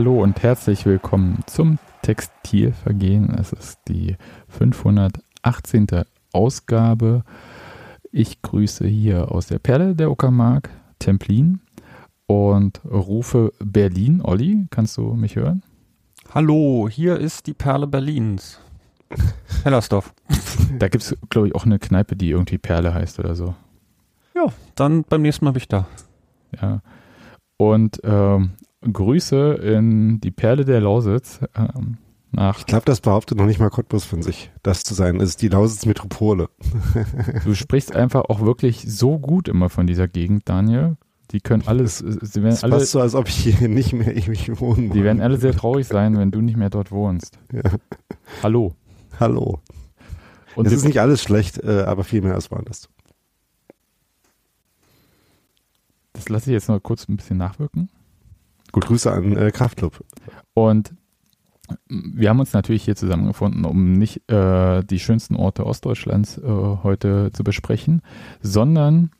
Hallo und herzlich willkommen zum Textilvergehen. Es ist die 518. Ausgabe. Ich grüße hier aus der Perle der Uckermark, Templin und rufe Berlin. Olli, kannst du mich hören? Hallo, hier ist die Perle Berlins. Hellersdorf. Da gibt es, glaube ich, auch eine Kneipe, die irgendwie Perle heißt oder so. Ja, dann beim nächsten Mal bin ich da. Ja. Und ähm, Grüße in die Perle der Lausitz. Ähm, nach ich glaube, das behauptet noch nicht mal Cottbus von sich, das zu sein. Es ist die Lausitz-Metropole. du sprichst einfach auch wirklich so gut immer von dieser Gegend, Daniel. Die können alles, sie werden das alle. so, als ob ich hier nicht mehr ewig wohnen Die werden alle sehr traurig sein, wenn du nicht mehr dort wohnst. Ja. Hallo. Hallo. Und es ist nicht alles schlecht, äh, aber viel mehr als woanders. Das lasse ich jetzt noch kurz ein bisschen nachwirken. Gut, Grüße an äh, Kraftclub. Und wir haben uns natürlich hier zusammengefunden, um nicht äh, die schönsten Orte Ostdeutschlands äh, heute zu besprechen, sondern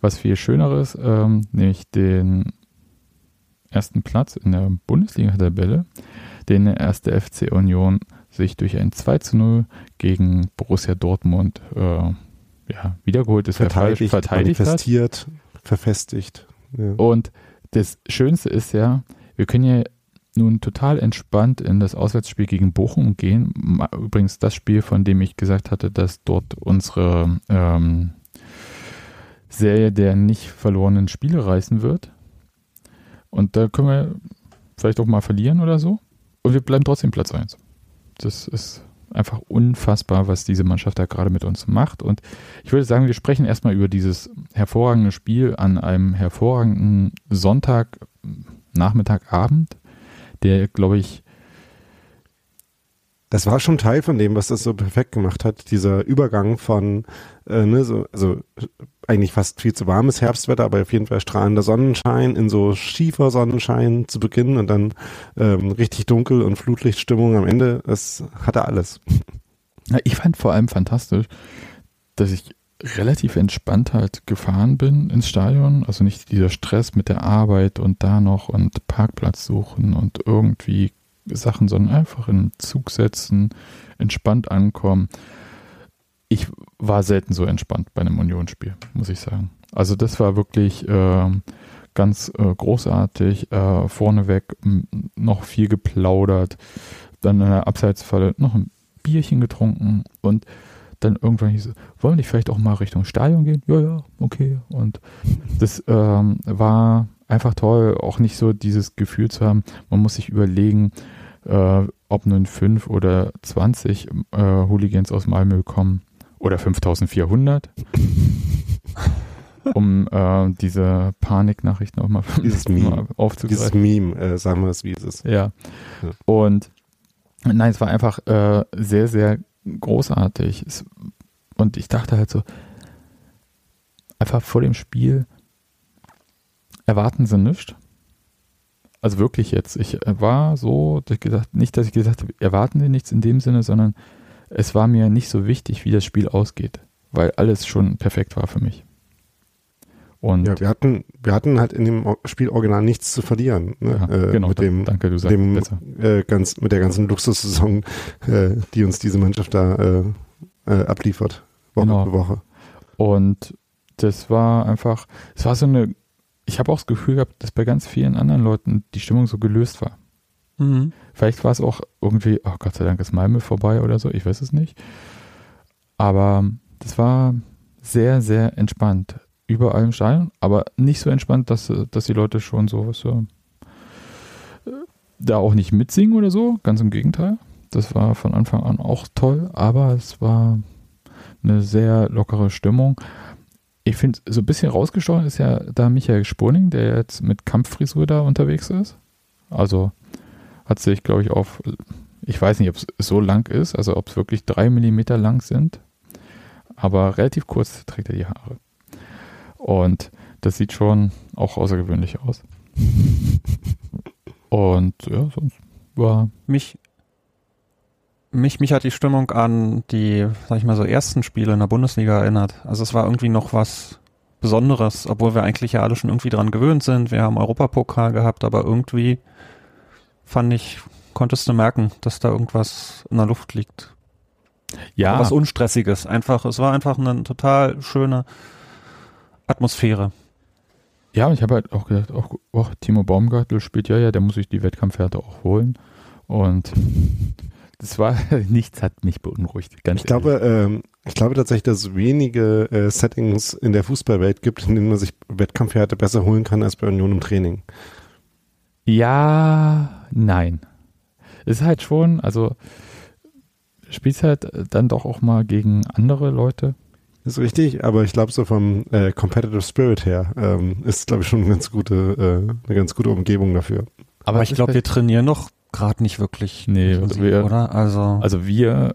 was viel Schöneres, ähm, nämlich den ersten Platz in der Bundesliga-Tabelle, den der erste FC Union sich durch ein 2 zu 0 gegen Borussia Dortmund äh, ja, wiedergeholt ist, verteidigt, verteidigt manifestiert, hat. verfestigt. Ja. Und das Schönste ist ja, wir können ja nun total entspannt in das Auswärtsspiel gegen Bochum gehen. Übrigens das Spiel, von dem ich gesagt hatte, dass dort unsere ähm, Serie der nicht verlorenen Spiele reißen wird. Und da können wir vielleicht auch mal verlieren oder so. Und wir bleiben trotzdem Platz 1. Das ist einfach unfassbar, was diese Mannschaft da gerade mit uns macht. Und ich würde sagen, wir sprechen erstmal über dieses hervorragende Spiel an einem hervorragenden Sonntag, Nachmittag, Abend, der, glaube ich, das war schon Teil von dem, was das so perfekt gemacht hat, dieser Übergang von, äh, ne, so, also eigentlich fast viel zu warmes Herbstwetter, aber auf jeden Fall strahlender Sonnenschein in so schiefer Sonnenschein zu Beginn und dann ähm, richtig dunkel und Flutlichtstimmung am Ende. Das hatte alles. Ja, ich fand vor allem fantastisch, dass ich relativ entspannt halt gefahren bin ins Stadion. Also nicht dieser Stress mit der Arbeit und da noch und Parkplatz suchen und irgendwie Sachen, sondern einfach in den Zug setzen, entspannt ankommen ich war selten so entspannt bei einem Unionsspiel, muss ich sagen. Also das war wirklich äh, ganz äh, großartig. Äh, vorneweg noch viel geplaudert, dann in der Abseitsfalle noch ein Bierchen getrunken und dann irgendwann hieß es, wollen wir vielleicht auch mal Richtung Stadion gehen? Ja, ja, okay. Und das ähm, war einfach toll, auch nicht so dieses Gefühl zu haben, man muss sich überlegen, äh, ob nun fünf oder zwanzig äh, Hooligans aus Malmö kommen oder 5400, um äh, diese Paniknachrichten auch mal, Dieses Meme. aufzugreifen. Dieses Meme, äh, sagen wir es, wie es ist. Ja. ja. Und nein, es war einfach äh, sehr, sehr großartig. Es, und ich dachte halt so, einfach vor dem Spiel erwarten sie nichts. Also wirklich jetzt. Ich war so, dass gesagt, nicht, dass ich gesagt habe, erwarten sie nichts in dem Sinne, sondern es war mir nicht so wichtig, wie das Spiel ausgeht, weil alles schon perfekt war für mich. Und ja, wir hatten, wir hatten halt in dem Spiel original nichts zu verlieren. Ne? Ja, äh, genau, mit dem, danke, du sagst dem, äh, ganz, mit der ganzen Luxussaison, äh, die uns diese Mannschaft da äh, äh, abliefert, Woche genau. für Woche. Und das war einfach, es war so eine, ich habe auch das Gefühl gehabt, dass bei ganz vielen anderen Leuten die Stimmung so gelöst war. Mhm. Vielleicht war es auch irgendwie, oh Gott sei Dank ist Malmö vorbei oder so, ich weiß es nicht. Aber das war sehr, sehr entspannt. Überall im Stadion, aber nicht so entspannt, dass, dass die Leute schon so, so äh, da auch nicht mitsingen oder so, ganz im Gegenteil. Das war von Anfang an auch toll, aber es war eine sehr lockere Stimmung. Ich finde, so ein bisschen rausgestochen ist ja da Michael Spurning, der jetzt mit Kampffrisur da unterwegs ist. Also hat sich, glaube ich, auf, ich weiß nicht, ob es so lang ist, also ob es wirklich drei Millimeter lang sind, aber relativ kurz trägt er die Haare. Und das sieht schon auch außergewöhnlich aus. Und ja, sonst war. Mich, mich, mich hat die Stimmung an die, sag ich mal so, ersten Spiele in der Bundesliga erinnert. Also es war irgendwie noch was Besonderes, obwohl wir eigentlich ja alle schon irgendwie dran gewöhnt sind. Wir haben Europapokal gehabt, aber irgendwie fand ich, konntest du merken, dass da irgendwas in der Luft liegt. Ja. Was Unstressiges. Einfach, es war einfach eine total schöne Atmosphäre. Ja, ich habe halt auch gedacht, auch, oh, Timo Baumgartel spielt ja, ja, der muss sich die Wettkampfwerte auch holen. Und das war, nichts hat mich beunruhigt. Ganz ich glaube, ähm, ich glaube tatsächlich, dass es wenige äh, Settings in der Fußballwelt gibt, in denen man sich Wettkampfwerte besser holen kann als bei Union im Training. Ja, nein. Es ist halt schon, also spielst halt dann doch auch mal gegen andere Leute. Ist richtig, aber ich glaube so vom äh, Competitive Spirit her ähm, ist glaube ich schon eine ganz gute, äh, eine ganz gute Umgebung dafür. Aber, aber ich glaube, wir trainieren noch gerade nicht wirklich. Nee, wir, oder? Also, also wir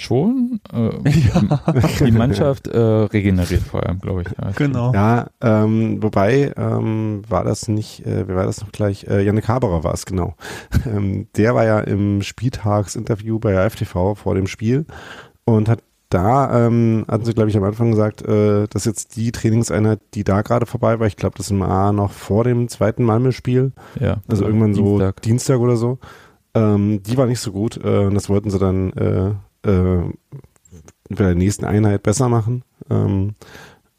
schon. Äh, ja. Die Mannschaft äh, regeneriert vor allem, glaube ich. Ja, genau. Ja, ähm, wobei ähm, war das nicht, äh, wer war das noch gleich? Äh, Janik Haberer war es, genau. Ähm, der war ja im Spieltagsinterview bei der FTV vor dem Spiel und hat da ähm, hatten sie, glaube ich, am Anfang gesagt, äh, dass jetzt die Trainingseinheit, die da gerade vorbei war, ich glaube, das war noch vor dem zweiten Malmö-Spiel, ja, also irgendwann Dienstag. so Dienstag oder so, ähm, die war nicht so gut äh, und das wollten sie dann äh, äh, bei der nächsten Einheit besser machen. Ähm,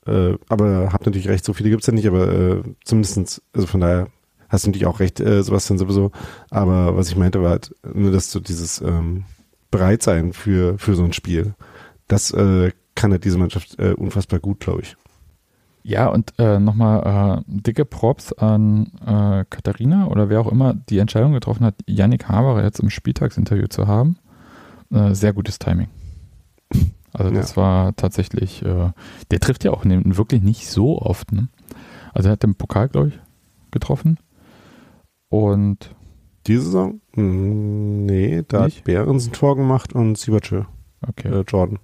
äh, aber habt natürlich recht, so viele gibt's ja nicht, aber äh, zumindestens, also von daher hast du natürlich auch recht, äh, Sebastian, sowieso. Aber was ich meinte war halt, nur dass du dieses ähm, Bereitsein für, für so ein Spiel das äh, kann halt diese Mannschaft äh, unfassbar gut, glaube ich. Ja, und äh, nochmal äh, dicke Props an äh, Katharina oder wer auch immer die Entscheidung getroffen hat, Yannick Haberer jetzt im Spieltagsinterview zu haben. Äh, sehr gutes Timing. Also das ja. war tatsächlich, äh, der trifft ja auch ne, wirklich nicht so oft. Ne? Also er hat den Pokal, glaube ich, getroffen. Und diese Saison? Hm, nee, da nicht? hat Behrens ein Tor gemacht und Siebertschö. Okay. Äh, Jordan.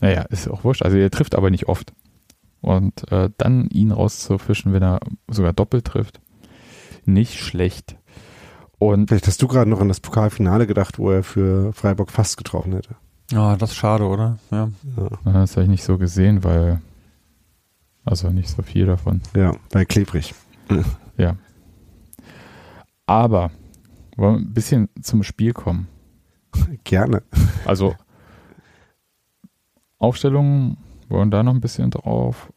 Naja, ist auch wurscht. Also er trifft aber nicht oft. Und äh, dann ihn rauszufischen, wenn er sogar doppelt trifft, nicht schlecht. Und Vielleicht hast du gerade noch an das Pokalfinale gedacht, wo er für Freiburg fast getroffen hätte. Ja, oh, das ist schade, oder? Ja. ja. Das habe ich nicht so gesehen, weil also nicht so viel davon. Ja, weil klebrig. ja. Aber wollen wir ein bisschen zum Spiel kommen? Gerne. Also Aufstellungen, wollen da noch ein bisschen drauf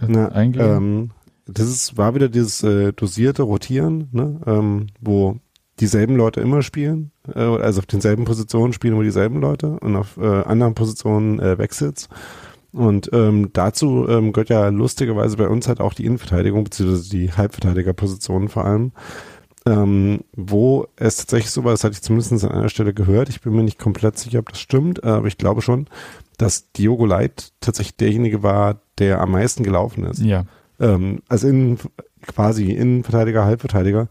äh, Na, eingehen? Ähm, das ist, war wieder dieses äh, dosierte Rotieren, ne? ähm, wo dieselben Leute immer spielen, äh, also auf denselben Positionen spielen immer dieselben Leute und auf äh, anderen Positionen äh, wechselt's. Und ähm, dazu ähm, gehört ja lustigerweise bei uns halt auch die Innenverteidigung, beziehungsweise die Halbverteidigerpositionen vor allem ähm, wo es tatsächlich so war, das hatte ich zumindest an einer Stelle gehört, ich bin mir nicht komplett sicher, ob das stimmt, aber ich glaube schon, dass Diogo Leit tatsächlich derjenige war, der am meisten gelaufen ist. Ja. Ähm, also in, quasi Innenverteidiger, Halbverteidiger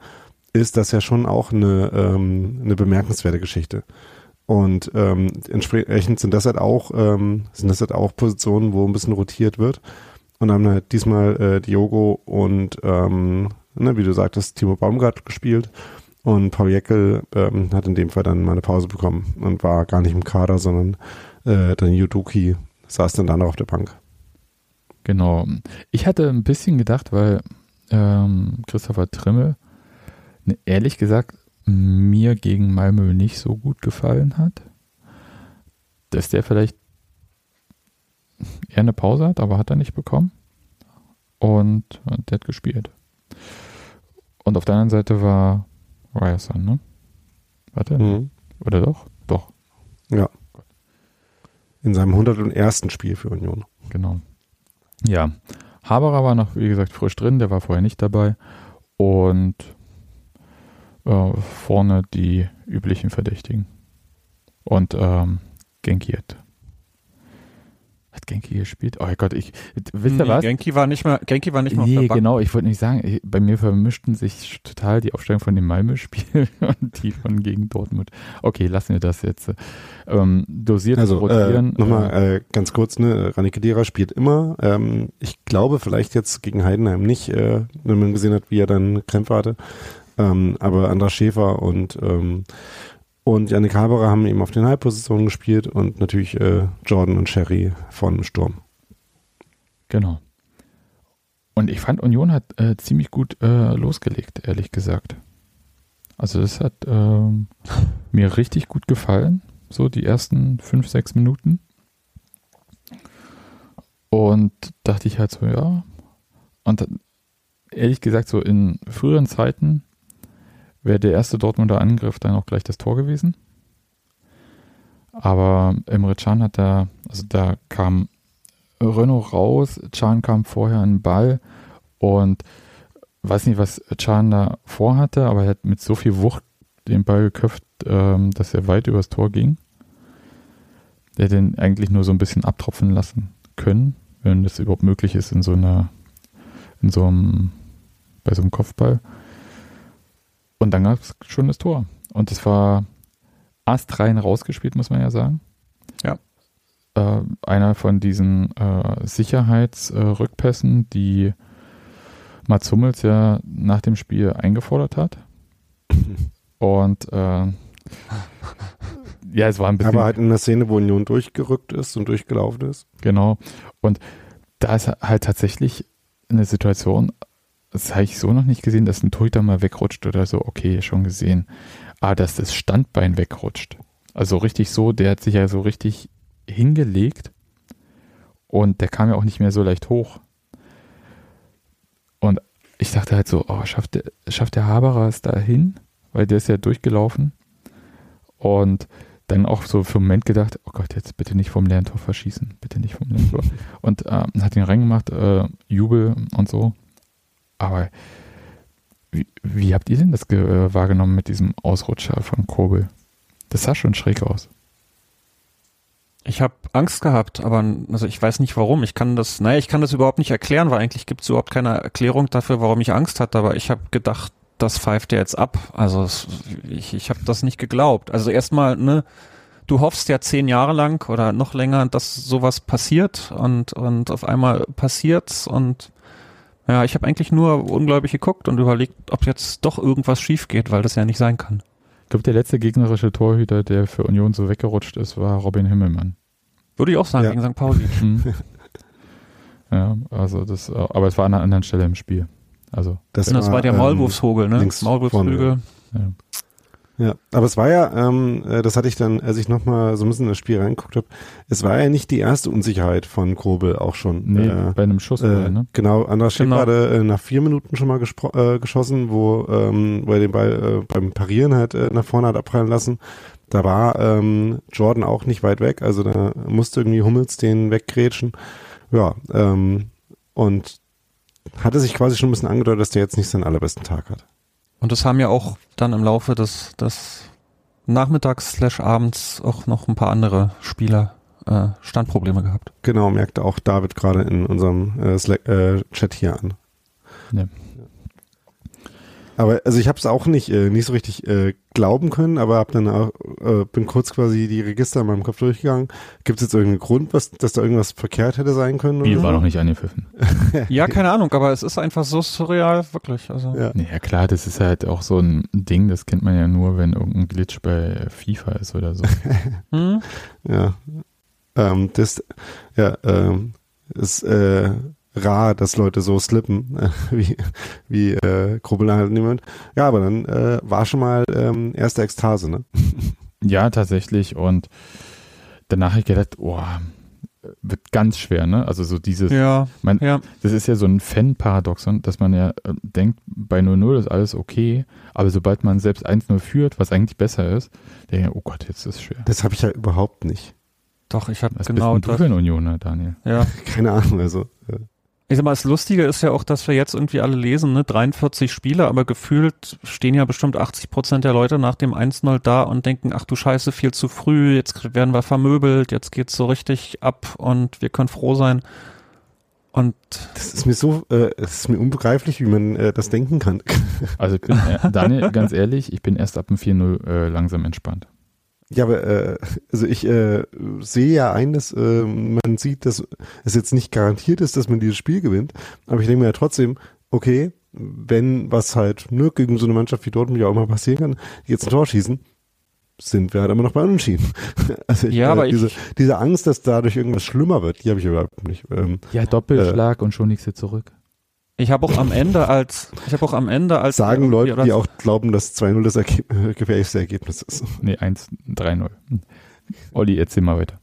ist das ja schon auch eine, ähm, eine bemerkenswerte Geschichte. Und ähm, entsprechend sind das halt auch, ähm, sind das halt auch Positionen, wo ein bisschen rotiert wird. Und haben halt diesmal äh, Diogo und ähm, ne, wie du sagtest, Timo Baumgart gespielt. Und Paul Jeckel ähm, hat in dem Fall dann mal eine Pause bekommen und war gar nicht im Kader, sondern äh, dann Yuduki saß dann da noch auf der Bank. Genau. Ich hatte ein bisschen gedacht, weil ähm, Christopher Trimmel ne, ehrlich gesagt mir gegen Malmö nicht so gut gefallen hat, dass der vielleicht eher eine Pause hat, aber hat er nicht bekommen. Und der hat gespielt. Und auf der anderen Seite war Ryerson, ne? Warte. Mhm. Oder doch? Doch. Ja. In seinem 101. Spiel für Union. Genau. Ja. Haberer war noch, wie gesagt, frisch drin, der war vorher nicht dabei. Und Äh, vorne die üblichen Verdächtigen. Und ähm, Genki hat. Genki gespielt? Oh Gott, ich. Wisst ihr Nee, was? Genki war nicht mehr, Genki war nicht mehr auf Nee, der Bank. genau, ich wollte nicht sagen, ich, bei mir vermischten sich total die Aufstellung von dem Malmö-Spiel und die von gegen Dortmund. Okay, lassen wir das jetzt. Ähm, dosiert Also äh, rotieren. nochmal äh, ganz kurz, ne, Rani Kedira spielt immer. Ähm, ich glaube vielleicht jetzt gegen Heidenheim nicht, äh, wenn man gesehen hat, wie er dann Krämpfe hatte. Ähm, aber Andras Schäfer und ähm, und Yannick Haberer haben eben auf den Halbpositionen gespielt und natürlich äh, Jordan und Sherry von Sturm. Genau. Und ich fand, Union hat äh, ziemlich gut äh, losgelegt, ehrlich gesagt. Also das hat ähm, mir richtig gut gefallen, so die ersten fünf, sechs Minuten. Und dachte ich halt so, ja. Und dann, ehrlich gesagt, so in früheren Zeiten wäre der erste Dortmunder Angriff dann auch gleich das Tor gewesen. Aber Emre Can hat da, also da kam Renault raus, Can kam vorher an den Ball und weiß nicht, was Can da vorhatte, aber er hat mit so viel Wucht den Ball geköpft, ähm, dass er weit übers Tor ging. Der hätte ihn eigentlich nur so ein bisschen abtropfen lassen können, wenn das überhaupt möglich ist in so einer, in so einem, bei so einem Kopfball. Und dann gab es schon das Tor. Und es war astrein rausgespielt, muss man ja sagen. Ja. Äh, einer von diesen äh, Sicherheitsrückpässen, die Mats Hummels ja nach dem Spiel eingefordert hat. Und äh, ja, es war ein bisschen. Aber halt in der Szene, wo Union durchgerückt ist und durchgelaufen ist. Genau. Und da ist halt tatsächlich eine Situation, das habe ich so noch nicht gesehen, dass ein Torhüter mal wegrutscht oder so. Okay, schon gesehen. Aber dass das Standbein wegrutscht. Also richtig so, der hat sich ja so richtig hingelegt und der kam ja auch nicht mehr so leicht hoch. Und ich dachte halt so, oh, schafft der, schafft der Haberer es da hin? Weil der ist ja durchgelaufen. Und dann auch so für einen Moment gedacht, oh Gott, jetzt bitte nicht vom leeren Tor verschießen, bitte nicht vom leeren Tor. Und äh, hat ihn reingemacht, äh, Jubel und so. Aber wie, wie habt ihr denn das äh, wahrgenommen mit diesem Ausrutscher von Kobel? Das sah schon schräg aus. Ich habe Angst gehabt, aber also ich weiß nicht warum. Ich kann das, naja, ich kann das überhaupt nicht erklären, weil eigentlich gibt es überhaupt keine Erklärung dafür, warum ich Angst hatte. Aber ich habe gedacht, das pfeift er jetzt ab. Also es, ich, ich habe das nicht geglaubt. Also erstmal, ne, du hoffst ja zehn Jahre lang oder noch länger, dass sowas passiert und und auf einmal passiert's und ja, ich habe eigentlich nur ungläubig geguckt und überlegt, ob jetzt doch irgendwas schief geht, weil das ja nicht sein kann. Ich glaube, der letzte gegnerische Torhüter, der für Union so weggerutscht ist, war Robin Himmelmann. Würde ich auch sagen, Ja. gegen St. Pauli. Hm. ja, also das, äh, aber es war an einer anderen Stelle im Spiel. Also, Das, Das war der ähm, Maulwurfshogel, ne? links Maulwurfsflügel. ja. Ja, aber es war ja, ähm, äh, das hatte ich dann, als ich nochmal so ein bisschen in das Spiel reingeguckt habe, es war ja nicht die erste Unsicherheit von Kobel auch schon. Nee, äh, bei einem Schuss, äh, ne? Genau, Andras Genau. hatte äh, nach vier Minuten schon mal äh, geschossen, wo, ähm, wo er den Ball äh, beim Parieren halt äh, nach vorne hat abprallen lassen. Da war ähm, Jordan auch nicht weit weg, also da musste irgendwie Hummels den weggrätschen. Ja, ähm, und hatte sich quasi schon ein bisschen angedeutet, dass der jetzt nicht seinen allerbesten Tag hat. Und das haben ja auch dann im Laufe des, des Nachmittags slash abends auch noch ein paar andere Spieler äh, Standprobleme gehabt. Genau, merkte auch David gerade in unserem äh, Slack, äh, Chat hier an. Ja. Aber also ich habe es auch nicht äh, nicht so richtig äh, glauben können, aber hab dann auch äh, bin kurz quasi die Register in meinem Kopf durchgegangen. Gibt es jetzt irgendeinen Grund, was, dass da irgendwas verkehrt hätte sein können? so? war noch nicht angepfiffen. Ja, keine Ahnung, aber es ist einfach so surreal, wirklich. Also Ja. Ja klar, das ist halt auch so ein Ding, das kennt man ja nur, wenn irgendein Glitch bei FIFA ist oder so. hm? Ja. Ähm, das ja, ähm, ist äh, rar, dass Leute so slippen, äh, wie, wie äh, Krubbel halt niemand. Ja, aber dann äh, war schon mal ähm, erste Ekstase, ne? Ja, tatsächlich. Und danach habe ich gedacht, oh, wird ganz schwer, ne? Also so dieses, ja, man, ja. das ist ja so ein Fan-Paradoxon, dass man ja äh, denkt, bei 0-0 ist alles okay, aber sobald man selbst 1-0 führt, was eigentlich besser ist, denke ich, oh Gott, jetzt ist es schwer. Das habe ich ja überhaupt nicht. Doch, ich habe genau bist du das. ein Unioner, Daniel? Ja, Keine Ahnung, also. Ich sag mal, das Lustige ist ja auch, dass wir jetzt irgendwie alle lesen, ne, 43 Spiele, aber gefühlt stehen ja bestimmt 80 Prozent der Leute nach dem 1-0 da und denken, ach du Scheiße, viel zu früh, jetzt werden wir vermöbelt, jetzt geht's so richtig ab und wir können froh sein. Und das ist mir so, äh, es ist mir unbegreiflich, wie man äh, das denken kann. Also äh, Daniel, ganz ehrlich, ich bin erst ab dem 4-0 äh, langsam entspannt. Ja, aber äh, also ich äh, sehe ja ein, dass äh, man sieht, dass es jetzt nicht garantiert ist, dass man dieses Spiel gewinnt. Aber ich denke mir ja trotzdem, okay, wenn was halt nur gegen so eine Mannschaft wie Dortmund ja auch mal passieren kann, jetzt ein Tor schießen, sind wir halt immer noch bei Unentschieden. Also ich, Ja, äh, aber diese, ich- diese Angst, dass dadurch irgendwas schlimmer wird, die habe ich überhaupt nicht. Ähm, Ja, Doppelschlag und schon liegst du zurück. Ich habe auch am Ende als, ich habe auch am Ende als sagen Leute, oder- die auch glauben, dass 2-0 das Ergeb äh, gefährlichste Ergebnis ist. Nee, 1, 3-0. Olli, erzähl mal weiter.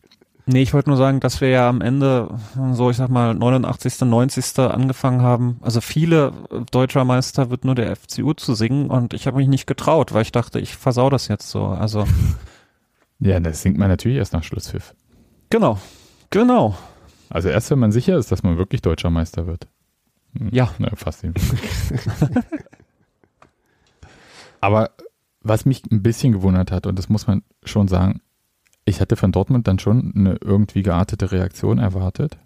Nee, ich wollte nur sagen, dass wir ja am Ende so, ich sag mal, 89., 90. angefangen haben. Also viele äh, deutscher Meister wird nur der FCU zu singen und ich habe mich nicht getraut, weil ich dachte, ich versau das jetzt so. Also Ja, das singt man natürlich erst nach Schlusspfiff. genau, genau. Also erst, wenn man sicher ist, dass man wirklich deutscher Meister wird. Hm, Ja. Na, fast eben. Aber was mich ein bisschen gewundert hat, und das muss man schon sagen, ich hatte von Dortmund dann schon eine irgendwie geartete Reaktion erwartet.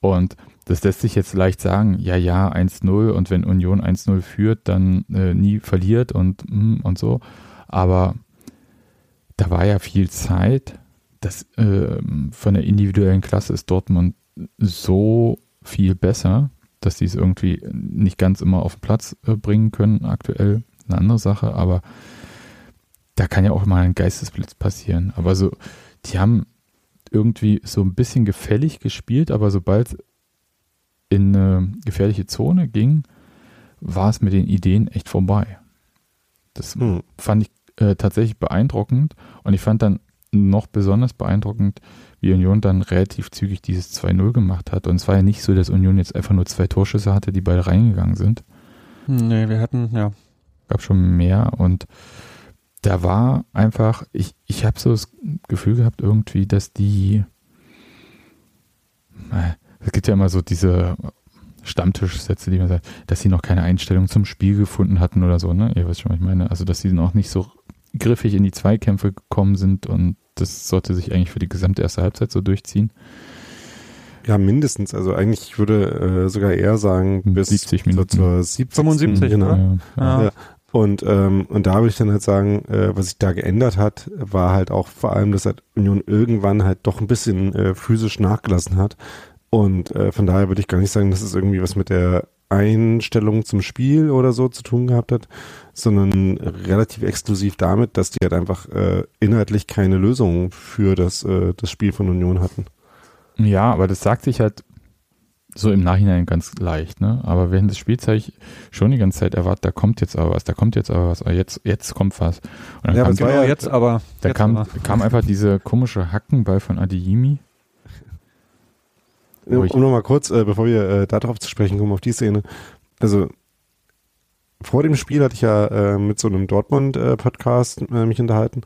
Und das lässt sich jetzt leicht sagen, ja, ja, 1-0 und wenn Union 1-0 führt, dann äh, nie verliert und, mm, und so. Aber da war ja viel Zeit. Das, äh, von der individuellen Klasse ist Dortmund so viel besser, dass die es irgendwie nicht ganz immer auf den Platz äh, bringen können aktuell. Eine andere Sache, aber da kann ja auch mal ein Geistesblitz passieren. Aber so, die haben irgendwie so ein bisschen gefällig gespielt, aber sobald in eine gefährliche Zone ging, war es mit den Ideen echt vorbei. Das Hm. fand ich äh, tatsächlich beeindruckend und ich fand dann noch besonders beeindruckend, wie Union dann relativ zügig dieses 2-0 gemacht hat. Und es war ja nicht so, dass Union jetzt einfach nur zwei Torschüsse hatte, die beide reingegangen sind. Nee, wir hätten, ja. Gab schon mehr und da war einfach, ich, ich habe so das Gefühl gehabt irgendwie, dass die, es gibt ja immer so diese Stammtischsätze, die man sagt, dass sie noch keine Einstellung zum Spiel gefunden hatten oder so, ne? Ihr wisst schon, was ich meine. Also, dass sie noch nicht so griffig in die Zweikämpfe gekommen sind und das sollte sich eigentlich für die gesamte erste Halbzeit so durchziehen. Ja, mindestens. Also eigentlich ich würde äh, sogar eher sagen, bis 70 Minuten. Zur 70. 75, genau. ne? Ja, Ja. Ja. Und, ähm, und da würde ich dann halt sagen, äh, was sich da geändert hat, war halt auch vor allem, dass halt Union irgendwann halt doch ein bisschen äh, physisch nachgelassen hat. Und äh, von daher würde ich gar nicht sagen, dass es irgendwie was mit der Einstellung zum Spiel oder so zu tun gehabt hat, sondern relativ exklusiv damit, dass die halt einfach äh, inhaltlich keine Lösung für das, äh, das Spiel von Union hatten. Ja, aber das sagt sich halt so im Nachhinein ganz leicht, ne? Aber während des Spiels habe ich schon die ganze Zeit erwartet, da kommt jetzt aber was, da kommt jetzt aber was, aber jetzt, jetzt kommt was. Und dann Ja, aber kam, Genau, ja- jetzt aber. da jetzt kam, aber. kam einfach diese komische Hackenball von Adeyemi. Um, um nochmal kurz, äh, bevor wir äh, darauf zu sprechen kommen, auf die Szene. Also vor dem Spiel hatte ich ja äh, mit so einem Dortmund-Podcast äh, mich unterhalten.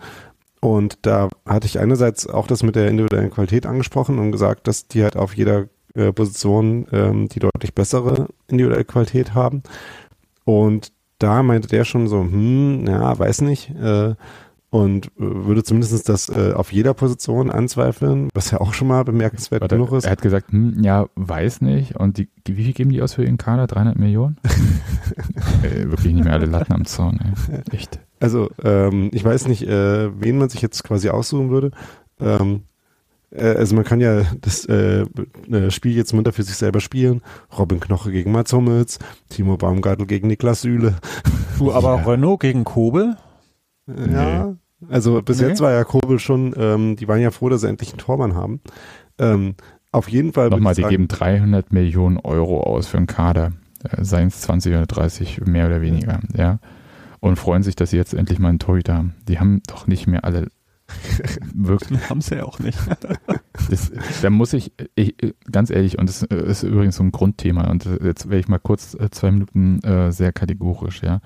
Und da hatte ich einerseits auch das mit der individuellen Qualität angesprochen und gesagt, dass die halt auf jeder äh, Position ähm, die deutlich bessere individuelle Qualität haben. Und da meinte der schon so, hm, ja, weiß nicht. Äh, und äh, würde zumindest das äh, auf jeder Position anzweifeln, was ja auch schon mal bemerkenswert Warte, genug ist. er hat gesagt, hm, ja, weiß nicht. Und die, wie viel geben die aus für ihren Kader? 300 Millionen? äh, wirklich nicht mehr alle Latten am Zaun, ey. Echt. Also, ähm, ich weiß nicht, äh, wen man sich jetzt quasi aussuchen würde. Ähm, äh, also man kann ja das äh, äh, Spiel jetzt munter für sich selber spielen. Robin Knoche gegen Mats Hummels, Timo Baumgartel gegen Niklas Süle. Du, aber Ja. Renault gegen Kobel? Äh, Ja, also bis Nee. jetzt war ja Kobel schon, ähm, die waren ja froh, dass sie endlich einen Tormann haben. Ähm, auf jeden Fall. Nochmal, die sagen- geben 300 Millionen Euro aus für einen Kader. Äh, Seien es 20 oder 30, mehr oder weniger, ja. Und freuen sich, dass sie jetzt endlich mal einen Torhüter haben. Die haben doch nicht mehr alle wirklich Haben sie ja auch nicht. Das, da muss ich, ich, ganz ehrlich, und das ist übrigens so ein Grundthema, und jetzt werde ich mal kurz äh, zwei Minuten äh, sehr kategorisch, ja.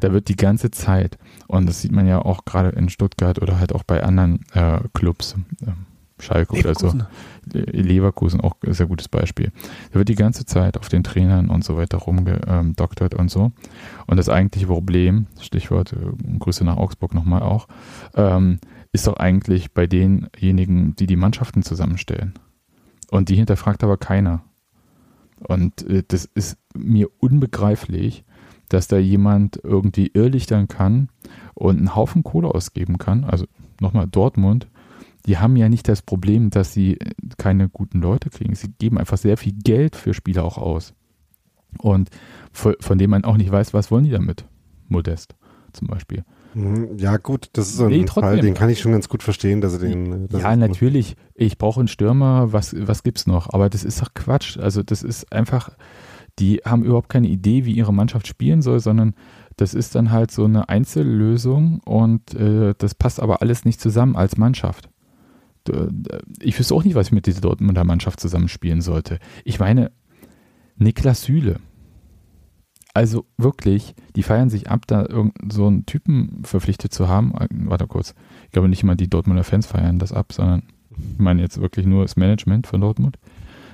Da wird die ganze Zeit, und das sieht man ja auch gerade in Stuttgart oder halt auch bei anderen äh, Clubs, äh, Schalke Leverkusen. oder so. Leverkusen auch ein sehr gutes Beispiel. Da wird die ganze Zeit auf den Trainern und so weiter rumgedoktert und so. Und das eigentliche Problem, Stichwort äh, Grüße nach Augsburg nochmal auch, ähm, ist doch eigentlich bei denjenigen, die die Mannschaften zusammenstellen. Und die hinterfragt aber keiner. Und äh, das ist mir unbegreiflich, dass da jemand irgendwie irrlichtern kann und einen Haufen Kohle ausgeben kann. Also nochmal Dortmund, die haben ja nicht das Problem, dass sie keine guten Leute kriegen. Sie geben einfach sehr viel Geld für Spieler auch aus. Und von dem man auch nicht weiß, was wollen die damit. Modest zum Beispiel. Mhm. Ja, gut, das ist so ein nee, Fall, den kann ich schon ganz gut verstehen, dass er den. Dass ja, natürlich. Ich brauche einen Stürmer, was, was gibt's noch? Aber das ist doch Quatsch. Also, das ist einfach, die haben überhaupt keine Idee, wie ihre Mannschaft spielen soll, sondern das ist dann halt so eine Einzellösung und äh, das passt aber alles nicht zusammen als Mannschaft. Ich wüsste auch nicht, was ich mit dieser Dortmunder Mannschaft zusammenspielen sollte. Ich meine, Niklas Süle, also wirklich, die feiern sich ab, da irgendeinen so einen Typen verpflichtet zu haben. Äh, warte kurz. Ich glaube nicht mal die Dortmunder Fans feiern das ab, sondern ich meine jetzt wirklich nur das Management von Dortmund.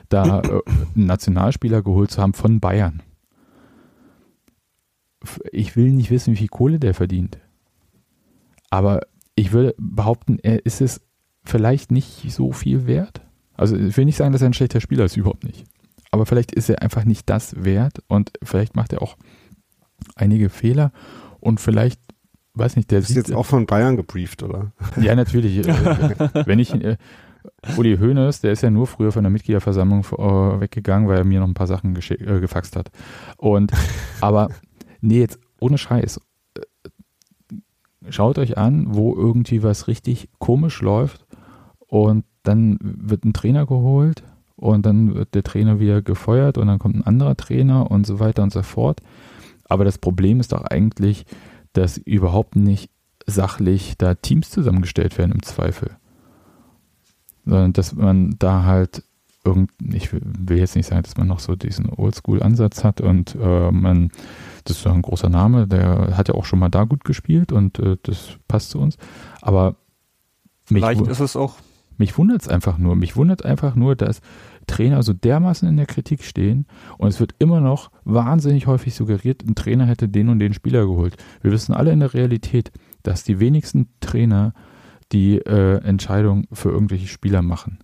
Da äh, einen Nationalspieler geholt zu haben von Bayern. Ich will nicht wissen, wie viel Kohle der verdient. Aber ich würde behaupten, er ist es vielleicht nicht so viel wert. Also ich will nicht sagen, dass er ein schlechter Spieler ist, überhaupt nicht. Aber vielleicht ist er einfach nicht das wert und vielleicht macht er auch einige Fehler und vielleicht, weiß nicht, der ist jetzt auch von Bayern gebrieft, oder? Ja, natürlich. Äh, wenn ich, äh, Uli Hoeneß, der ist ja nur früher von der Mitgliederversammlung äh, weggegangen, weil er mir noch ein paar Sachen äh, gefaxt hat. Und, aber, nee, jetzt ohne Scheiß. Äh, schaut euch an, wo irgendwie was richtig komisch läuft und dann wird ein Trainer geholt und dann wird der Trainer wieder gefeuert und dann kommt ein anderer Trainer und so weiter und so fort. Aber das Problem ist doch eigentlich, dass überhaupt nicht sachlich da Teams zusammengestellt werden im Zweifel. Sondern dass man da halt irgend, ich will jetzt nicht sagen, dass man noch so diesen Oldschool-Ansatz hat und äh, man, das ist doch ein großer Name, der hat ja auch schon mal da gut gespielt und äh, das passt zu uns. Aber Vielleicht ist es auch mich wundert es einfach nur. Mich wundert einfach nur, dass Trainer so dermaßen in der Kritik stehen und es wird immer noch wahnsinnig häufig suggeriert, ein Trainer hätte den und den Spieler geholt. Wir wissen alle in der Realität, dass die wenigsten Trainer die äh, Entscheidung für irgendwelche Spieler machen.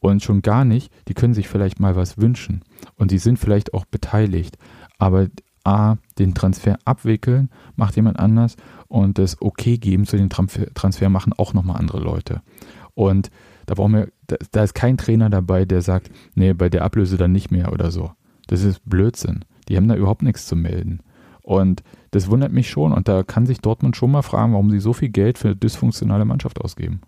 Und schon gar nicht, die können sich vielleicht mal was wünschen und die sind vielleicht auch beteiligt. Aber A, den Transfer abwickeln, macht jemand anders und das Okay geben zu den Transfer machen auch nochmal andere Leute. Und da brauchen wir, da, da, ist kein Trainer dabei, der sagt, nee, bei der Ablöse dann nicht mehr oder so. Das ist Blödsinn. Die haben da überhaupt nichts zu melden. Und das wundert mich schon. Und da kann sich Dortmund schon mal fragen, warum sie so viel Geld für eine dysfunktionale Mannschaft ausgeben.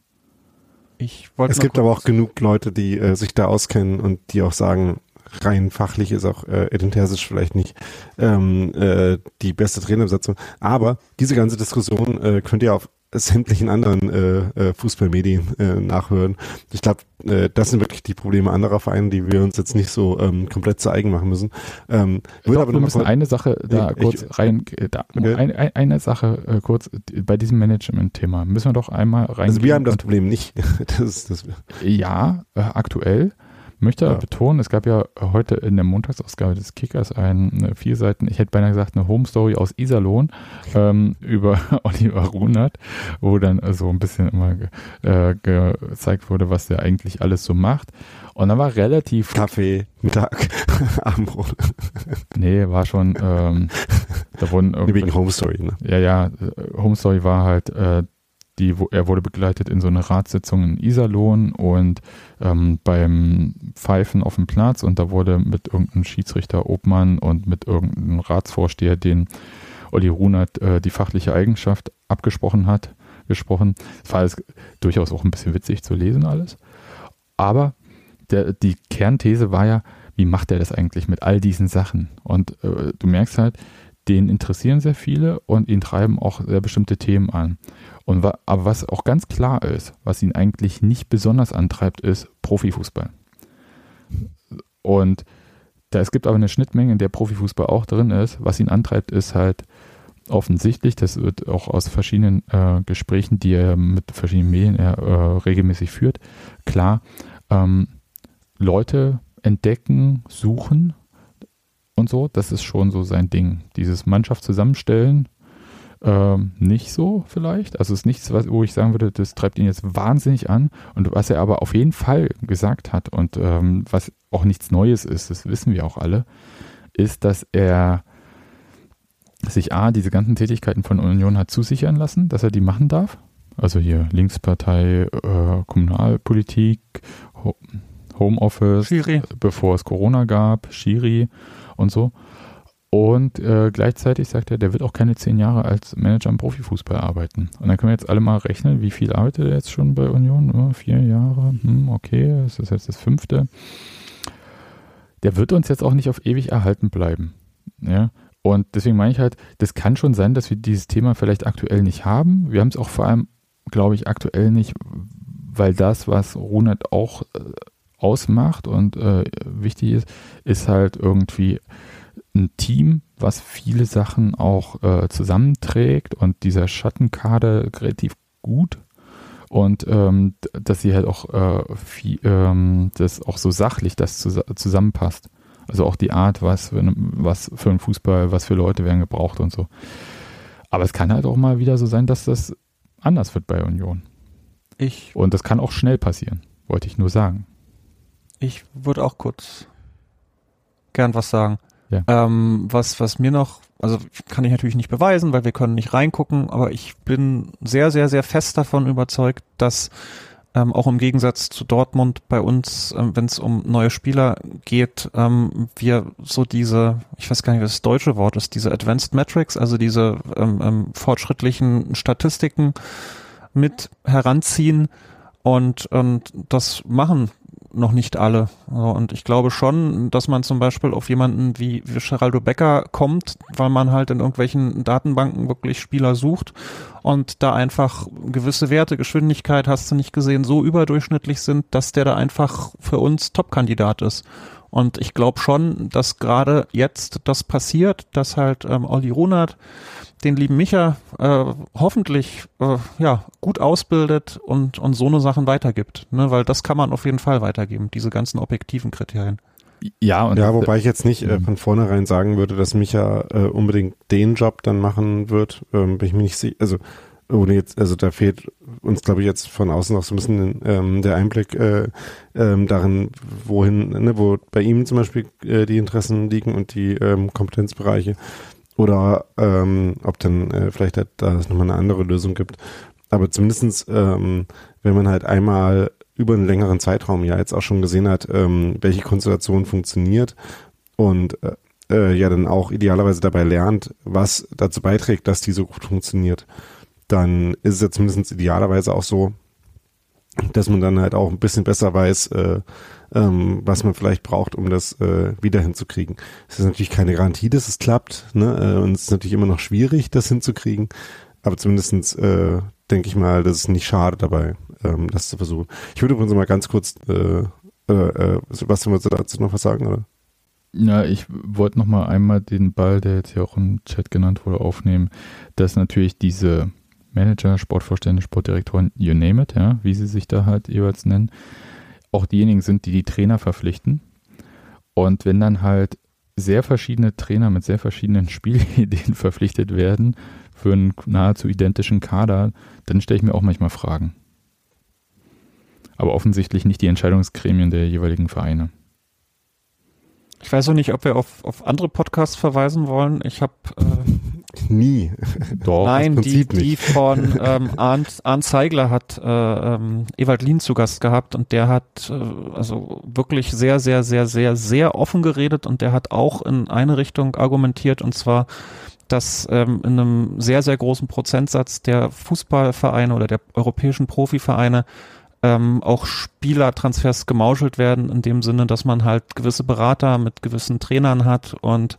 Ich es gibt aber auch genug Leute, die äh, sich da auskennen und die auch sagen, rein fachlich ist auch äh, Edin Terzic vielleicht nicht ähm, äh, die beste Trainerbesetzung. Aber diese ganze Diskussion äh, könnt ihr auf sämtlichen anderen äh, äh, Fußballmedien äh, nachhören. Ich glaube, äh, das sind wirklich die Probleme anderer Vereine, die wir uns jetzt nicht so ähm, komplett zu eigen machen müssen. Ähm, Doch, aber wir müssen eine Sache da ich, kurz ich, rein, äh, da, okay. ein, ein, eine Sache äh, kurz bei diesem Management-Thema müssen wir doch einmal rein. Also wir haben das Problem nicht. das ist, das ja, äh, aktuell möchte ja. betonen, es gab ja heute in der Montagsausgabe des Kickers eine vier Seiten, ich hätte beinahe gesagt, eine Home Story aus Iserlohn ähm, über Oliver Runert, wo dann so ein bisschen immer äh, gezeigt wurde, was der eigentlich alles so macht. Und dann war relativ. Kaffee, Mittag, Abendbrot. nee, war schon, ähm, da wurden irgendwie. Wegen Home Story, ne? Ja, ja, Home Story war halt, äh, die, er wurde begleitet in so eine Ratssitzung in Iserlohn und ähm, beim Pfeifen auf dem Platz und da wurde mit irgendeinem Schiedsrichter Obmann und mit irgendeinem Ratsvorsteher, den Olli Runert äh, die fachliche Eigenschaft abgesprochen hat, gesprochen. Es war alles durchaus auch ein bisschen witzig zu lesen alles. Aber der, die Kernthese war ja, wie macht er das eigentlich mit all diesen Sachen? Und äh, du merkst halt, den interessieren sehr viele und ihn treiben auch sehr bestimmte Themen an. Und wa aber was auch ganz klar ist, was ihn eigentlich nicht besonders antreibt, ist Profifußball. Und da es gibt aber eine Schnittmenge, in der Profifußball auch drin ist. Was ihn antreibt, ist halt offensichtlich, das wird auch aus verschiedenen äh, Gesprächen, die er mit verschiedenen Medien äh, regelmäßig führt, klar, ähm, Leute entdecken, suchen und so, das ist schon so sein Ding. Dieses Mannschaft zusammenstellen, ähm, nicht so vielleicht. Also es ist nichts, was, wo ich sagen würde, das treibt ihn jetzt wahnsinnig an. Und was er aber auf jeden Fall gesagt hat und ähm, was auch nichts Neues ist, das wissen wir auch alle, ist, dass er sich A, diese ganzen Tätigkeiten von Union hat zusichern lassen, dass er die machen darf. Also hier Linkspartei, äh, Kommunalpolitik, Ho Homeoffice, Schiri. bevor es Corona gab, Schiri und so. Und äh, gleichzeitig sagt er, der wird auch keine zehn Jahre als Manager im Profifußball arbeiten. Und dann können wir jetzt alle mal rechnen, wie viel arbeitet er jetzt schon bei Union? Oh, vier Jahre, hm, okay, das ist jetzt das fünfte. Der wird uns jetzt auch nicht auf ewig erhalten bleiben. Ja? Und deswegen meine ich halt, das kann schon sein, dass wir dieses Thema vielleicht aktuell nicht haben. Wir haben es auch vor allem, glaube ich, aktuell nicht, weil das, was Runert auch äh, ausmacht und äh, wichtig ist, ist halt irgendwie ein Team, was viele Sachen auch äh, zusammenträgt und dieser Schattenkader relativ gut und ähm, dass sie halt auch äh, viel, ähm, das auch so sachlich das zus zusammenpasst. Also auch die Art, was für, was für ein Fußball, was für Leute werden gebraucht und so. Aber es kann halt auch mal wieder so sein, dass das anders wird bei Union. Ich. Und das kann auch schnell passieren, wollte ich nur sagen. Ich würde auch kurz gern was sagen. Ja. Ähm, was, was mir noch, also kann ich natürlich nicht beweisen, weil wir können nicht reingucken, aber ich bin sehr, sehr, sehr fest davon überzeugt, dass ähm, auch im Gegensatz zu Dortmund bei uns, ähm, wenn es um neue Spieler geht, ähm, wir so diese, ich weiß gar nicht, was das deutsche Wort ist, diese Advanced Metrics, also diese ähm, ähm, fortschrittlichen Statistiken mit heranziehen und, und das machen noch nicht alle. Und ich glaube schon, dass man zum Beispiel auf jemanden wie, wie Geraldo Becker kommt, weil man halt in irgendwelchen Datenbanken wirklich Spieler sucht und da einfach gewisse Werte, Geschwindigkeit, hast du nicht gesehen, so überdurchschnittlich sind, dass der da einfach für uns Top-Kandidat ist. Und ich glaube schon, dass gerade jetzt das passiert, dass halt ähm, Olli Runert den lieben Micha äh, hoffentlich äh, ja gut ausbildet und und so eine Sachen weitergibt, ne? weil das kann man auf jeden Fall weitergeben, diese ganzen objektiven Kriterien. Ja, und ja, wobei ich jetzt nicht äh, von vornherein sagen würde, dass Micha äh, unbedingt den Job dann machen wird, ähm, bin ich mir nicht sicher. Also ohne jetzt, also da fehlt uns, glaube ich, jetzt von außen noch so ein bisschen ähm, der Einblick äh, ähm, darin, wohin, ne, wo bei ihm zum Beispiel äh, die Interessen liegen und die ähm, Kompetenzbereiche oder ähm, ob dann äh, vielleicht halt da es nochmal eine andere Lösung gibt. Aber zumindestens, ähm, wenn man halt einmal über einen längeren Zeitraum ja jetzt auch schon gesehen hat, ähm, welche Konstellation funktioniert und äh, äh, ja dann auch idealerweise dabei lernt, was dazu beiträgt, dass die so gut funktioniert, dann ist es ja zumindest idealerweise auch so, dass man dann halt auch ein bisschen besser weiß, äh, ähm, was man vielleicht braucht, um das äh, wieder hinzukriegen. Es ist natürlich keine Garantie, dass es klappt, ne? Äh, und es ist natürlich immer noch schwierig, das hinzukriegen. Aber zumindestens äh, denke ich mal, dass es nicht schade dabei, ähm, das zu versuchen. Ich würde übrigens mal ganz kurz, äh, äh, äh, Sebastian, wolltest du dazu noch was sagen, oder? Ja, ich wollte noch mal einmal den Ball, der jetzt hier auch im Chat genannt wurde, aufnehmen, dass natürlich diese Manager, Sportvorstände, Sportdirektoren, you name it, ja, wie sie sich da halt jeweils nennen, auch diejenigen sind, die die Trainer verpflichten. Und wenn dann halt sehr verschiedene Trainer mit sehr verschiedenen Spielideen verpflichtet werden für einen nahezu identischen Kader, dann stelle ich mir auch manchmal Fragen. Aber offensichtlich nicht die Entscheidungsgremien der jeweiligen Vereine. Ich weiß auch nicht, ob wir auf, auf andere Podcasts verweisen wollen. Ich habe äh, nie. Doch, Nein, die, die von ähm, Arndt, Arndt Zeigler hat äh, ähm, Ewald Lien zu Gast gehabt und der hat äh, also wirklich sehr, sehr, sehr, sehr, sehr offen geredet und der hat auch in eine Richtung argumentiert und zwar, dass ähm, in einem sehr, sehr großen Prozentsatz der Fußballvereine oder der europäischen Profivereine ähm, auch Spielertransfers gemauschelt werden, in dem Sinne, dass man halt gewisse Berater mit gewissen Trainern hat und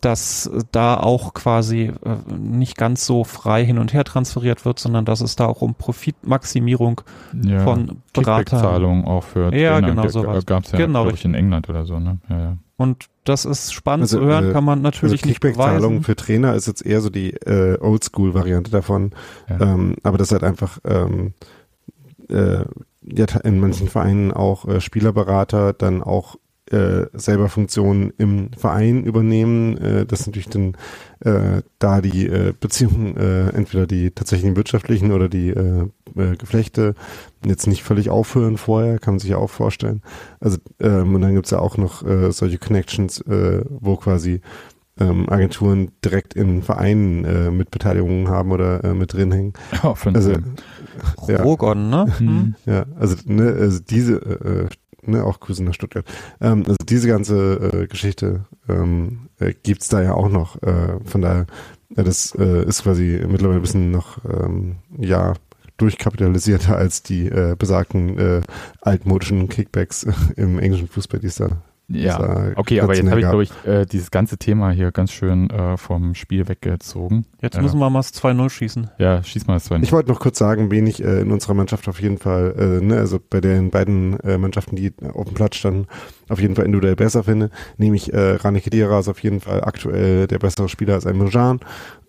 dass da auch quasi äh, nicht ganz so frei hin und her transferiert wird, sondern dass es da auch um Profitmaximierung ja, von Beratern auch für ja, Trainer. genau so Gab es ja, genau, glaube ich, in England oder so, ne? Ja, ja. Und das ist spannend Also, zu hören, äh, kann man natürlich also nicht Kickback-Zahlungen beweisen. für Trainer ist jetzt eher so die äh, Oldschool-Variante davon. Ja. Ähm, aber das ist halt einfach ähm, äh, ja, in manchen Vereinen auch äh, Spielerberater dann auch äh, selber Funktionen im Verein übernehmen. Äh, das ist natürlich dann äh, da die äh, Beziehungen, äh, entweder die tatsächlichen wirtschaftlichen oder die äh, äh, Geflechte jetzt nicht völlig aufhören vorher, kann man sich ja auch vorstellen. Also ähm, und dann gibt's ja auch noch äh, solche Connections, äh, wo quasi ähm, Agenturen direkt in Vereinen äh, mit Beteiligungen haben oder äh, mit drin hängen. Ja, von Also ja. Rogon, ne? Hm. Ja, also, ne, also diese, äh, ne, auch Grüße nach Stuttgart. Ähm, also diese ganze äh, Geschichte ähm, äh, gibt's da ja auch noch. Äh, von daher, ja, das äh, ist quasi mittlerweile ein bisschen noch, ähm, ja, durchkapitalisierter als die äh, besagten äh, altmodischen Kickbacks im englischen Fußball, die es da Ja, okay, aber jetzt habe ich, glaube ich, äh, dieses ganze Thema hier ganz schön äh, vom Spiel weggezogen. Jetzt Ja. müssen wir mal das 2-0 schießen. Ja, schieß mal das zwei. Ich wollte noch kurz sagen, wen ich äh, in unserer Mannschaft auf jeden Fall, äh, ne, also bei den beiden äh, Mannschaften, die auf dem Platz standen, auf jeden Fall individuell besser finde, nämlich äh, Rani Kedira ist auf jeden Fall aktuell der bessere Spieler als Emre Can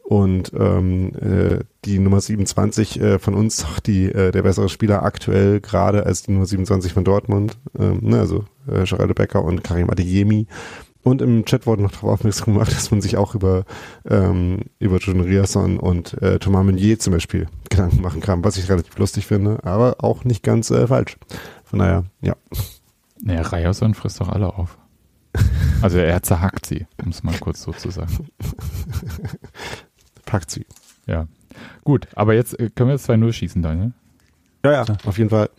und ähm, äh, die Nummer 27 äh, von uns die äh, der bessere Spieler aktuell gerade als die Nummer 27 von Dortmund, ähm, ne, also äh, Geraldo Becker und Karim Adeyemi. Und im Chat wurde noch darauf aufmerksam gemacht, dass man sich auch über, ähm, über John Riasson und äh, Thomas Meunier zum Beispiel Gedanken machen kann, was ich relativ lustig finde, aber auch nicht ganz äh, falsch. Von daher, ja. Naja, Ryerson frisst doch alle auf. Also er zerhackt sie, um es mal kurz so zu sagen. Packt sie. Ja. Gut, aber jetzt äh, können wir jetzt 2-0 schießen, Daniel. Ja, ja, auf jeden Fall.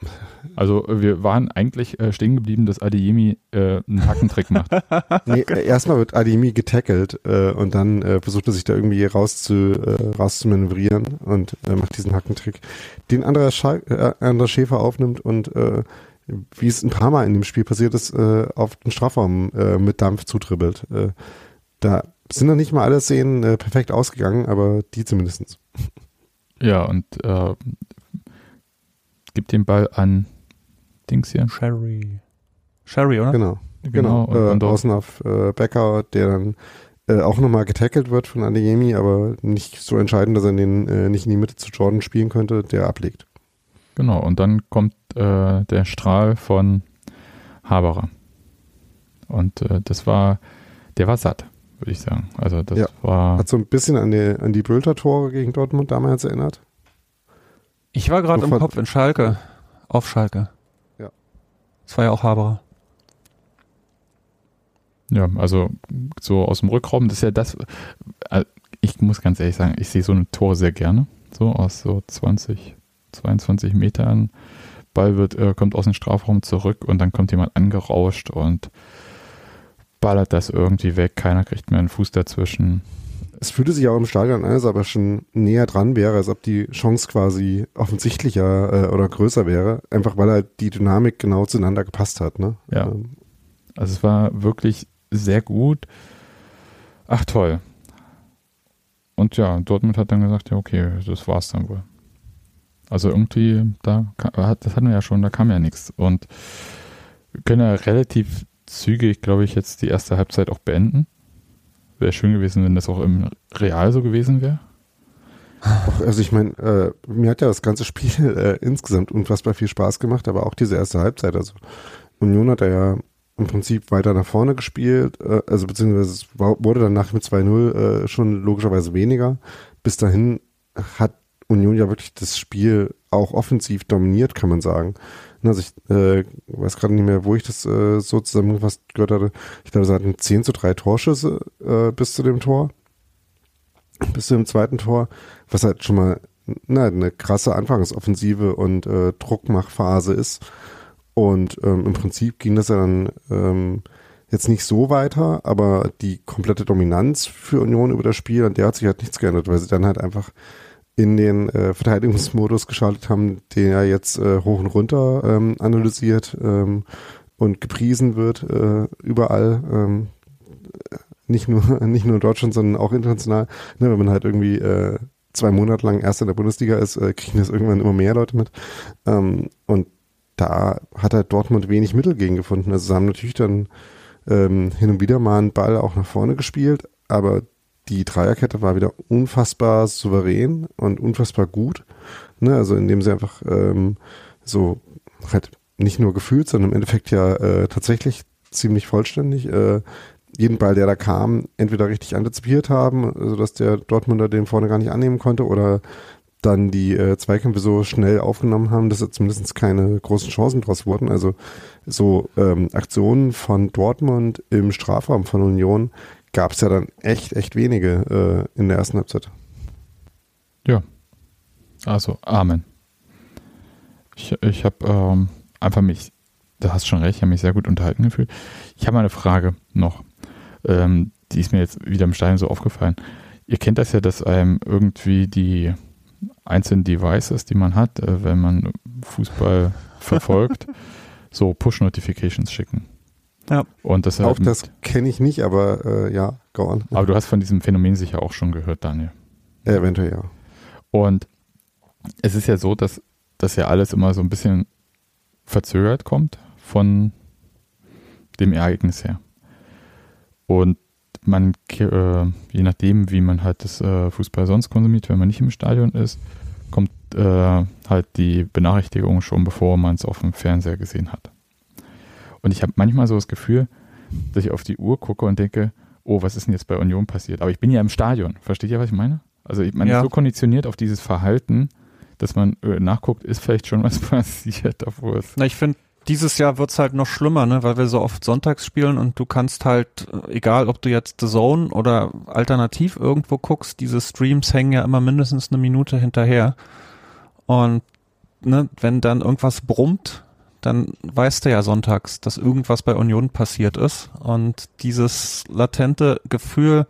Also äh, wir waren eigentlich äh, stehen geblieben, dass Adeyemi äh, einen Hackentrick macht. Nee, erstmal wird Ademi getackelt äh, und dann äh, versucht er sich da irgendwie raus zu, äh, rauszumanövrieren und äh, macht diesen Hackentrick, den äh, Andreas Schäfer aufnimmt und äh, wie es ein paar Mal in dem Spiel passiert ist, äh, auf den Strafraum äh, mit Dampf zutribbelt. Äh, da sind noch nicht mal alle Szenen äh, perfekt ausgegangen, aber die zumindestens. Ja, und äh, gibt den Ball an Dings hier. Sherry. Sherry, oder? Genau. Genau, Genau, und, äh, außen auf äh, Becker, der dann äh, auch nochmal getackelt wird von Adeyemi, aber nicht so entscheidend, dass er den äh, nicht in die Mitte zu Jordan spielen könnte, der ablegt. genau, und dann kommt äh, der Strahl von Haberer. Und äh, das war, der war satt, würde ich sagen. Also das Ja. war, Hat so ein bisschen an die, an die Bülter-Tore gegen Dortmund damals erinnert. Ich war gerade im Kopf in Schalke. Auf Schalke. Ja. Das war ja auch Haberer. ja, also so aus dem Rückraum, das ist ja das, äh, ich muss ganz ehrlich sagen, ich sehe so ein Tor sehr gerne. So aus so 20, 22 Metern. Ball wird, äh, kommt aus dem Strafraum zurück und dann kommt jemand angerauscht und ballert das irgendwie weg. Keiner kriegt mehr einen Fuß dazwischen. Es fühlte sich auch im Stadion an, als ob er schon näher dran wäre, als ob die Chance quasi offensichtlicher äh, oder größer wäre, einfach weil halt die Dynamik genau zueinander gepasst hat. Ne? Ja. Ähm, Also es war wirklich sehr gut. Ach toll. Und ja, Dortmund hat dann gesagt, ja okay, das war's dann wohl. Also irgendwie, da das hatten wir ja schon, da kam ja nichts. Und wir können ja relativ zügig, glaube ich, jetzt die erste Halbzeit auch beenden. Wäre schön gewesen, wenn das auch im Real so gewesen wäre. Also ich meine, äh, mir hat ja das ganze Spiel äh, insgesamt unfassbar viel Spaß gemacht, aber auch diese erste Halbzeit. Also Union hat er ja im Prinzip weiter nach vorne gespielt, äh, also beziehungsweise es war, wurde danach mit 2-0 äh, schon logischerweise weniger. Bis dahin hat Union ja wirklich das Spiel auch offensiv dominiert, kann man sagen. Also ich äh, weiß gerade nicht mehr, wo ich das äh, so zusammengefasst gehört hatte. Ich glaube, sie hatten 10 zu 3 Torschüsse äh, bis zu dem Tor. Bis zu dem zweiten Tor, was halt schon mal na, eine krasse Anfangsoffensive und äh, Druckmachphase ist. Und ähm, im Prinzip ging das ja dann ähm, jetzt nicht so weiter, aber die komplette Dominanz für Union über das Spiel, an der hat sich halt nichts geändert, weil sie dann halt einfach in den äh, Verteidigungsmodus geschaltet haben, den er jetzt äh, hoch und runter ähm, analysiert ähm, und gepriesen wird äh, überall. Ähm, nicht nur nicht nur in Deutschland, sondern auch international. Ne, wenn man halt irgendwie äh, zwei Monate lang erst in der Bundesliga ist, äh, kriegen das irgendwann immer mehr Leute mit. Ähm, und da hat halt Dortmund wenig Mittel gegen gefunden. Also sie haben natürlich dann ähm, hin und wieder mal einen Ball auch nach vorne gespielt, aber die Dreierkette war wieder unfassbar souverän und unfassbar gut. Ne? Also indem sie einfach ähm, so halt nicht nur gefühlt, sondern im Endeffekt ja äh, tatsächlich ziemlich vollständig äh, jeden Ball, der da kam, entweder richtig antizipiert haben, sodass der Dortmunder den vorne gar nicht annehmen konnte oder dann die äh, Zweikämpfe so schnell aufgenommen haben, dass da zumindest keine großen Chancen draus wurden. Also so ähm, Aktionen von Dortmund im Strafraum von Union gab es ja dann echt, echt wenige äh, in der ersten Halbzeit. Ja. Also, Amen. Ich, ich habe ähm, einfach mich, du hast schon recht, ich habe mich sehr gut unterhalten gefühlt. Ich habe mal eine Frage noch. Ähm, die ist mir jetzt wieder im Stein so aufgefallen. Ihr kennt das ja, dass einem irgendwie die einzelnen Devices, die man hat, äh, wenn man Fußball verfolgt, so Push-Notifications schicken. Ja. Und das auch das kenne ich nicht, aber äh, ja, go on. Aber du hast von diesem Phänomen sicher auch schon gehört, Daniel. Ja, eventuell ja. Und es ist ja so, dass das ja alles immer so ein bisschen verzögert kommt von dem Ereignis her. Und man, äh, je nachdem, wie man halt das äh, Fußball sonst konsumiert, wenn man nicht im Stadion ist, kommt äh, halt die Benachrichtigung schon, bevor man es auf dem Fernseher gesehen hat. Und ich habe manchmal so das Gefühl, dass ich auf die Uhr gucke und denke, oh, was ist denn jetzt bei Union passiert? Aber ich bin ja im Stadion. Versteht ihr, was ich meine? Also man ja. ist so konditioniert auf dieses Verhalten, dass man äh, nachguckt, ist vielleicht schon was passiert, obwohl es. Na, ich finde, dieses Jahr wird's halt noch schlimmer, ne, weil wir so oft sonntags spielen und du kannst halt, äh, egal ob du jetzt The Zone oder alternativ irgendwo guckst, diese Streams hängen ja immer mindestens eine Minute hinterher. Und ne, wenn dann irgendwas brummt, dann weißt du ja sonntags, dass irgendwas bei Union passiert ist. Und dieses latente Gefühl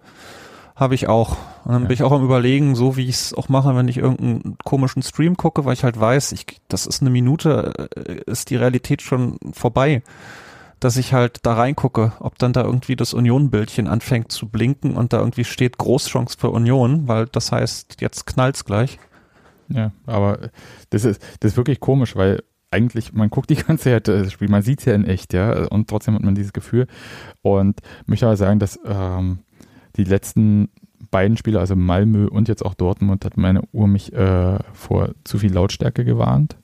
habe ich auch. Und dann ja. bin ich auch am überlegen, so wie ich es auch mache, wenn ich irgendeinen komischen Stream gucke, weil ich halt weiß, ich, das ist eine Minute, äh, ist die Realität schon vorbei. Dass ich halt da reingucke, ob dann da irgendwie das Union-Bildchen anfängt zu blinken und da irgendwie steht Großchance für Union, weil das heißt, jetzt knallt's gleich. Ja, aber das ist, das ist wirklich komisch, weil eigentlich, man guckt die ganze Zeit das Spiel, man sieht es ja in echt, ja, und trotzdem hat man dieses Gefühl. Und ich möchte aber sagen, dass ähm, die letzten beiden Spiele, also Malmö und jetzt auch Dortmund, hat meine Uhr mich äh, vor zu viel Lautstärke gewarnt.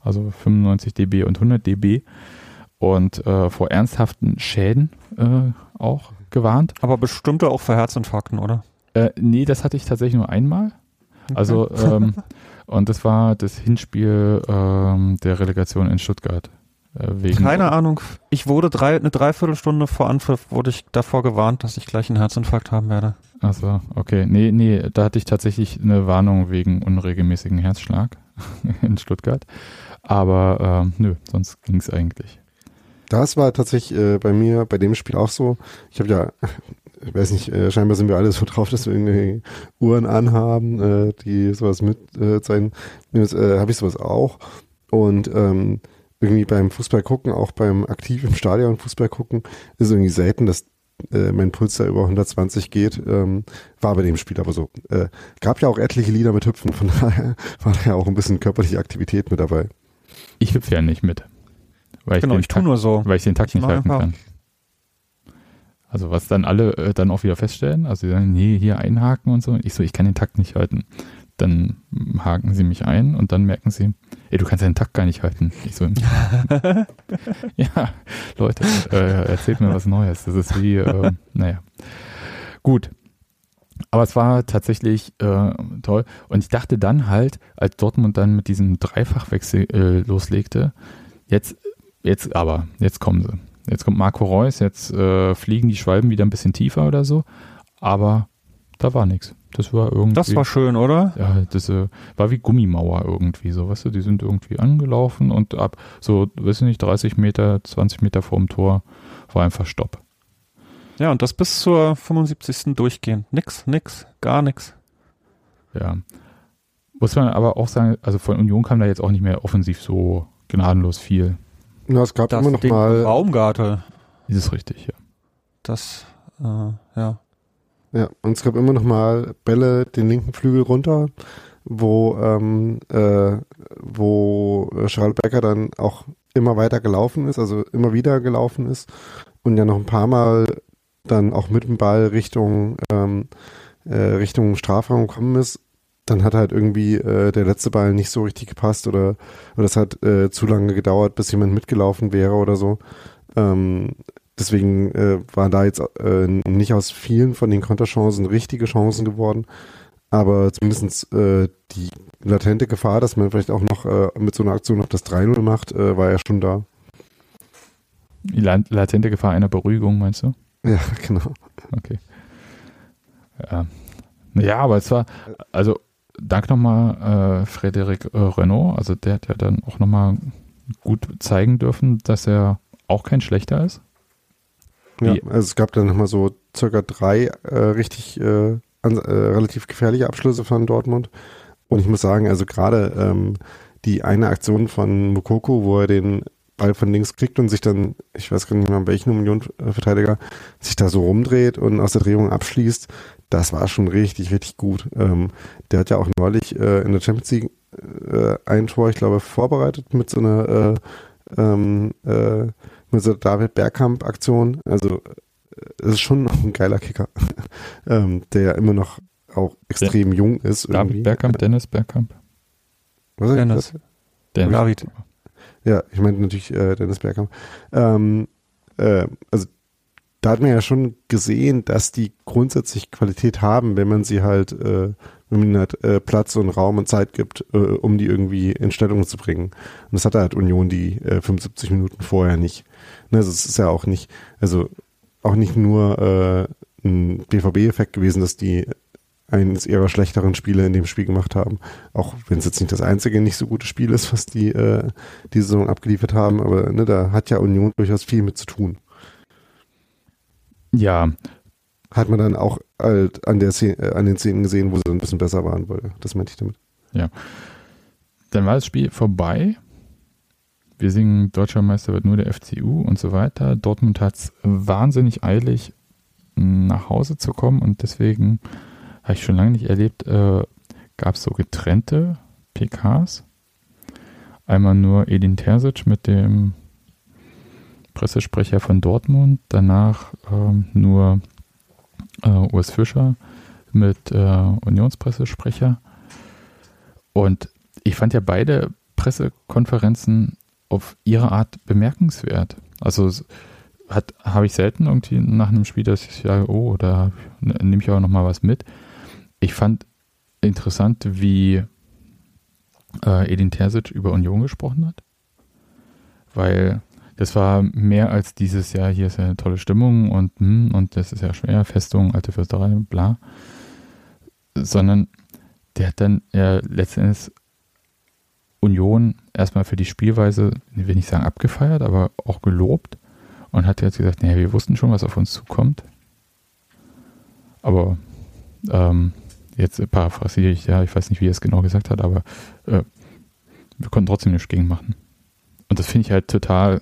Also 95 dB und 100 dB. Und äh, vor ernsthaften Schäden äh, auch gewarnt. Aber bestimmte auch für Herzinfarkten, oder? Äh, nee, das hatte ich tatsächlich nur einmal. Also ähm, Und das war das Hinspiel ähm, der Relegation in Stuttgart. Äh, wegen Keine Ahnung. Ich wurde drei, eine Dreiviertelstunde vor Anpfiff wurde ich davor gewarnt, dass ich gleich einen Herzinfarkt haben werde. Achso, okay. Nee, nee, da hatte ich tatsächlich eine Warnung wegen unregelmäßigen Herzschlag in Stuttgart. Aber ähm, nö, sonst ging es eigentlich. Das war tatsächlich äh, bei mir bei dem Spiel auch so. Ich habe ja ich weiß nicht, äh, scheinbar sind wir alle so drauf, dass wir irgendwie Uhren anhaben, äh, die sowas mit äh, sein. Äh, Habe ich sowas auch. Und ähm, irgendwie beim Fußball gucken, auch beim aktiv im Stadion Fußball gucken, ist irgendwie selten, dass äh, mein Puls da über 120 geht. Ähm, war bei dem Spiel aber so. Äh, gab ja auch etliche Lieder mit Hüpfen, von daher war da ja auch ein bisschen körperliche Aktivität mit dabei. Ich hüpfe ja nicht mit. Weil genau, ich, ich tue nur so. Weil ich den Takt nicht halten kann. Also was dann alle äh, dann auch wieder feststellen, also sie sagen, nee, hier einhaken und so. ich so, ich kann den Takt nicht halten. Dann haken sie mich ein und dann merken sie, ey, du kannst den Takt gar nicht halten. Ich so, ja, Leute, äh, erzählt mir was Neues. Das ist wie, äh, naja. Gut. Aber es war tatsächlich äh, toll. Und ich dachte dann halt, als Dortmund dann mit diesem Dreifachwechsel äh, loslegte, jetzt, jetzt aber, jetzt kommen sie. Jetzt kommt Marco Reus, jetzt äh, fliegen die Schwalben wieder ein bisschen tiefer oder so, aber da war nichts. Das war irgendwie. Das war schön, oder? Ja, das äh, war wie Gummimauer irgendwie, so, weißt du, die sind irgendwie angelaufen und ab so, weiß ich nicht, 30 Meter, 20 Meter vorm Tor war einfach Stopp. Ja, und das bis zur 75. durchgehend. Nix, nix, gar nix. Ja. Muss man aber auch sagen, also von Union kam da jetzt auch nicht mehr offensiv so gnadenlos viel. Na, es gab das immer noch Ding mal. Raumgartel. Das ist richtig, ja. Das, äh, ja. Ja, und es gab immer noch mal Bälle den linken Flügel runter, wo, ähm, äh, wo Charles Becker dann auch immer weiter gelaufen ist, also immer wieder gelaufen ist. und ja noch ein paar Mal dann auch mit dem Ball Richtung, ähm, äh, Richtung Strafraum gekommen ist, dann hat halt irgendwie äh, der letzte Ball nicht so richtig gepasst oder, oder es hat äh, zu lange gedauert, bis jemand mitgelaufen wäre oder so. Ähm, deswegen äh, waren da jetzt äh, nicht aus vielen von den Konterchancen richtige Chancen geworden. Aber zumindest äh, die latente Gefahr, dass man vielleicht auch noch äh, mit so einer Aktion noch das 3-0 macht, äh, war ja schon da. Die latente Gefahr einer Beruhigung, meinst du? Ja, genau. Okay. Ja, ja aber es war, also dank nochmal äh, Frédéric äh, Renault, also der hat ja dann auch nochmal gut zeigen dürfen, dass er auch kein schlechter ist. Ja, also es gab dann nochmal so circa drei äh, richtig äh, an, äh, relativ gefährliche Abschlüsse von Dortmund. Und ich muss sagen, also gerade ähm, die eine Aktion von Mukoko, wo er den Ball von links kriegt und sich dann, ich weiß gar nicht mehr, welchen Union-Verteidiger, sich da so rumdreht und aus der Drehung abschließt, das war schon richtig, richtig gut. Ähm, der hat ja auch neulich äh, in der Champions League äh, ein Tor, ich glaube, vorbereitet mit so einer äh, ähm, äh, mit so einer David Bergkamp-Aktion. Also äh, es ist schon noch ein geiler Kicker, ähm, der immer noch auch extrem jung ist. David irgendwie. Bergkamp, Dennis Bergkamp. Was Dennis. Dennis. David. Ja, ich meine natürlich äh, Dennis Bergkamp. Ähm, äh, also da hat man ja schon gesehen, dass die grundsätzlich Qualität haben, wenn man sie halt, äh, wenn man ihnen halt äh, Platz und Raum und Zeit gibt, äh, um die irgendwie in Stellung zu bringen. Und das hat halt Union die äh, 75 Minuten vorher nicht. Ne, also es ist ja auch nicht, also auch nicht nur äh, ein BVB-Effekt gewesen, dass die eines ihrer schlechteren Spiele in dem Spiel gemacht haben. Auch wenn es jetzt nicht das einzige nicht so gute Spiel ist, was die äh, die Saison abgeliefert haben, aber ne, da hat ja Union durchaus viel mit zu tun. Ja. Hat man dann auch halt an, der Szene, äh, an den Szenen gesehen, wo sie ein bisschen besser waren, weil das meinte ich damit. Ja. Dann war das Spiel vorbei. Wir singen Deutscher Meister wird nur der FCU und so weiter. Dortmund hat es wahnsinnig eilig, nach Hause zu kommen und deswegen habe ich schon lange nicht erlebt, äh, gab es so getrennte PKs. Einmal nur Edin Terzic mit dem Pressesprecher von Dortmund, danach ähm, nur äh, Urs Fischer mit äh, Unionspressesprecher. Und ich fand ja beide Pressekonferenzen auf ihre Art bemerkenswert. Also habe ich selten irgendwie nach einem Spiel, dass ich sage, oh, da nehme ich auch noch mal was mit. Ich fand interessant, wie äh, Edin Terzic über Union gesprochen hat, weil das war mehr als dieses Jahr, hier ist ja eine tolle Stimmung und, hm, und das ist ja schwer, Festung, alte Fürsterei, bla. Sondern der hat dann ja letztendlich Union erstmal für die Spielweise, ich will nicht sagen abgefeiert, aber auch gelobt und hat jetzt gesagt, naja, wir wussten schon, was auf uns zukommt. Aber ähm, jetzt paraphrasiere ich, ja, ich weiß nicht, wie er es genau gesagt hat, aber äh, wir konnten trotzdem nichts gegen machen. Und das finde ich halt total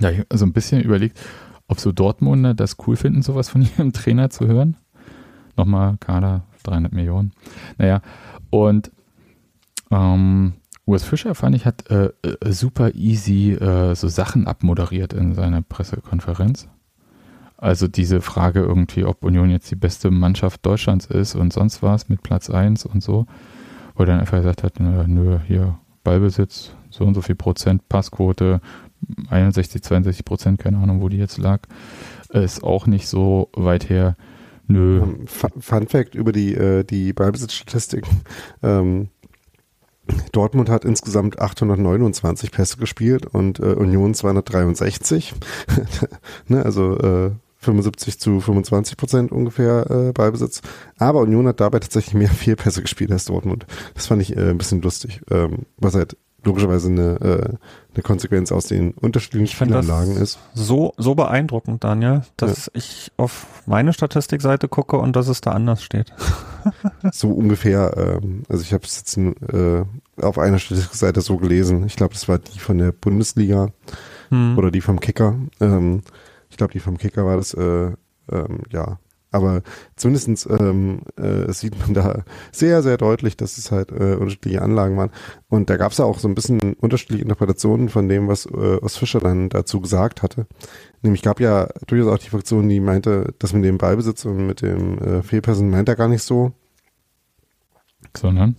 ja, ich habe so ein bisschen überlegt, ob so Dortmunder das cool finden, sowas von ihrem Trainer zu hören. Nochmal Kader, 300 Millionen. Naja, und ähm, Urs Fischer fand ich, hat äh, äh, super easy äh, so Sachen abmoderiert in seiner Pressekonferenz. Also diese Frage irgendwie, ob Union jetzt die beste Mannschaft Deutschlands ist und sonst was mit Platz 1 und so. Wo er dann einfach gesagt hat, nö, hier Ballbesitz, so und so viel Prozent, Passquote, 61, 62 Prozent, keine Ahnung, wo die jetzt lag, ist auch nicht so weit her. Nö. Um, Fun Fact über die, äh, die Ballbesitzstatistik. Ähm, Dortmund hat insgesamt 829 Pässe gespielt und äh, Union 263. ne, also äh, 75 zu 25 Prozent ungefähr äh, Ballbesitz. Aber Union hat dabei tatsächlich mehr Pässe gespielt als Dortmund. Das fand ich äh, ein bisschen lustig, ähm, was halt logischerweise eine, äh, eine Konsequenz aus den unterschiedlichen ich Spielanlagen ist. So, so beeindruckend, Daniel, dass ja. ich auf meine Statistikseite gucke und dass es da anders steht. so ungefähr, ähm, also ich habe es jetzt äh, auf einer Statistikseite so gelesen. Ich glaube, das war die von der Bundesliga hm. oder die vom Kicker. Ähm, ich glaube, die vom Kicker war das, äh, ähm, ja, Aber zumindestens ähm, äh, sieht man da sehr, sehr deutlich, dass es halt äh, unterschiedliche Anlagen waren. Und da gab es ja auch so ein bisschen unterschiedliche Interpretationen von dem, was äh, Os Fischer dann dazu gesagt hatte. Nämlich gab ja durchaus auch die Fraktion, die meinte, dass mit dem Ballbesitz und mit dem äh, Fehlpassen meint er gar nicht so. Sondern?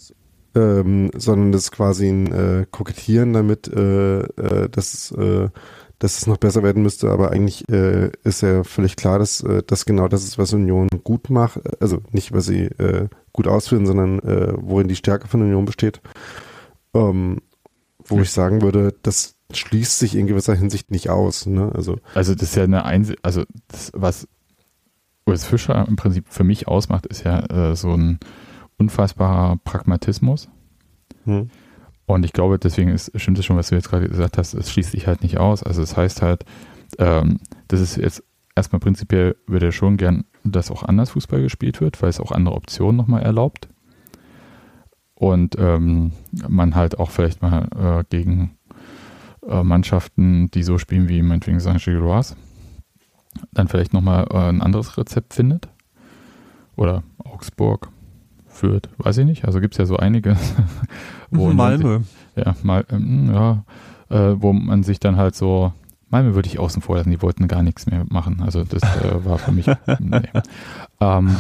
Ähm, sondern das ist quasi ein äh, Kokettieren damit, äh, äh, dass äh, dass es noch besser werden müsste, aber eigentlich äh, ist ja völlig klar, dass äh, das genau das ist, was Union gut macht. Also nicht, was sie äh, gut ausführen, sondern äh, worin die Stärke von Union besteht. Ähm, wo ich sagen würde, das schließt sich in gewisser Hinsicht nicht aus. Ne? Also, also das ist ja eine Einsicht, also das, was Urs Fischer im Prinzip für mich ausmacht, ist ja äh, so ein unfassbarer Pragmatismus. Hm. Und ich glaube, deswegen ist, stimmt es schon, was du jetzt gerade gesagt hast, es schließt sich halt nicht aus. Also es heißt halt, ähm, das ist jetzt erstmal prinzipiell, würde er schon gern, dass auch anders Fußball gespielt wird, weil es auch andere Optionen nochmal erlaubt. Und ähm, man halt auch vielleicht mal äh, gegen äh, Mannschaften, die so spielen wie meinetwegen Saint-Gilloise, dann vielleicht nochmal äh, ein anderes Rezept findet. Oder Augsburg führt, weiß ich nicht. Also gibt es ja so einige. wo Malmö. Sich, ja, mal, ähm, ja äh, wo man sich dann halt so, Malmö würde ich außen vor lassen, die wollten gar nichts mehr machen. Also das äh, war für mich. nee. ähm,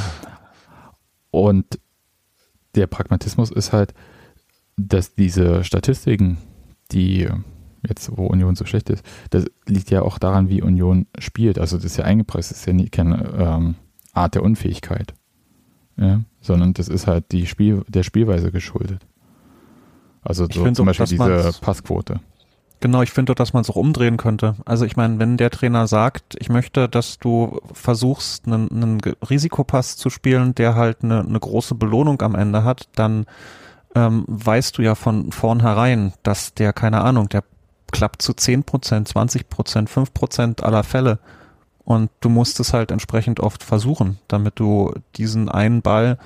und der Pragmatismus ist halt, dass diese Statistiken, die jetzt, wo Union so schlecht ist, das liegt ja auch daran, wie Union spielt. Also das ist ja eingepreist, das ist ja nie, keine ähm, Art der Unfähigkeit ja, sondern das ist halt die Spiel, der Spielweise geschuldet. Also so zum Beispiel diese Passquote. Genau, ich finde, dass man es auch umdrehen könnte. Also ich meine, wenn der Trainer sagt, ich möchte, dass du versuchst, einen, einen Risikopass zu spielen, der halt eine, eine große Belohnung am Ende hat, dann ähm, weißt du ja von vornherein, dass der, keine Ahnung, der klappt zu 10 Prozent, 20 Prozent, 5 Prozent aller Fälle. Und du musst es halt entsprechend oft versuchen, damit du diesen einen Ball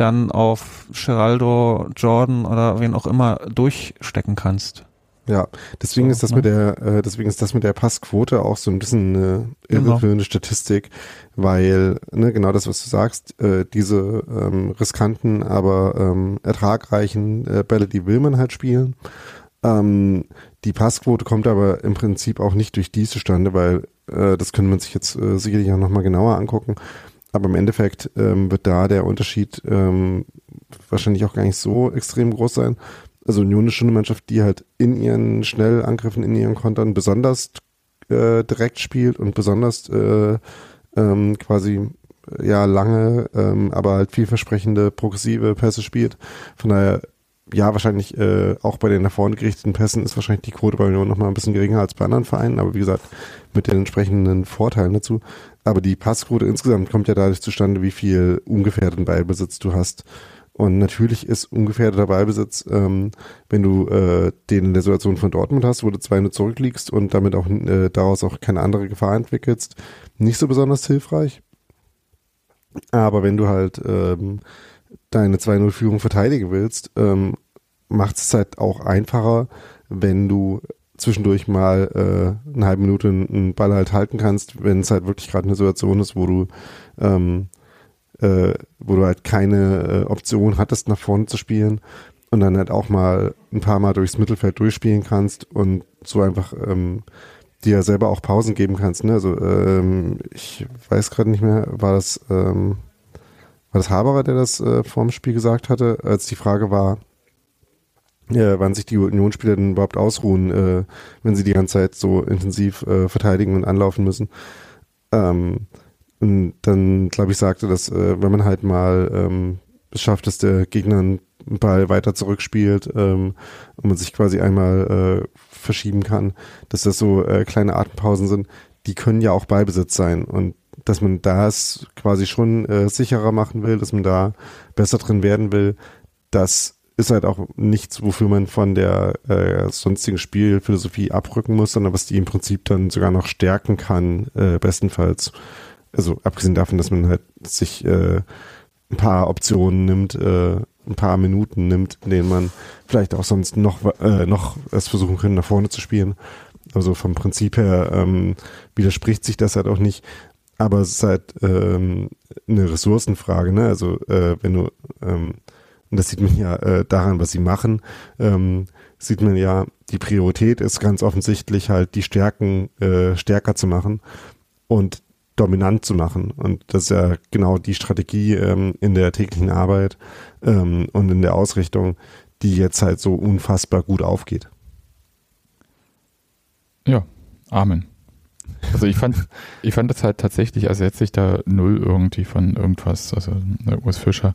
dann auf Geraldo, Jordan oder wen auch immer durchstecken kannst. Ja, deswegen so, ist das ne? mit der, äh, deswegen ist das mit der Passquote auch so ein bisschen eine irreführende genau. Statistik, weil, ne, genau das, was du sagst, äh, diese ähm, riskanten, aber ähm, ertragreichen äh, Bälle, die will man halt spielen. Ähm, die Passquote kommt aber im Prinzip auch nicht durch die zustande, weil äh, das können wir sich jetzt äh, sicherlich auch nochmal genauer angucken. Aber im Endeffekt ähm, wird da der Unterschied ähm, wahrscheinlich auch gar nicht so extrem groß sein. Also Union ist schon eine Mannschaft, die halt in ihren Schnellangriffen, in ihren Kontern besonders äh, direkt spielt und besonders äh, ähm, quasi ja lange, ähm, aber halt vielversprechende progressive Pässe spielt. Von daher ja, wahrscheinlich äh, auch bei den nach vorne gerichteten Pässen ist wahrscheinlich die Quote bei Union noch mal ein bisschen geringer als bei anderen Vereinen, aber wie gesagt, mit den entsprechenden Vorteilen dazu. Aber die Passquote insgesamt kommt ja dadurch zustande, wie viel ungefährdeten Ballbesitz du hast. Und natürlich ist ungefährdeter Ballbesitz, ähm, wenn du äh, den in der Situation von Dortmund hast, wo du 2-0 zurückliegst und damit auch äh, daraus auch keine andere Gefahr entwickelst, nicht so besonders hilfreich. Aber wenn du halt ähm, deine 2-0-Führung verteidigen willst, ähm, macht es halt auch einfacher, wenn du zwischendurch mal äh, eine halbe Minute einen Ball halt halten kannst, wenn es halt wirklich gerade eine Situation ist, wo du ähm, äh, wo du halt keine äh, Option hattest, nach vorne zu spielen und dann halt auch mal ein paar Mal durchs Mittelfeld durchspielen kannst und so einfach ähm, dir selber auch Pausen geben kannst. Ne? Also ähm, ich weiß gerade nicht mehr, war das ähm, war das Haberer, der das äh, vorm Spiel gesagt hatte, als die Frage war, äh, wann sich die Unionsspieler denn überhaupt ausruhen, äh, wenn sie die ganze Zeit so intensiv äh, verteidigen und anlaufen müssen. Ähm, und dann, glaube ich, sagte, dass äh, wenn man halt mal ähm, es schafft, dass der Gegner einen Ball weiter zurückspielt ähm, und man sich quasi einmal äh, verschieben kann, dass das so äh, kleine Atempausen sind, die können ja auch Ballbesitz sein. Und dass man das quasi schon äh, sicherer machen will, dass man da besser drin werden will, das ist halt auch nichts, wofür man von der äh, sonstigen Spielphilosophie abrücken muss, sondern was die im Prinzip dann sogar noch stärken kann, äh, bestenfalls. Also abgesehen davon, dass man halt sich äh, ein paar Optionen nimmt, äh, ein paar Minuten nimmt, in denen man vielleicht auch sonst noch äh, noch es versuchen können, nach vorne zu spielen. Also vom Prinzip her ähm, widerspricht sich das halt auch nicht. Aber es ist halt ähm, eine Ressourcenfrage, ne? Also äh, wenn du, ähm, und das sieht man ja äh, daran, was sie machen, ähm, sieht man ja, die Priorität ist ganz offensichtlich halt die Stärken äh, stärker zu machen und dominant zu machen. Und das ist ja genau die Strategie ähm, in der täglichen Arbeit ähm, und in der Ausrichtung, die jetzt halt so unfassbar gut aufgeht. Ja, Amen. Also ich fand, ich fand das halt tatsächlich, also jetzt sich da null irgendwie von irgendwas, also der Urs Fischer,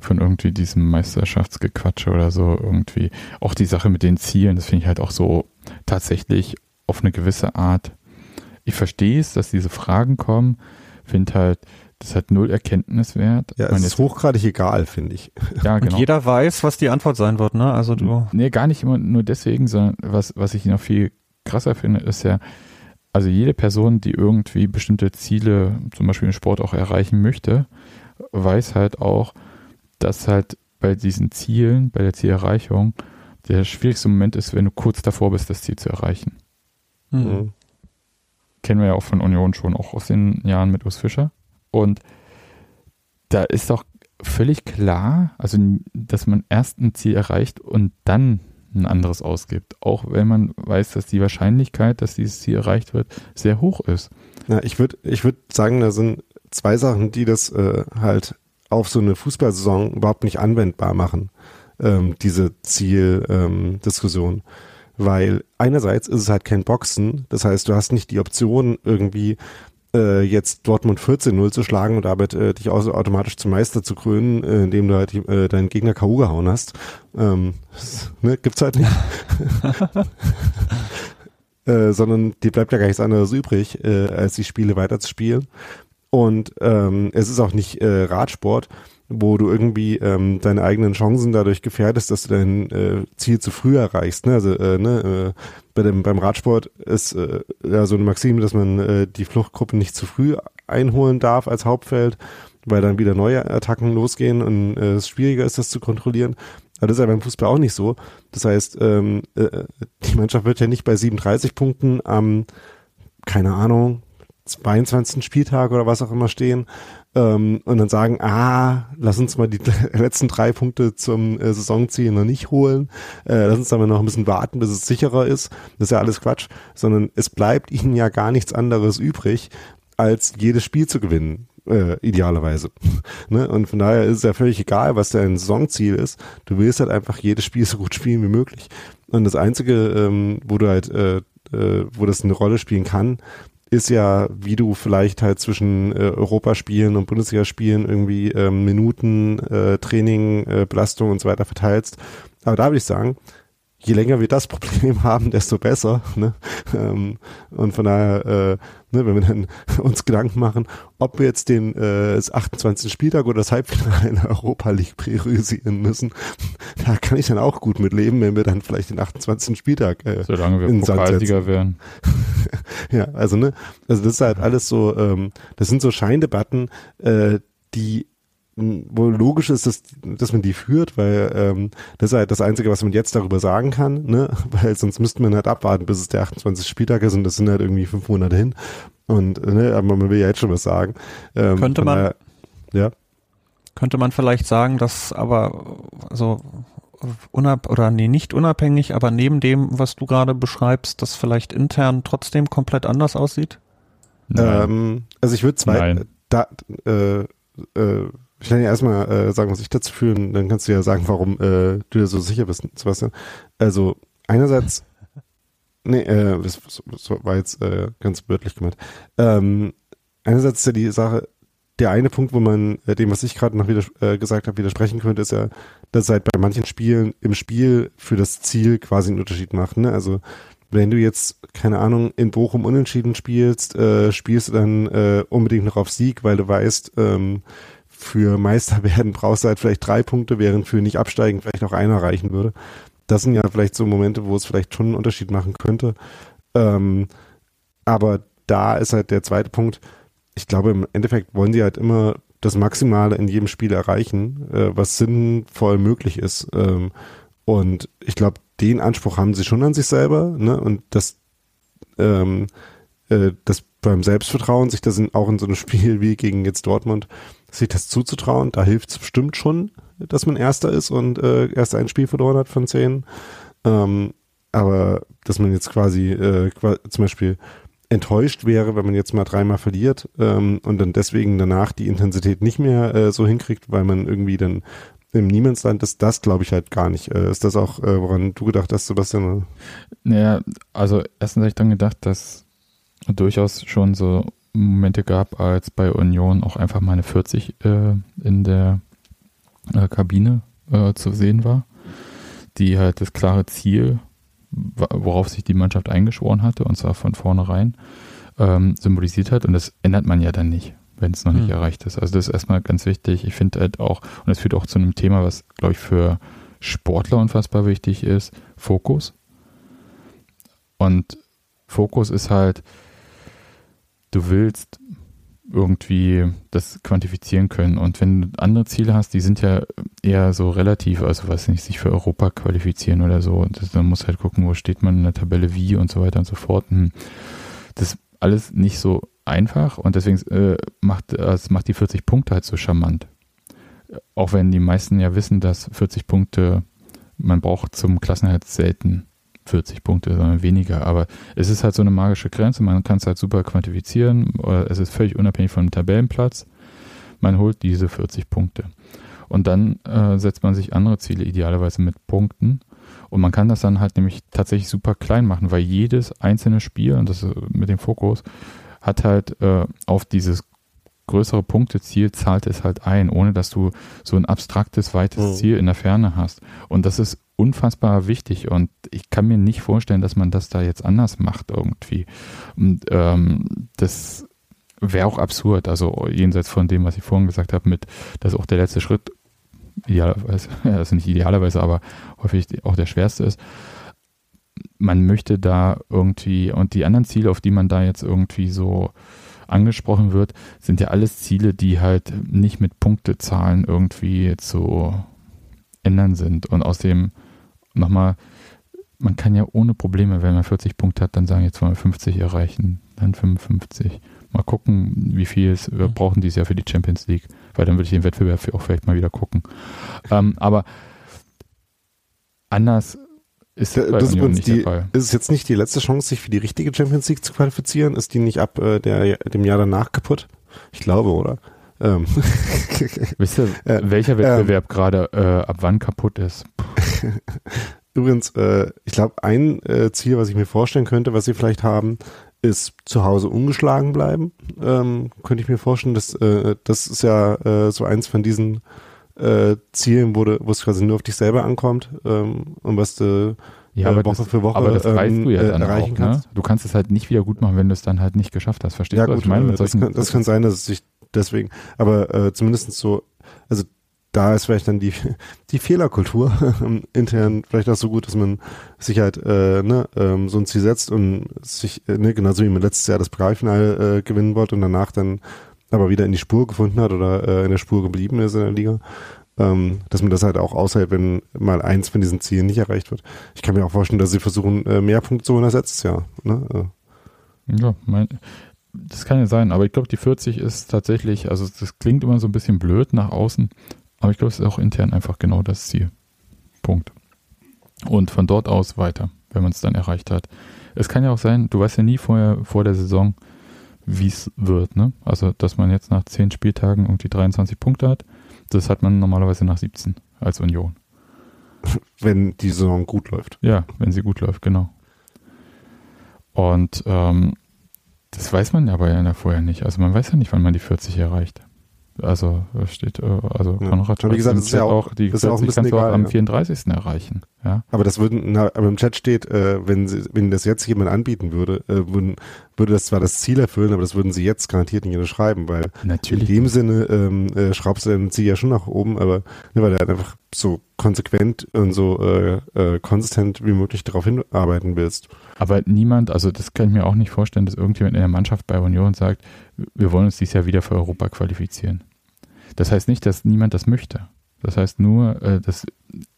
von irgendwie diesem Meisterschaftsgequatsche oder so irgendwie. Auch die Sache mit den Zielen, das finde ich halt auch so tatsächlich auf eine gewisse Art. Ich verstehe es, dass diese Fragen kommen, finde halt, das hat null Erkenntniswert. Ja, es ist hochgradig egal, finde ich. Ja, genau. Und jeder weiß, was die Antwort sein wird, ne? Also du. Nee, gar nicht immer nur deswegen, sondern was, was ich noch viel krasser finde, ist ja, also jede Person, die irgendwie bestimmte Ziele, zum Beispiel im Sport auch erreichen möchte, weiß halt auch, dass halt bei diesen Zielen, bei der Zielerreichung, der schwierigste Moment ist, wenn du kurz davor bist, das Ziel zu erreichen. Mhm. mhm. Kennen wir ja auch von Union schon, auch aus den Jahren mit Urs Fischer. Und da ist doch völlig klar, also dass man erst ein Ziel erreicht und dann ein anderes ausgibt, auch wenn man weiß, dass die Wahrscheinlichkeit, dass dieses Ziel erreicht wird, sehr hoch ist. Ja, ich würde ich würd sagen, da sind zwei Sachen, die das äh, halt auf so eine Fußballsaison überhaupt nicht anwendbar machen, ähm, diese Zieldiskussion. Ähm, Weil einerseits ist es halt kein Boxen, das heißt, du hast nicht die Option, irgendwie äh, jetzt Dortmund 14-0 zu schlagen und damit äh, dich automatisch zum Meister zu krönen, äh, indem du halt äh, deinen Gegner K.O. gehauen hast. Ähm, ne, gibt's halt nicht. äh, sondern dir bleibt ja gar nichts anderes übrig, äh, als die Spiele weiterzuspielen. Und ähm, es ist auch nicht äh, Radsport, wo du irgendwie ähm, deine eigenen Chancen dadurch gefährdest, dass du dein äh, Ziel zu früh erreichst. Ne? Also äh, ne, äh, bei dem, beim Radsport ist äh, ja so eine Maxime, dass man äh, die Fluchtgruppe nicht zu früh einholen darf als Hauptfeld, weil dann wieder neue Attacken losgehen und äh, es schwieriger ist, das zu kontrollieren. Aber das ist ja beim Fußball auch nicht so. Das heißt, ähm, äh, die Mannschaft wird ja nicht bei 37 Punkten am, keine Ahnung, 22. Spieltag oder was auch immer stehen ähm, und dann sagen, ah, lass uns mal die letzten drei Punkte zum äh, Saisonziel noch nicht holen, äh, lass uns dann mal noch ein bisschen warten, bis es sicherer ist. Das ist ja alles Quatsch, sondern es bleibt ihnen ja gar nichts anderes übrig, als jedes Spiel zu gewinnen. Äh, idealerweise. ne? Und von daher ist es ja völlig egal, was dein Saisonziel ist. Du willst halt einfach jedes Spiel so gut spielen wie möglich. Und das Einzige, ähm, wo du halt, äh, äh, wo das eine Rolle spielen kann, ist ja, wie du vielleicht halt zwischen äh, Europaspielen und Bundesligaspielen irgendwie ähm, Minuten, äh, Training, äh, Belastung und so weiter verteilst. Aber da würde ich sagen, je länger wir das Problem haben, desto besser. Ne? Ähm, und von daher, äh, ne, wenn wir dann uns Gedanken machen, ob wir jetzt den äh, das 28. Spieltag oder das Halbfinale in der Europa League priorisieren müssen, da kann ich dann auch gut mit leben, wenn wir dann vielleicht den 28. Spieltag äh, Solange wir in Pokalsieger werden. ja, also ne, also das ist halt alles so, ähm, das sind so Scheindebatten, äh, die wohl logisch ist, dass, dass man die führt, weil ähm, das ist halt das Einzige, was man jetzt darüber sagen kann, ne? weil sonst müsste man halt abwarten, bis es der 28. Spieltag ist und das sind halt irgendwie fünf Monate hin. Und ne, aber man will ja jetzt schon was sagen. Ähm, könnte man daher, ja. Könnte man vielleicht sagen, dass aber so unab oder nee, nicht unabhängig, aber neben dem, was du gerade beschreibst, das vielleicht intern trotzdem komplett anders aussieht? Ähm, also ich würde zwei Nein. da, äh, äh, ich kann ja erstmal äh, sagen, was ich dazu fühle, dann kannst du ja sagen, warum äh, du dir so sicher bist, Sebastian. Also einerseits, nee, äh, das, das war jetzt äh, ganz wörtlich gemeint. Ähm, einerseits ist ja die Sache, der eine Punkt, wo man äh, dem, was ich gerade noch wieder äh, gesagt habe, widersprechen könnte, ist ja, dass es halt bei manchen Spielen im Spiel für das Ziel quasi einen Unterschied macht. Ne? Also wenn du jetzt, keine Ahnung, in Bochum unentschieden spielst, äh, spielst du dann äh, unbedingt noch auf Sieg, weil du weißt, ähm, für Meister werden brauchst du halt vielleicht drei Punkte, während für nicht absteigen vielleicht auch einer reichen würde. Das sind ja vielleicht so Momente, wo es vielleicht schon einen Unterschied machen könnte. Ähm, aber da ist halt der zweite Punkt. Ich glaube, im Endeffekt wollen sie halt immer das Maximale in jedem Spiel erreichen, äh, was sinnvoll möglich ist. Ähm, und ich glaube, den Anspruch haben sie schon an sich selber. Ne? Und das ähm, äh, das beim Selbstvertrauen, sich das in, auch in so einem Spiel wie gegen jetzt Dortmund, sich das zuzutrauen, da hilft es bestimmt schon, dass man Erster ist und äh, erst ein Spiel verloren hat von zehn. Ähm, aber dass man jetzt quasi, äh, zum Beispiel enttäuscht wäre, wenn man jetzt mal dreimal verliert ähm, und dann deswegen danach die Intensität nicht mehr äh, so hinkriegt, weil man irgendwie dann im Niemandsland ist, das glaube ich halt gar nicht. Äh, ist das auch, äh, woran du gedacht hast, Sebastian? Naja, also erstens habe ich dann gedacht, dass durchaus schon so Momente gab, als bei Union auch einfach mal eine 40 äh, in der äh, Kabine äh, zu sehen war, die halt das klare Ziel worauf sich die Mannschaft eingeschworen hatte, und zwar von vornherein, ähm, symbolisiert hat. Und das ändert man ja dann nicht, wenn es noch nicht mhm. erreicht ist. Also das ist erstmal ganz wichtig. Ich finde halt auch, und das führt auch zu einem Thema, was, glaube ich, für Sportler unfassbar wichtig ist, Fokus. Und Fokus ist halt, du willst irgendwie das quantifizieren können. Und wenn du andere Ziele hast, die sind ja eher so relativ, also weiß nicht, sich für Europa qualifizieren oder so. Das, dann muss halt gucken, wo steht man in der Tabelle wie und so weiter und so fort. Hm. Das ist alles nicht so einfach und deswegen äh, macht, also macht die 40 Punkte halt so charmant. Auch wenn die meisten ja wissen, dass 40 Punkte man braucht zum Klassenhalt selten 40 Punkte, sondern weniger. Aber es ist halt so eine magische Grenze. Man kann es halt super quantifizieren. Es ist völlig unabhängig vom Tabellenplatz. Man holt diese 40 Punkte. Und dann äh, setzt man sich andere Ziele, idealerweise mit Punkten. Und man kann das dann halt nämlich tatsächlich super klein machen, weil jedes einzelne Spiel, und das mit dem Fokus, hat halt äh, auf dieses größere Punkteziel zahlt es halt ein, ohne dass du so ein abstraktes, weites mhm. Ziel in der Ferne hast. Und das ist unfassbar wichtig und ich kann mir nicht vorstellen, dass man das da jetzt anders macht irgendwie. Und ähm, das wäre auch absurd, also jenseits von dem, was ich vorhin gesagt habe, mit, dass auch der letzte Schritt idealerweise, also nicht idealerweise, aber häufig auch der schwerste ist. Man möchte da irgendwie, und die anderen Ziele, auf die man da jetzt irgendwie so angesprochen wird, sind ja alles Ziele, die halt nicht mit Punktezahlen irgendwie zu ändern sind. Und aus dem nochmal, man kann ja ohne Probleme, wenn man 40 Punkte hat, dann sagen, jetzt wollen wir 50 erreichen, dann 55. Mal gucken, wie viel es wir brauchen dieses Jahr für die Champions League, weil dann würde ich den Wettbewerb auch vielleicht mal wieder gucken. Ähm, aber anders ist das, das nicht die, der Fall. Ist es jetzt nicht die letzte Chance, sich für die richtige Champions League zu qualifizieren? Ist die nicht ab äh, der, dem Jahr danach kaputt? Ich glaube, oder? Ähm. Wisst ihr, äh, welcher Wettbewerb ähm, gerade äh, ab wann kaputt ist? Übrigens, äh, ich glaube, ein äh, Ziel, was ich mir vorstellen könnte, was sie vielleicht haben, ist zu Hause ungeschlagen bleiben. Ähm, könnte ich mir vorstellen, dass äh, das ist ja äh, so eins von diesen äh, Zielen, wo, wo es quasi nur auf dich selber ankommt ähm, und was du ja, aber Woche das, für Woche aber das weißt ähm, du ja dann erreichen auch, ne? kannst. Du kannst es halt nicht wieder gut machen, wenn du es dann halt nicht geschafft hast. Verstehst ja, du, was ich meine? Das kann, das kann sein, dass es sich deswegen, aber äh, zumindest so, also da ist vielleicht dann die, die Fehlerkultur intern vielleicht auch so gut, dass man sich halt äh, ne, ähm, so ein Ziel setzt und sich, äh, ne, genauso wie man letztes Jahr das Pokalfinale äh, gewinnen wollte und danach dann aber wieder in die Spur gefunden hat oder äh, in der Spur geblieben ist in der Liga, ähm, dass man das halt auch aushält, wenn mal eins von diesen Zielen nicht erreicht wird. Ich kann mir auch vorstellen, dass sie versuchen, äh, mehr Punkte zu holen als letztes Jahr. Ne? Ja, mein, das kann ja sein, aber ich glaube, die 40 ist tatsächlich, also das klingt immer so ein bisschen blöd nach außen, aber ich glaube, es ist auch intern einfach genau das Ziel. Punkt. Und von dort aus weiter, wenn man es dann erreicht hat. Es kann ja auch sein, du weißt ja nie vorher, vor der Saison, wie es wird. Ne? Also, dass man jetzt nach 10 Spieltagen irgendwie 23 Punkte hat, das hat man normalerweise nach 17 als Union. Wenn die Saison gut läuft. Ja, wenn sie gut läuft, genau. Und ähm, das weiß man aber ja vorher nicht. Also man weiß ja nicht, wann man die 40 erreicht. Also steht, äh, also ja. Konrad wie gesagt, das ist ja auch, die ist ja auch kannst egal, du auch am 34. erreichen. Ja. Aber das würden, na, aber im Chat steht, äh, wenn sie, wenn das jetzt jemand anbieten würde, äh, würden, würde das zwar das Ziel erfüllen, aber das würden sie jetzt garantiert nicht unterschreiben, weil Natürlich. in dem Sinne ähm, äh, schraubst du dein Ziel ja schon nach oben, aber ne, weil er halt einfach so konsequent und so äh, äh, konsistent wie möglich darauf hinarbeiten willst. Aber niemand, also das kann ich mir auch nicht vorstellen, dass irgendjemand in der Mannschaft bei Union sagt, wir wollen uns dieses Jahr wieder für Europa qualifizieren. Das heißt nicht, dass niemand das möchte. Das heißt nur, äh, dass,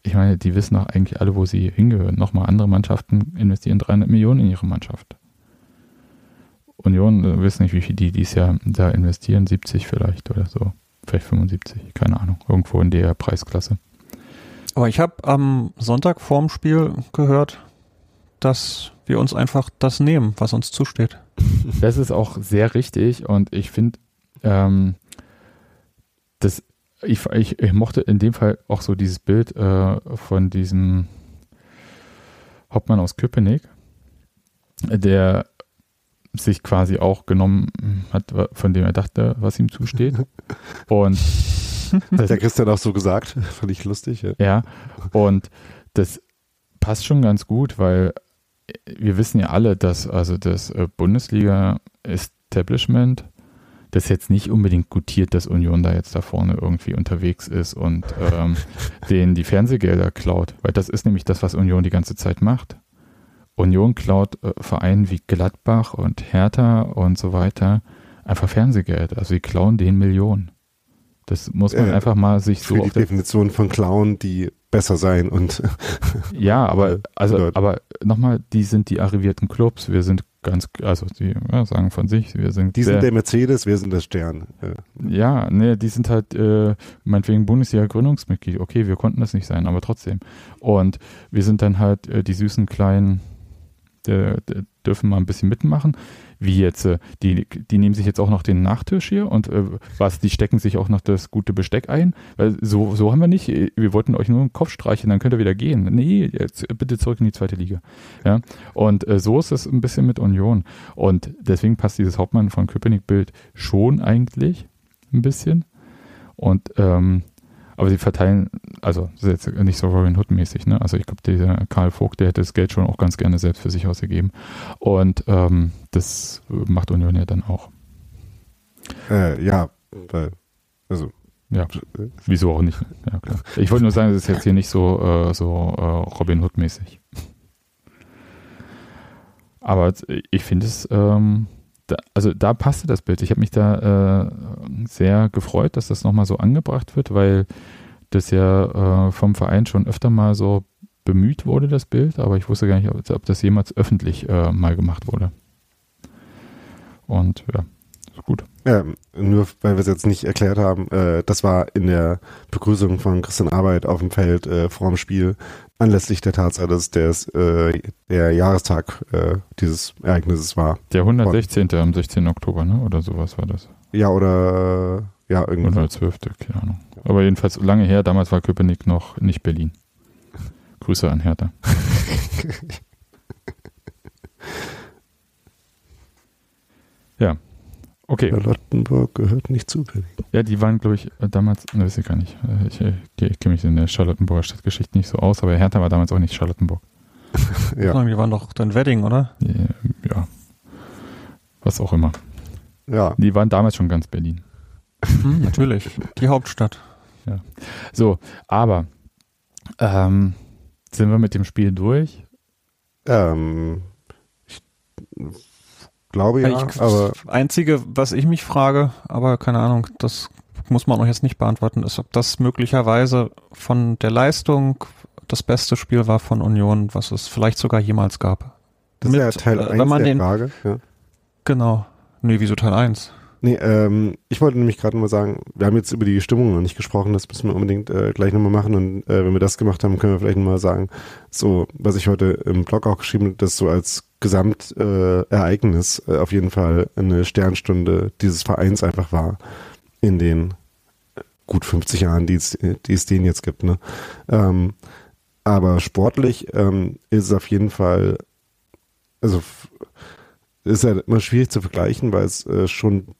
ich meine, die wissen auch eigentlich alle, wo sie hingehören. Nochmal, andere Mannschaften investieren 300 Millionen in ihre Mannschaft. Union, äh, wissen nicht, wie viel die dieses Jahr da investieren, 70 vielleicht oder so, vielleicht 75, keine Ahnung, irgendwo in der Preisklasse. Aber ich habe am Sonntag vorm Spiel gehört, dass wir uns einfach das nehmen, was uns zusteht. Das ist auch sehr richtig und ich finde, ähm, das, ich, ich, ich, mochte in dem Fall auch so dieses Bild äh, von diesem Hauptmann aus Köpenick, der sich quasi auch genommen hat, von dem er dachte, was ihm zusteht. Und das, der Christian auch so gesagt, fand ich lustig. Ja. ja, und das passt schon ganz gut, weil wir wissen ja alle, dass also das äh, Bundesliga-Establishment das jetzt nicht unbedingt gutiert, dass Union da jetzt da vorne irgendwie unterwegs ist und ähm, denen die Fernsehgelder klaut. Weil das ist nämlich das, was Union die ganze Zeit macht. Union klaut äh, Vereinen wie Gladbach und Hertha und so weiter einfach Fernsehgeld. Also sie klauen den Millionen. Das muss man äh, einfach mal sich so. Für die Definition von Klauen, die besser sein und. ja, aber, also, aber nochmal, die sind die arrivierten Clubs. Wir sind ganz, also die ja, sagen von sich, wir sind. Die sind der Mercedes, wir sind der Stern. Ja, ne, die sind halt, äh, meinetwegen Bundesliga-Gründungsmitglied. Okay, wir konnten das nicht sein, aber trotzdem. Und wir sind dann halt äh, die süßen kleinen der, der dürfen mal ein bisschen mitmachen. Wie jetzt, äh, die, die nehmen sich jetzt auch noch den Nachtisch hier und äh, was, die stecken sich auch noch das gute Besteck ein. Weil so, so haben wir nicht. Wir wollten euch nur einen Kopf streichen, dann könnt ihr wieder gehen. Nee, jetzt bitte zurück in die zweite Liga. Ja. Und äh, so ist es ein bisschen mit Union. Und deswegen passt dieses Hauptmann von Köpenick-Bild schon eigentlich ein bisschen. Und ähm, aber sie verteilen, also das ist jetzt nicht so Robin Hood-mäßig, ne? Also ich glaube, dieser Karl Vogt, der hätte das Geld schon auch ganz gerne selbst für sich ausgegeben. Und ähm, das macht Union ja dann auch. Äh, ja, weil, also. Ja, wieso auch nicht? Ja, klar. Ich wollte nur sagen, das ist jetzt hier nicht so, äh, so äh, Robin Hood-mäßig. Aber ich finde es, ähm, da, also da passte das Bild. Ich habe mich da äh, sehr gefreut, dass das nochmal so angebracht wird, weil das ja äh, vom Verein schon öfter mal so bemüht wurde, das Bild, aber ich wusste gar nicht, ob, ob das jemals öffentlich äh, mal gemacht wurde. Und ja, ist gut. Ja, nur weil wir es jetzt nicht erklärt haben, äh, das war in der Begrüßung von Christian Arbeit auf dem Feld äh, vor dem Spiel anlässlich der Tatsache, dass des, äh, der Jahrestag äh, dieses Ereignisses war. Der 116. Und, am 16. Oktober, ne? Oder sowas war das. Ja, oder ja, irgendwie. Oder 12. keine Ahnung. Aber jedenfalls lange her, damals war Köpenick noch nicht Berlin. Grüße an Hertha. ja, Okay. Charlottenburg gehört nicht zu Berlin. Ja, die waren, glaube ich, äh, damals, ne, weiß ich gar nicht. Äh, ich, ich, ich kenne mich in der Charlottenburger Stadtgeschichte nicht so aus, aber Hertha war damals auch nicht Charlottenburg. ja. Die waren doch dann Wedding, oder? Ja. Was auch immer. Ja. Die waren damals schon ganz Berlin. Hm, natürlich. Die Hauptstadt. Ja. So, aber ähm, sind wir mit dem Spiel durch? Ähm, ich glaube ja, ich, aber einzige, was ich mich frage, aber keine Ahnung, das muss man auch jetzt nicht beantworten, ist, ob das möglicherweise von der Leistung das beste Spiel war von Union, was es vielleicht sogar jemals gab. Das Mit, ist ja Teil 1 äh, der den, Frage. Ja. Genau. Nee, wieso Teil 1? Nee, ähm, ich wollte nämlich gerade mal sagen, wir haben jetzt über die Stimmung noch nicht gesprochen, das müssen wir unbedingt äh, gleich nochmal machen und äh, wenn wir das gemacht haben, können wir vielleicht nochmal sagen, so, was ich heute im Blog auch geschrieben habe, das so als Gesamtereignis äh, äh, auf jeden Fall eine Sternstunde dieses Vereins einfach war in den gut 50 Jahren, die es, die es den jetzt gibt. Ne? Ähm, aber sportlich ähm, ist es auf jeden Fall, also ist ja immer schwierig zu vergleichen, weil es äh, schon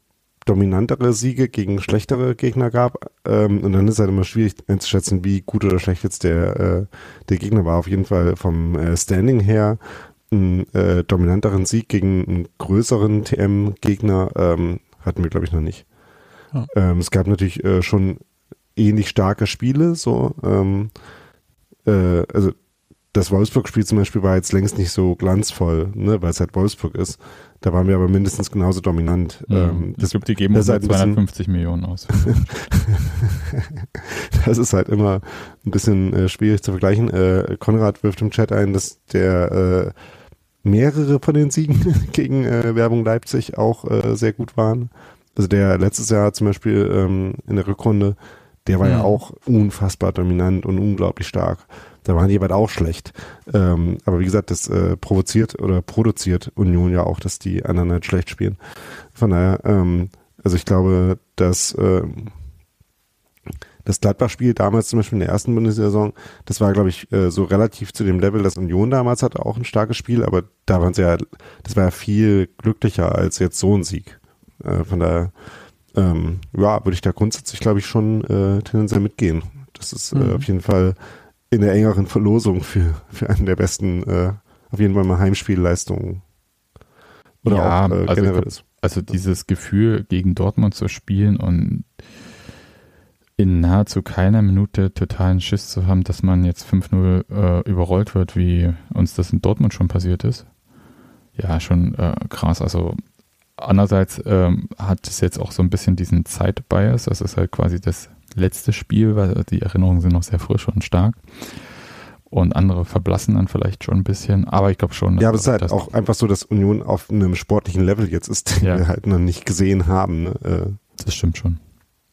dominantere Siege gegen schlechtere Gegner gab. Ähm, und dann ist es halt immer schwierig einzuschätzen, wie gut oder schlecht jetzt der, äh, der Gegner war. Auf jeden Fall vom äh, Standing her einen äh, dominanteren Sieg gegen einen größeren TM-Gegner ähm, hatten wir, glaube ich, noch nicht. Ja. Ähm, es gab natürlich äh, schon ähnlich starke Spiele, so ähm, äh, also das Wolfsburg-Spiel zum Beispiel war jetzt längst nicht so glanzvoll, ne, weil es halt Wolfsburg ist. Da waren wir aber mindestens genauso dominant. Ja, ähm, das, ich glaube, die geben uns halt 250 Millionen aus. das ist halt immer ein bisschen äh, schwierig zu vergleichen. Äh, Konrad wirft im Chat ein, dass der äh, mehrere von den Siegen gegen äh, Werbung Leipzig auch äh, sehr gut waren. Also der letztes Jahr zum Beispiel ähm, in der Rückrunde, der war mhm. ja auch unfassbar dominant und unglaublich stark. Da waren die aber auch schlecht. Ähm, aber wie gesagt, das äh, provoziert oder produziert Union ja auch, dass die anderen halt schlecht spielen. Von daher, ähm, also ich glaube, dass ähm, das Gladbach-Spiel damals zum Beispiel in der ersten Bundessaison, das war, glaube ich, äh, so relativ zu dem Level, das Union damals hatte, auch ein starkes Spiel, aber da waren sie ja, das war ja viel glücklicher als jetzt so ein Sieg. Äh, von daher, ähm, ja, würde ich da grundsätzlich, glaube ich, schon äh, tendenziell mitgehen. Das ist äh, mhm. auf jeden Fall in der engeren Verlosung für, für einen der besten, äh, auf jeden Fall mal Heimspielleistungen. Oder ja, auch äh, also generell ist. Also dieses Gefühl, gegen Dortmund zu spielen und in nahezu keiner Minute totalen Schiss zu haben, dass man jetzt 5-0 äh, überrollt wird, wie uns das in Dortmund schon passiert ist. Ja, schon äh, krass. Also andererseits ähm, hat es jetzt auch so ein bisschen diesen Zeitbias. Das ist halt quasi das letzte Spiel, weil die Erinnerungen sind noch sehr frisch und stark. Und andere verblassen dann vielleicht schon ein bisschen, aber ich glaube schon. Ja, aber es ist halt auch einfach so, dass Union auf einem sportlichen Level jetzt ist, den ja. wir halt noch nicht gesehen haben. Ne? Äh, das stimmt schon.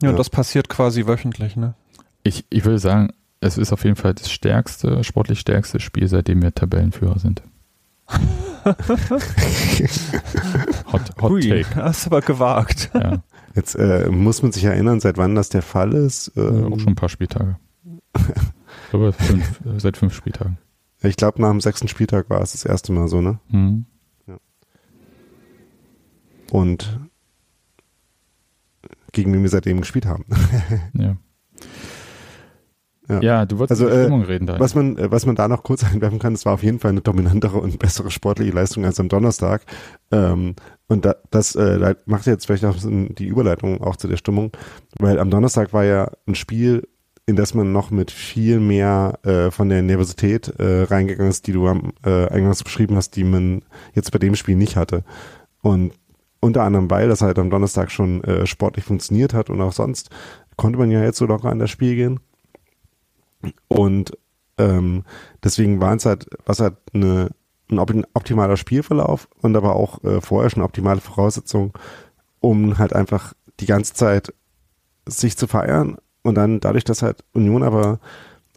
Ja, ja, das passiert quasi wöchentlich, ne? Ich, ich würde sagen, es ist auf jeden Fall das stärkste, sportlich stärkste Spiel, seitdem wir Tabellenführer sind. hot hot Hui, take. Hast aber gewagt. Ja. Jetzt äh, muss man sich erinnern, seit wann das der Fall ist. Ähm, auch schon ein paar Spieltage. ich glaube, fünf, seit fünf Spieltagen. Ich glaube, nach dem sechsten Spieltag war es das erste Mal so, ne? Mhm. Ja. Und gegen wen wir seitdem gespielt haben. ja. Ja. ja, du wolltest also, über Stimmung äh, reden da. Was man, äh, was man da noch kurz einwerfen kann, es war auf jeden Fall eine dominantere und bessere sportliche Leistung als am Donnerstag. Ähm, und da, das äh, macht jetzt vielleicht auch die Überleitung auch zu der Stimmung, weil am Donnerstag war ja ein Spiel, in das man noch mit viel mehr äh, von der Nervosität äh, reingegangen ist, die du am äh, eingangs beschrieben hast, die man jetzt bei dem Spiel nicht hatte. Und unter anderem, weil das halt am Donnerstag schon äh, sportlich funktioniert hat und auch sonst, konnte man ja jetzt so locker an das Spiel gehen. Und ähm, deswegen war es halt, was halt eine, ein optimaler Spielverlauf und aber auch äh, vorher schon optimale Voraussetzungen, um halt einfach die ganze Zeit sich zu feiern und dann dadurch, dass halt Union aber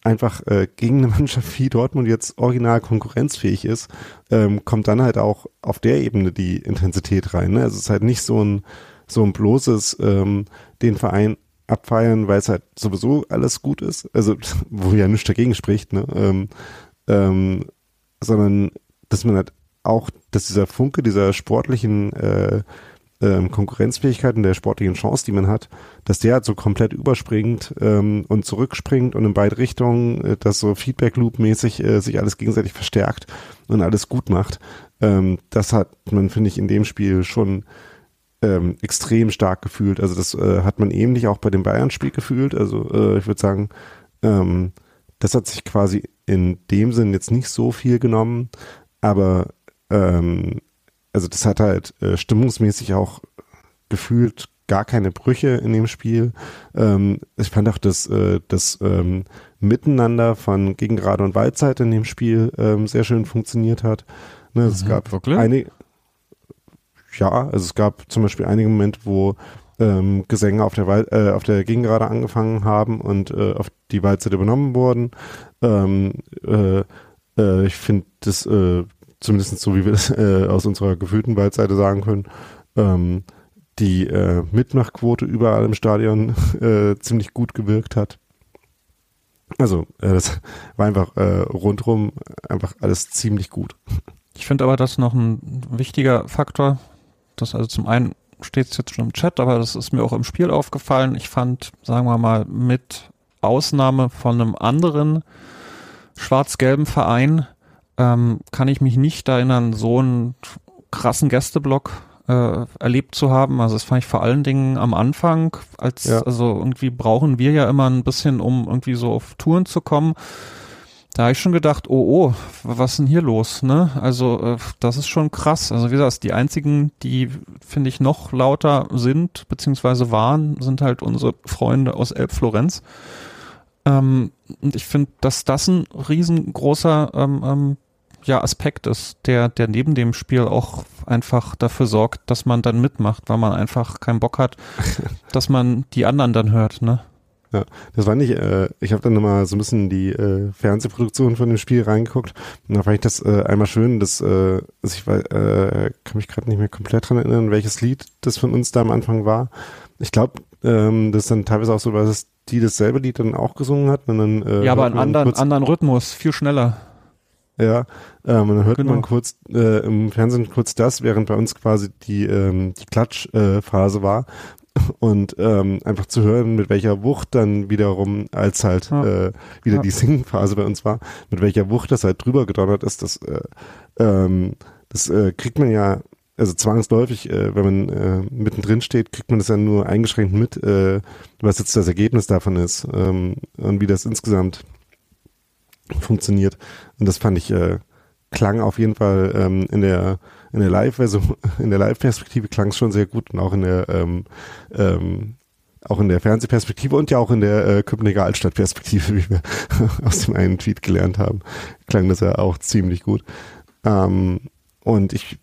einfach äh, gegen eine Mannschaft wie Dortmund jetzt original konkurrenzfähig ist, ähm, kommt dann halt auch auf der Ebene die Intensität rein. Ne? Also es ist halt nicht so ein so ein bloßes ähm, den Verein abfeiern, weil es halt sowieso alles gut ist, also wo ja nichts dagegen spricht, ne? ähm, ähm, sondern dass man halt auch, dass dieser Funke dieser sportlichen äh, ähm, Konkurrenzfähigkeit und der sportlichen Chance, die man hat, dass der halt so komplett überspringt ähm, und zurückspringt und in beide Richtungen, äh, dass so Feedback-Loop-mäßig äh, sich alles gegenseitig verstärkt und alles gut macht. Ähm, das hat man, finde ich, in dem Spiel schon ähm, extrem stark gefühlt. Also das äh, hat man ähnlich auch bei dem Bayern-Spiel gefühlt. Also äh, ich würde sagen, ähm, das hat sich quasi in dem Sinn jetzt nicht so viel genommen, aber ähm, also das hat halt äh, stimmungsmäßig auch gefühlt gar keine Brüche in dem Spiel. Ähm, ich fand auch das, äh, das ähm, Miteinander von Gegengrade und Waldzeit in dem Spiel ähm, sehr schön funktioniert hat. Ne, es mhm, gab einige, ja, also es gab zum Beispiel einige Momente, wo ähm, Gesänge auf der, Wald, äh, auf der Gegengrade angefangen haben und äh, auf die Waldzeit übernommen wurden. Ähm, äh, äh, ich finde das äh, zumindest so wie wir das äh, aus unserer gefühlten Waldseite sagen können, ähm, die äh, Mitmachquote überall im Stadion äh, ziemlich gut gewirkt hat. Also, äh, das war einfach äh, rundrum einfach alles ziemlich gut. Ich finde aber, das noch ein wichtiger Faktor. Das also zum einen steht es jetzt schon im Chat, aber das ist mir auch im Spiel aufgefallen. Ich fand, sagen wir mal, mit Ausnahme von einem anderen schwarz-gelben Verein ähm, kann ich mich nicht erinnern, so einen krassen Gästeblock äh, erlebt zu haben. Also das fand ich vor allen Dingen am Anfang, als ja. also irgendwie brauchen wir ja immer ein bisschen, um irgendwie so auf Touren zu kommen. Da habe ich schon gedacht, oh oh, was ist denn hier los? Ne? Also äh, das ist schon krass. Also wie gesagt, die einzigen, die finde ich noch lauter sind beziehungsweise waren, sind halt unsere Freunde aus Elbflorenz. Ähm, und ich finde, dass das ein riesengroßer ähm, ähm, ja, Aspekt ist, der, der neben dem Spiel auch einfach dafür sorgt, dass man dann mitmacht, weil man einfach keinen Bock hat, dass man die anderen dann hört, ne? Ja, das war nicht, äh, ich habe dann nochmal so ein bisschen die äh, Fernsehproduktion von dem Spiel reingeguckt und da fand ich das äh, einmal schön, dass äh, also ich war, äh, kann mich gerade nicht mehr komplett dran erinnern, welches Lied das von uns da am Anfang war. Ich glaube, ähm, das ist dann teilweise auch so, dass die dasselbe Lied dann auch gesungen hat. Und dann, äh, ja, aber einen anderen, anderen Rhythmus, viel schneller. Ja, ähm, und dann hört genau. man kurz äh, im Fernsehen kurz das, während bei uns quasi die, ähm, die Klatschphase äh, war und ähm, einfach zu hören, mit welcher Wucht dann wiederum, als halt ja. äh, wieder ja. die Singphase bei uns war, mit welcher Wucht das halt drüber gedonnert ist, das, äh, ähm, das äh, kriegt man ja, also zwangsläufig, äh, wenn man äh, mittendrin steht, kriegt man das ja nur eingeschränkt mit, äh, was jetzt das Ergebnis davon ist ähm, und wie das insgesamt funktioniert. Und das fand ich, äh, klang auf jeden Fall ähm, in der in der Live-Version, in der Live-Perspektive klang es schon sehr gut und auch in der ähm, ähm, auch in der Fernsehperspektive und ja auch in der äh, Köpenicker Altstadtperspektive, wie wir aus dem einen Tweet gelernt haben, klang das ja auch ziemlich gut. Ähm, und ich,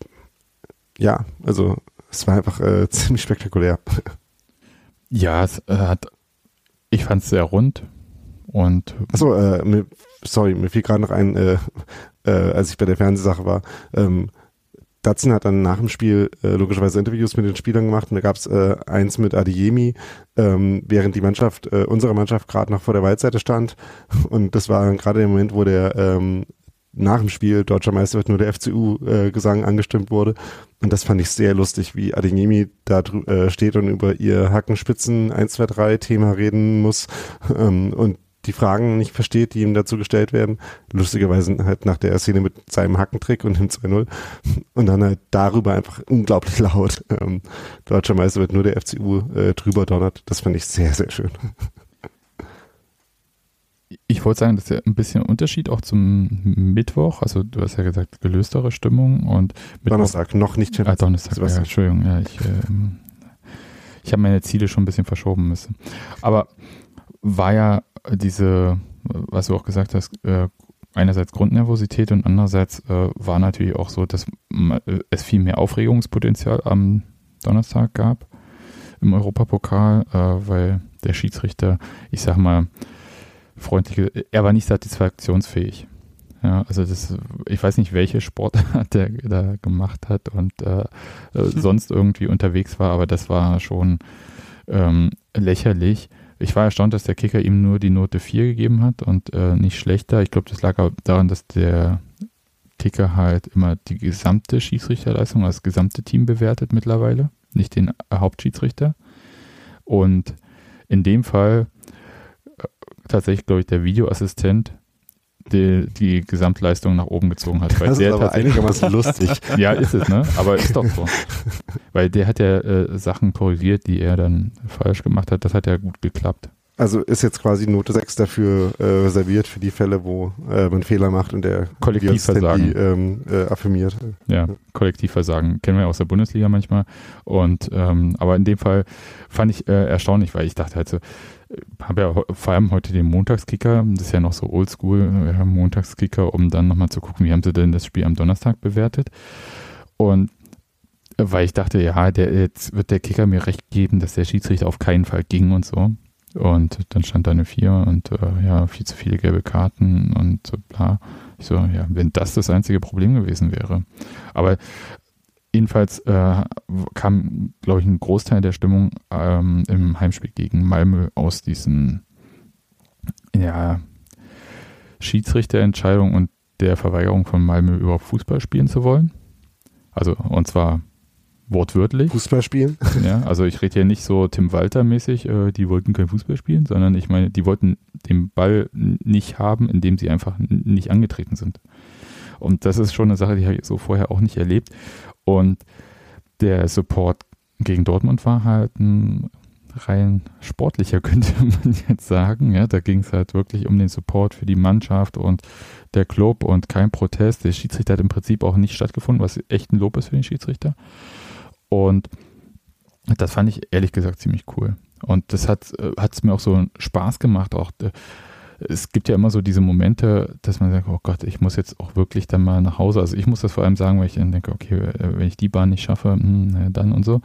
ja, also es war einfach äh, ziemlich spektakulär. Ja, es äh, hat, ich fand es sehr rund und. Achso, äh, mir, sorry, mir fiel gerade noch ein, äh, äh, als ich bei der Fernsehsache war, ähm, Datsun hat dann nach dem Spiel äh, logischerweise Interviews mit den Spielern gemacht und da gab es eins mit Adiemi, ähm, während die Mannschaft, äh, unsere Mannschaft gerade noch vor der Waldseite stand und das war gerade der Moment, wo der ähm, nach dem Spiel Deutscher Meister wird nur der FCU-Gesang äh, angestimmt wurde. Und das fand ich sehr lustig, wie Adeyemi da äh, steht und über ihr Hackenspitzen 1, 2, 3 Thema reden muss. Ähm, und die Fragen nicht versteht, die ihm dazu gestellt werden. Lustigerweise halt nach der Szene mit seinem Hackentrick und dem 2-0. Und dann halt darüber einfach unglaublich laut. Ähm, Deutscher Meister wird nur der FCU äh, drüber donnert. Das fand ich sehr, sehr schön. Ich wollte sagen, das ist ja ein bisschen Unterschied auch zum Mittwoch. Also du hast ja gesagt, gelöstere Stimmung und Mittwoch, Donnerstag noch nicht. Ah, Donnerstag, ja, Entschuldigung. Ja, ich, äh, ich habe meine Ziele schon ein bisschen verschoben müssen. Aber war ja diese, was du auch gesagt hast, äh, einerseits Grundnervosität und andererseits äh, war natürlich auch so, dass es viel mehr Aufregungspotenzial am Donnerstag gab im Europapokal, äh, weil der Schiedsrichter, ich sag mal, freundliche, er war nicht satisfaktionsfähig. Ja, also das, ich weiß nicht, welche Sportart der da gemacht hat und äh, hm. sonst irgendwie unterwegs war, aber das war schon ähm, lächerlich. Ich war erstaunt, dass der Kicker ihm nur die Note 4 gegeben hat und äh, nicht schlechter. Ich glaube, das lag auch daran, dass der Kicker halt immer die gesamte Schiedsrichterleistung, das gesamte Team bewertet mittlerweile, nicht den Hauptschiedsrichter. Und in dem Fall äh, tatsächlich, glaube ich, der Videoassistent die, die Gesamtleistung nach oben gezogen hat. Weil das der ist aber einigermaßen lustig. ja, ist es, ne? Aber ist doch so. Weil der hat ja äh, Sachen korrigiert, die er dann falsch gemacht hat. Das hat ja gut geklappt. Also ist jetzt quasi Note 6 dafür äh, reserviert für die Fälle, wo äh, man Fehler macht und der Kollektivversagen die, ähm, äh, affirmiert. Ja, Kollektivversagen kennen wir aus der Bundesliga manchmal. Und ähm, aber in dem Fall fand ich äh, erstaunlich, weil ich dachte halt so, habe ja vor allem heute den Montagskicker, das ist ja noch so oldschool, ja, Montagskicker, um dann nochmal zu gucken, wie haben sie denn das Spiel am Donnerstag bewertet. Und weil ich dachte, ja, der, jetzt wird der Kicker mir recht geben, dass der Schiedsrichter auf keinen Fall ging und so. Und dann stand da eine 4 und äh, ja, viel zu viele gelbe Karten und so bla. Ich so, ja, wenn das das einzige Problem gewesen wäre. Aber Jedenfalls äh, kam, glaube ich, ein Großteil der Stimmung ähm, im Heimspiel gegen Malmö aus diesen ja, Schiedsrichterentscheidungen und der Verweigerung von Malmö überhaupt Fußball spielen zu wollen. Also, und zwar wortwörtlich. Fußball spielen? Ja, also ich rede hier nicht so Tim Walter-mäßig, äh, die wollten kein Fußball spielen, sondern ich meine, die wollten den Ball nicht haben, indem sie einfach nicht angetreten sind. Und das ist schon eine Sache, die habe ich so vorher auch nicht erlebt. Und der Support gegen Dortmund war halt ein rein sportlicher, könnte man jetzt sagen. Ja, da ging es halt wirklich um den Support für die Mannschaft und der Club und kein Protest. Der Schiedsrichter hat im Prinzip auch nicht stattgefunden, was echt ein Lob ist für den Schiedsrichter. Und das fand ich ehrlich gesagt ziemlich cool. Und das hat es mir auch so Spaß gemacht, auch es gibt ja immer so diese Momente, dass man sagt, oh Gott, ich muss jetzt auch wirklich dann mal nach Hause. Also ich muss das vor allem sagen, weil ich dann denke, okay, wenn ich die Bahn nicht schaffe, hm, dann und so.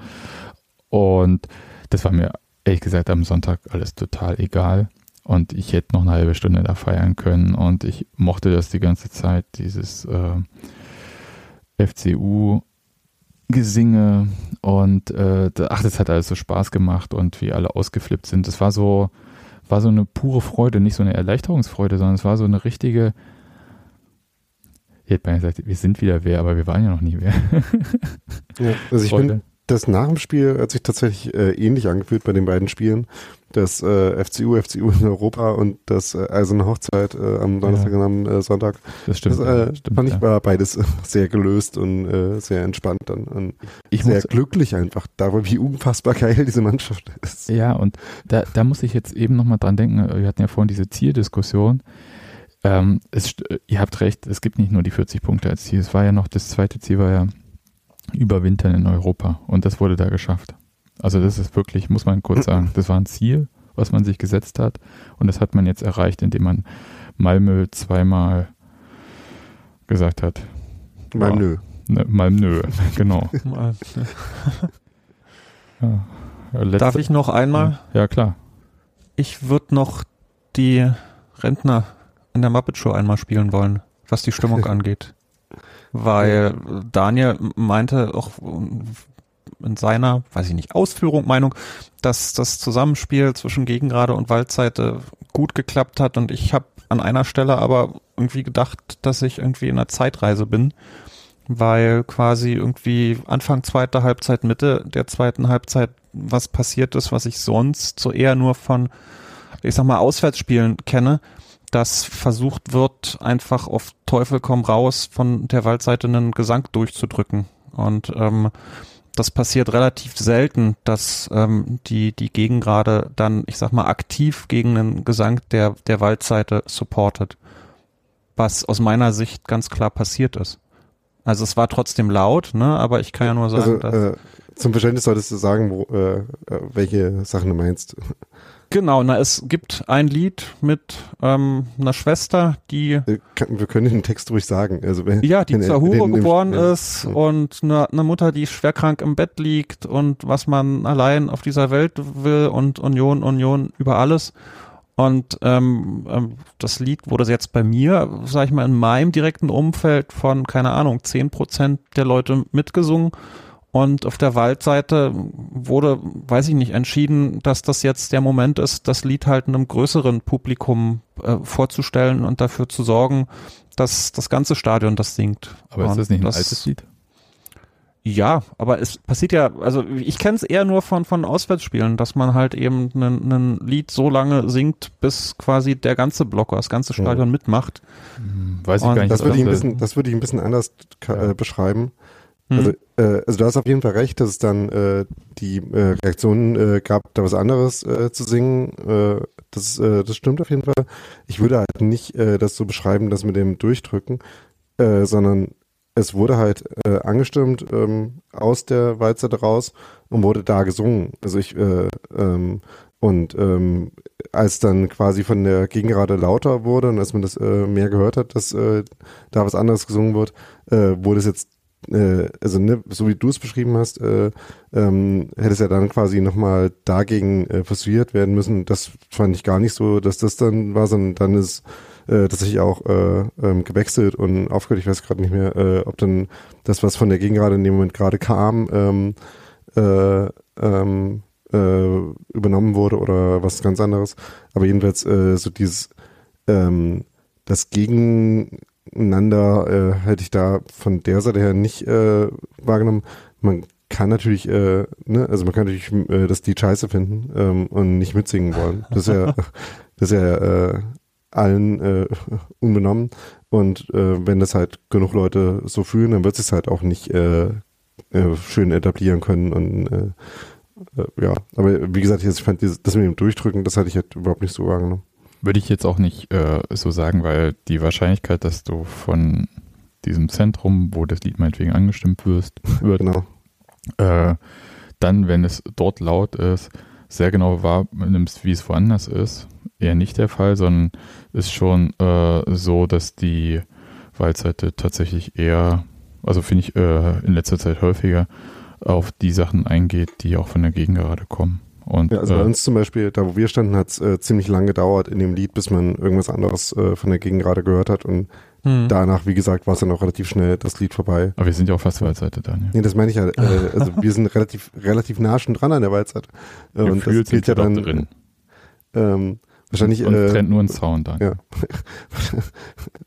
Und das war mir ehrlich gesagt am Sonntag alles total egal. Und ich hätte noch eine halbe Stunde da feiern können. Und ich mochte das die ganze Zeit, dieses äh, FCU-Gesinge. Und äh, ach, das hat alles so Spaß gemacht und wie alle ausgeflippt sind. Das war so, war so eine pure Freude, nicht so eine Erleichterungsfreude, sondern es war so eine richtige. Ich hätte mal gesagt, wir sind wieder wer, aber wir waren ja noch nie wer. ja, also ich Freude. bin das nach dem Spiel hat sich tatsächlich äh, ähnlich angefühlt bei den beiden Spielen. Das äh, FCU, FCU in Europa und das äh, Eiserne Hochzeit äh, am Donnerstag ja. und am äh, Sonntag. Das stimmt. Das, äh, stimmt, fand ich war beides sehr gelöst und äh, sehr entspannt dann. Und ich sehr glücklich einfach darüber, wie unfassbar geil diese Mannschaft ist. Ja, und da, da muss ich jetzt eben nochmal dran denken, wir hatten ja vorhin diese Zieldiskussion. Ähm, es, ihr habt recht, es gibt nicht nur die 40 Punkte als Ziel. Es war ja noch, das zweite Ziel war ja überwintern in Europa. Und das wurde da geschafft. Also das ist wirklich, muss man kurz sagen, das war ein Ziel, was man sich gesetzt hat. Und das hat man jetzt erreicht, indem man Malmö zweimal gesagt hat. Malmö. Ne, Malmö, genau. ja, letzte, Darf ich noch einmal? Ja, klar. Ich würde noch die Rentner in der Muppet Show einmal spielen wollen, was die Stimmung angeht weil Daniel meinte auch in seiner, weiß ich nicht, Ausführung, Meinung, dass das Zusammenspiel zwischen Gegengrade und Waldseite gut geklappt hat und ich habe an einer Stelle aber irgendwie gedacht, dass ich irgendwie in einer Zeitreise bin, weil quasi irgendwie Anfang zweiter Halbzeit, Mitte der zweiten Halbzeit was passiert ist, was ich sonst so eher nur von, ich sag mal, Auswärtsspielen kenne, dass versucht wird, einfach auf Teufel komm raus von der Waldseite einen Gesang durchzudrücken. Und ähm, das passiert relativ selten, dass ähm, die, die Gegengrade dann, ich sag mal, aktiv gegen einen Gesang der, der Waldseite supportet. Was aus meiner Sicht ganz klar passiert ist. Also es war trotzdem laut, ne? aber ich kann ja nur sagen, also, dass... Äh, zum Verständnis solltest du sagen, wo, äh, äh welche Sachen du meinst. Genau, na, es gibt ein Lied mit ähm, einer Schwester, die. Wir können den Text ruhig sagen. Also wenn, ja, die zur Hure geboren ja. ist ja. und eine, eine, Mutter, die schwer krank im Bett liegt und was man allein auf dieser Welt will und Union, Union über alles. Und ähm, ähm, das Lied wurde jetzt bei mir, sag ich mal, in meinem direkten Umfeld von, keine Ahnung, zehn Prozent der Leute mitgesungen. Und auf der Waldseite wurde, weiß ich nicht, entschieden, dass das jetzt der Moment ist, das Lied halt einem größeren Publikum äh, vorzustellen und dafür zu sorgen, dass das ganze Stadion das singt. Aber und ist das nicht ein das, altes Lied? Ja, aber es passiert ja, also ich kenne es eher nur von, von Auswärtsspielen, dass man halt eben ein Lied so lange singt, bis quasi der ganze Blocker, das ganze Stadion ja. mitmacht. Hm, weiß ich und gar nicht. Das würde ich, ein bisschen, das würde ich ein bisschen anders äh, beschreiben. Also, mhm. äh, also du hast auf jeden Fall recht, dass es dann äh, die äh, Reaktionen äh, gab, da was anderes äh, zu singen. Äh, das, äh, das stimmt auf jeden Fall. Ich würde halt nicht äh, das so beschreiben, das mit dem Durchdrücken, äh, sondern es wurde halt äh, angestimmt ähm, aus der Waldseite raus und wurde da gesungen. Also ich äh, ähm, und ähm, als dann quasi von der Gegengerade lauter wurde und als man das äh, mehr gehört hat, dass äh, da was anderes gesungen wird, äh, wurde es jetzt äh, also ne, so wie du es beschrieben hast, äh, ähm, hätte es ja dann quasi nochmal dagegen äh, persuadiert werden müssen. Das fand ich gar nicht so, dass das dann war, sondern dann ist äh, tatsächlich auch äh, ähm, gewechselt und aufgehört. Ich weiß gerade nicht mehr, äh, ob dann das, was von der Gegengrade in dem Moment gerade kam, ähm, äh, ähm, äh, übernommen wurde oder was ganz anderes. Aber jedenfalls äh, so dieses ähm, das Gegen einander äh, hätte ich da von der Seite her nicht äh, wahrgenommen. Man kann natürlich, äh, ne, also man kann natürlich äh, das Lied scheiße finden ähm, und nicht mitsingen wollen. Das ist ja, das ist ja äh, allen äh, unbenommen. Und äh, wenn das halt genug Leute so fühlen, dann wird es halt auch nicht äh, äh, schön etablieren können und äh, äh, ja, aber wie gesagt, ich fand dieses, das mit dem Durchdrücken, das hatte ich halt überhaupt nicht so wahrgenommen. Würde ich jetzt auch nicht äh, so sagen, weil die Wahrscheinlichkeit, dass du von diesem Zentrum, wo das Lied meinetwegen angestimmt wirst, wird, genau. äh, dann, wenn es dort laut ist, sehr genau wahrnimmst, wie es woanders ist, eher nicht der Fall, sondern ist schon äh, so, dass die Waldseite tatsächlich eher, also finde ich äh, in letzter Zeit häufiger, auf die Sachen eingeht, die auch von der Gegend gerade kommen. Und, Ja, also bei äh, uns zum Beispiel, da wo wir standen, hat es äh, ziemlich lang gedauert in dem Lied, bis man irgendwas anderes äh, von der Gegend gerade gehört hat. Und Hm. danach, wie gesagt, war es dann auch relativ schnell das Lied vorbei. aber wir sind ja auch fast Waldseite, Daniel. Nee, das meine ich ja. Äh, also wir sind relativ, relativ nah schon dran an der Waldseite. Äh, und das sind ja wir dann doch drin. Ähm, wahrscheinlich, Und äh, trennt nur ein Zaun, Daniel. ja.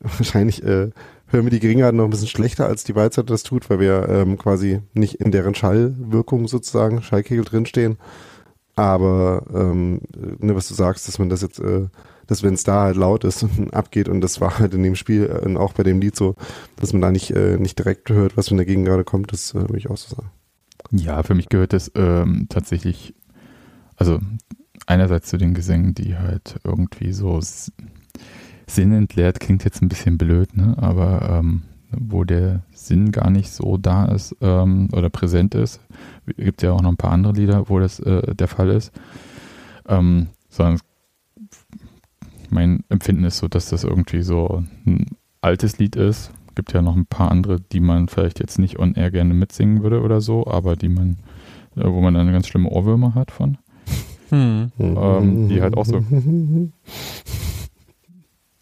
wahrscheinlich äh, hören wir die Geringarten noch ein bisschen schlechter, als die Waldseite das tut, weil wir ähm, quasi nicht in deren Schallwirkung sozusagen, Schallkegel drinstehen. Aber ähm, ne, was du sagst, dass man das jetzt, äh, dass wenn es da halt laut ist und abgeht und das war halt in dem Spiel äh, und auch bei dem Lied so, dass man da nicht, äh, nicht direkt hört, was von der Gegend gerade kommt, das äh, würde ich auch so sagen. Ja, für mich gehört das ähm, tatsächlich, also einerseits zu den Gesängen, die halt irgendwie so sinnentleert, klingt jetzt ein bisschen blöd, ne? aber ähm, wo der Sinn gar nicht so da ist ähm, oder präsent ist. Gibt ja auch noch ein paar andere Lieder, wo das äh, der Fall ist. Ähm, sondern mein Empfinden ist so, dass das irgendwie so ein altes Lied ist. Gibt ja noch ein paar andere, die man vielleicht jetzt nicht on air gerne mitsingen würde oder so, aber die man, äh, wo man dann ganz schlimme Ohrwürmer hat von. Hm. Ähm, die halt auch so-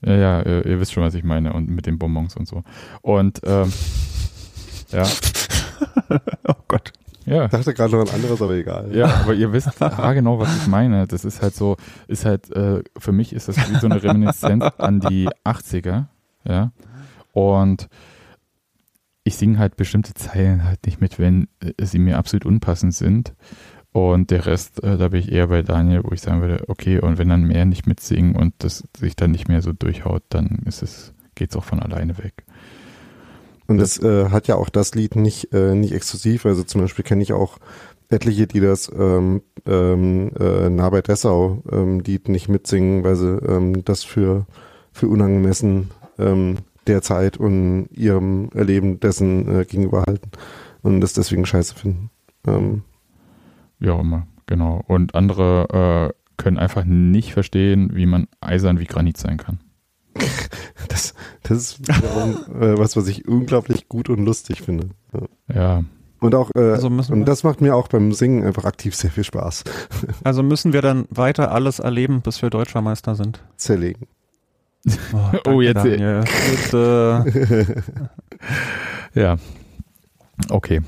Ja, ja, ihr, ihr wisst schon, was ich meine und mit den Bonbons und so. Und ähm, ja, Oh Gott. Ja. Ich dachte gerade noch an anderes, aber egal. Ja, aber ihr wisst genau, was ich meine. Das ist halt so, ist halt, äh, für mich ist das wie so eine Reminiszenz an die 80er, ja. Und ich singe halt bestimmte Zeilen halt nicht mit, wenn äh, sie mir absolut unpassend sind. Und der Rest, äh, da bin ich eher bei Daniel, wo ich sagen würde, okay, und wenn dann mehr nicht mitsingen und das sich dann nicht mehr so durchhaut, dann ist es, geht's auch von alleine weg. Und das äh, hat ja auch das Lied nicht, äh, nicht exklusiv. Also zum Beispiel kenne ich auch etliche, die das ähm, ähm, äh, nah bei Dessau ähm, Lied nicht mitsingen, weil sie ähm, das für, für unangemessen ähm, der Zeit und ihrem Erleben dessen äh, gegenüber halten und das deswegen scheiße finden. Ähm, Wie immer, genau. Und andere äh, können einfach nicht verstehen, wie man eisern wie Granit sein kann. das, das ist wiederum, äh, was, was ich unglaublich gut und lustig finde. Ja. Ja, Und auch, äh, Also müssen und das macht mir auch beim Singen einfach aktiv sehr viel Spaß. Also müssen wir dann weiter alles erleben, bis wir Deutscher Meister sind. Zerlegen. Oh, Oh, jetzt- Daniel. Bitte. ja. Okay.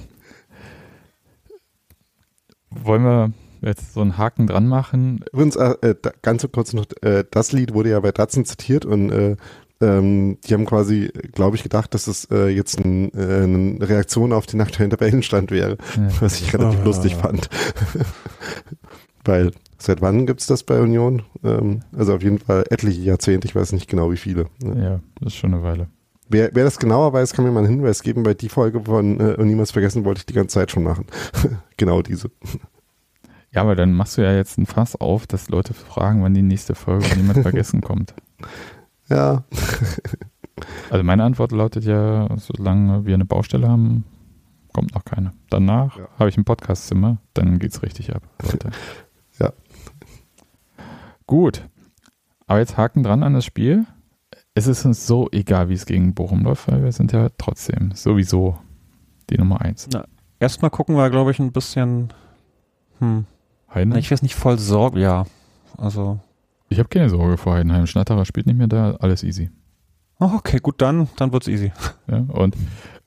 Wollen wir jetzt so einen Haken dran machen? Übrigens, äh, äh, da- ganz so kurz noch, äh, das Lied wurde ja bei Datsun zitiert und äh, ähm, die haben quasi, glaube ich, gedacht, dass es äh, jetzt ein, äh, eine Reaktion auf den aktuellen Tabellenstand wäre, was ich relativ Ah. lustig fand. Weil, seit wann gibt's das bei Union? Ähm, also auf jeden Fall etliche Jahrzehnte, ich weiß nicht genau wie viele. Ne? Ja, das ist schon eine Weile. Wer, wer das genauer weiß, kann mir mal einen Hinweis geben, weil die Folge von äh, und niemals vergessen wollte ich die ganze Zeit schon machen. genau diese. Ja, aber dann machst du ja jetzt ein Fass auf, dass Leute fragen, wann die nächste Folge von niemand vergessen kommt. Ja, Also meine Antwort lautet ja, solange wir eine Baustelle haben, kommt noch keine. Danach Ja. habe ich ein Podcastzimmer, dann geht's richtig ab. Leute. Ja. Gut. Aber jetzt Haken dran an das Spiel. Es ist uns so egal, wie es gegen Bochum läuft, weil wir sind ja trotzdem sowieso die Nummer eins. Erstmal gucken wir, glaube ich, ein bisschen. Hm. Heidenheim? Ich weiß nicht, voll Sorge. Ja. Also. Ich habe keine Sorge vor Heidenheim. Schnatterer spielt nicht mehr da, alles easy. Oh, okay, gut, dann, dann wird's easy. Ja, und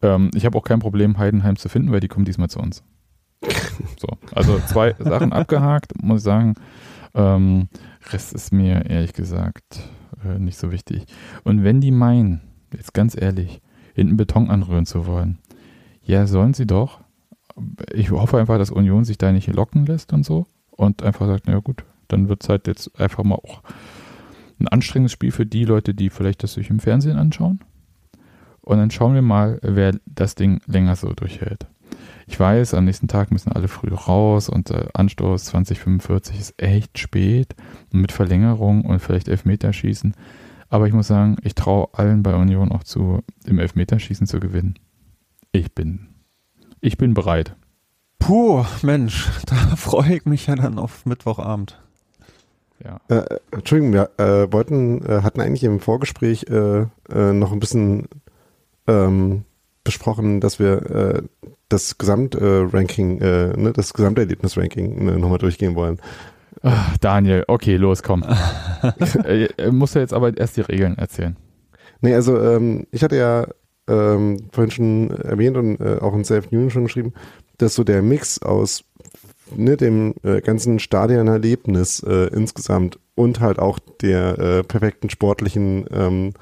ähm, ich habe auch kein Problem, Heidenheim zu finden, weil die kommen diesmal zu uns. So, also zwei Sachen abgehakt, muss ich sagen. Ähm, Rest ist mir ehrlich gesagt äh, nicht so wichtig. Und wenn die meinen, jetzt ganz ehrlich, hinten Beton anrühren zu wollen, ja, sollen sie doch. Ich hoffe einfach, dass Union sich da nicht locken lässt und so und einfach sagt, na gut, dann wird es halt jetzt einfach mal auch ein anstrengendes Spiel für die Leute, die vielleicht das sich im Fernsehen anschauen. Und dann schauen wir mal, wer das Ding länger so durchhält. Ich weiß, am nächsten Tag müssen alle früh raus und äh, Anstoß 2045 ist echt spät und mit Verlängerung und vielleicht Elfmeterschießen. Aber ich muss sagen, ich traue allen bei Union auch zu, im Elfmeterschießen zu gewinnen. Ich bin, ich bin bereit. Puh, Mensch, da freue ich mich ja dann auf Mittwochabend. ja. Äh, Entschuldigung, wir äh, wollten, äh, hatten eigentlich im Vorgespräch äh, äh, noch ein bisschen ähm, besprochen, dass wir äh, das Gesamtranking, äh, ne, das Gesamterlebnis-Ranking äh, nochmal durchgehen wollen. Ach, Daniel, okay, los, komm. musst du jetzt aber erst die Regeln erzählen. Nee, also ähm, ich hatte ja ähm, vorhin schon erwähnt und äh, auch in Self Union schon geschrieben, dass so der Mix aus ne, dem äh, ganzen Stadionerlebnis äh, insgesamt und halt auch der äh, perfekten sportlichen ähm,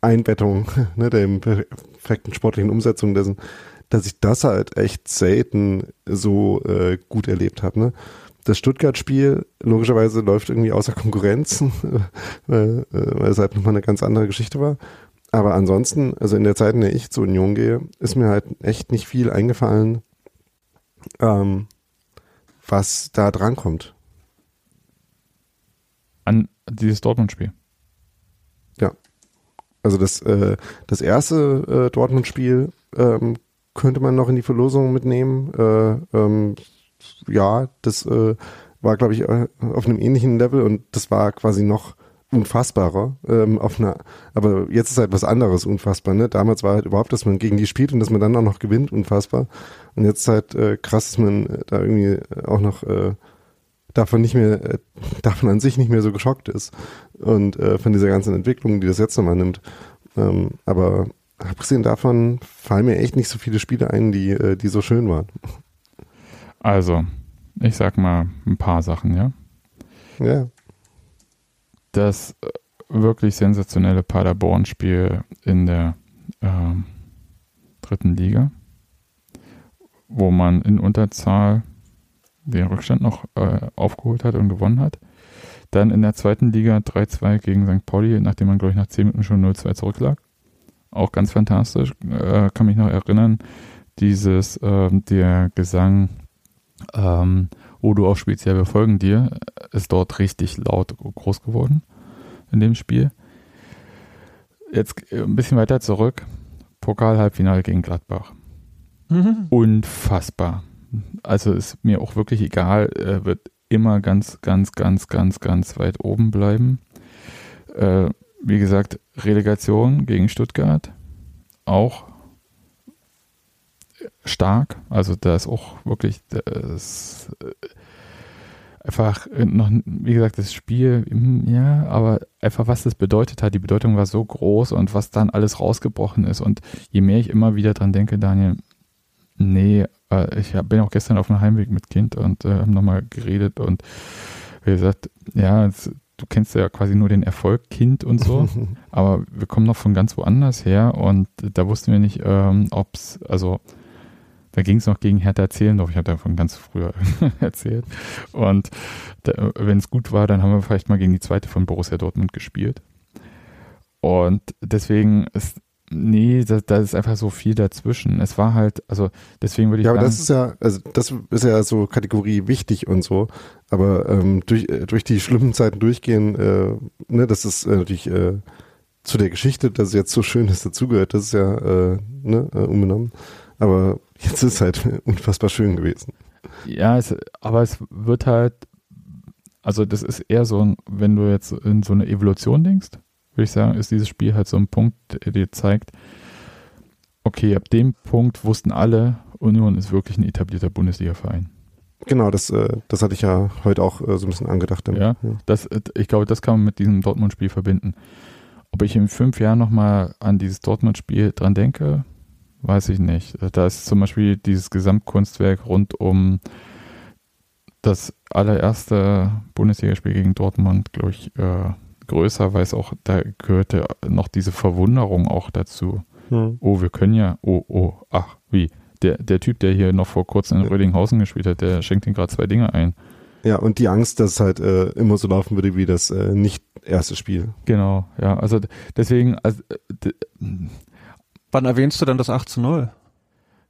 Einbettung, ne, der perfekten sportlichen Umsetzung dessen, dass ich das halt echt selten so äh, gut erlebt habe. Ne? Das Stuttgart-Spiel logischerweise läuft irgendwie außer Konkurrenz, weil, äh, weil es halt nochmal eine ganz andere Geschichte war. Aber ansonsten, also in der Zeit, in der ich zur Union gehe, ist mir halt echt nicht viel eingefallen, ähm, was da drankommt. An dieses Dortmund-Spiel. Ja. Also das, äh, das erste äh, Dortmund-Spiel ähm, könnte man noch in die Verlosung mitnehmen. Äh, ähm, ja, das äh, war, glaube ich, äh, auf einem ähnlichen Level und das war quasi noch unfassbarer. Ähm, auf einer, aber jetzt ist halt was anderes unfassbar. Ne? Damals war halt überhaupt, dass man gegen die spielt und dass man dann auch noch gewinnt, unfassbar. Und jetzt ist halt äh, krass, dass man äh, da irgendwie auch noch äh, davon nicht mehr, äh, davon an sich nicht mehr so geschockt ist und äh, von dieser ganzen Entwicklung, die das jetzt nochmal nimmt. Ähm, aber abgesehen davon fallen mir echt nicht so viele Spiele ein, die, äh, die so schön waren. Also, ich sag mal ein paar Sachen, ja. Ja. Das äh, wirklich sensationelle Paderborn-Spiel in der äh, dritten Liga, wo man in Unterzahl den Rückstand noch äh, aufgeholt hat und gewonnen hat. Dann in der zweiten Liga 3-2 gegen St. Pauli, nachdem man, glaube ich, nach 10 Minuten schon 0-2 zurücklag. Auch ganz fantastisch. Äh, kann mich noch erinnern, dieses, äh, der Gesang, ähm, oh du auch ja, wir folgen dir, ist dort richtig laut groß geworden in dem Spiel. Jetzt äh, ein bisschen weiter zurück. Pokal-Halbfinale gegen Gladbach. Mhm. Unfassbar. Also ist mir auch wirklich egal, er wird immer ganz, ganz, ganz, ganz, ganz weit oben bleiben. Äh, wie gesagt, Relegation gegen Stuttgart auch stark. Also da ist auch wirklich das, äh, einfach noch, wie gesagt, das Spiel, mm, ja, aber einfach was das bedeutet hat, die Bedeutung war so groß und was dann alles rausgebrochen ist. Und je mehr ich immer wieder dran denke, Daniel, nee, äh, ich bin auch gestern auf dem Heimweg mit Kind und äh, haben nochmal geredet und wie gesagt, ja, es, du kennst ja quasi nur den Erfolg Kind und so, aber wir kommen noch von ganz woanders her und da wussten wir nicht, ähm, ob es, also da ging es noch gegen Hertha Zehlendorf, ich hatte davon ganz früher erzählt und wenn es gut war, dann haben wir vielleicht mal gegen die zweite von Borussia Dortmund gespielt und deswegen ist Nee, da, da ist einfach so viel dazwischen. Es war halt, also deswegen würde ich Ja, aber sagen, das ist ja, also das ist ja so Kategorie wichtig und so. Aber ähm, durch, äh, durch die schlimmen Zeiten durchgehen, äh, ne, das ist äh, natürlich äh, zu der Geschichte, dass es jetzt so schön ist, dazugehört, das ist ja äh, ne, äh, unbenommen. Aber jetzt ist es halt unfassbar schön gewesen. Ja, es, aber es wird halt, also das ist eher so ein, wenn du jetzt in so eine Evolution denkst, würde ich sagen, ist dieses Spiel halt so ein Punkt, der dir zeigt, okay, ab dem Punkt wussten alle, Union ist wirklich ein etablierter Bundesliga-Verein. Genau, das, äh, das hatte ich ja heute auch äh, so ein bisschen angedacht. Dann. Ja, das, ich glaube, das kann man mit diesem Dortmund-Spiel verbinden. Ob ich in fünf Jahren nochmal an dieses Dortmund-Spiel dran denke, weiß ich nicht. Da ist zum Beispiel dieses Gesamtkunstwerk rund um das allererste Bundesligaspiel gegen Dortmund, glaube ich, äh, größer, weil es auch, da gehörte noch diese Verwunderung auch dazu. Hm. Oh, wir können ja, oh, oh, ach, wie? Der, der Typ, der hier noch vor kurzem in Ja. Rödinghausen gespielt hat, der schenkt ihm gerade zwei Dinge ein. Ja, und die Angst, dass es halt äh, immer so laufen würde wie das äh, nicht erste Spiel. Genau, ja, also deswegen, also, äh, Wann erwähnst du denn das 8 zu 0?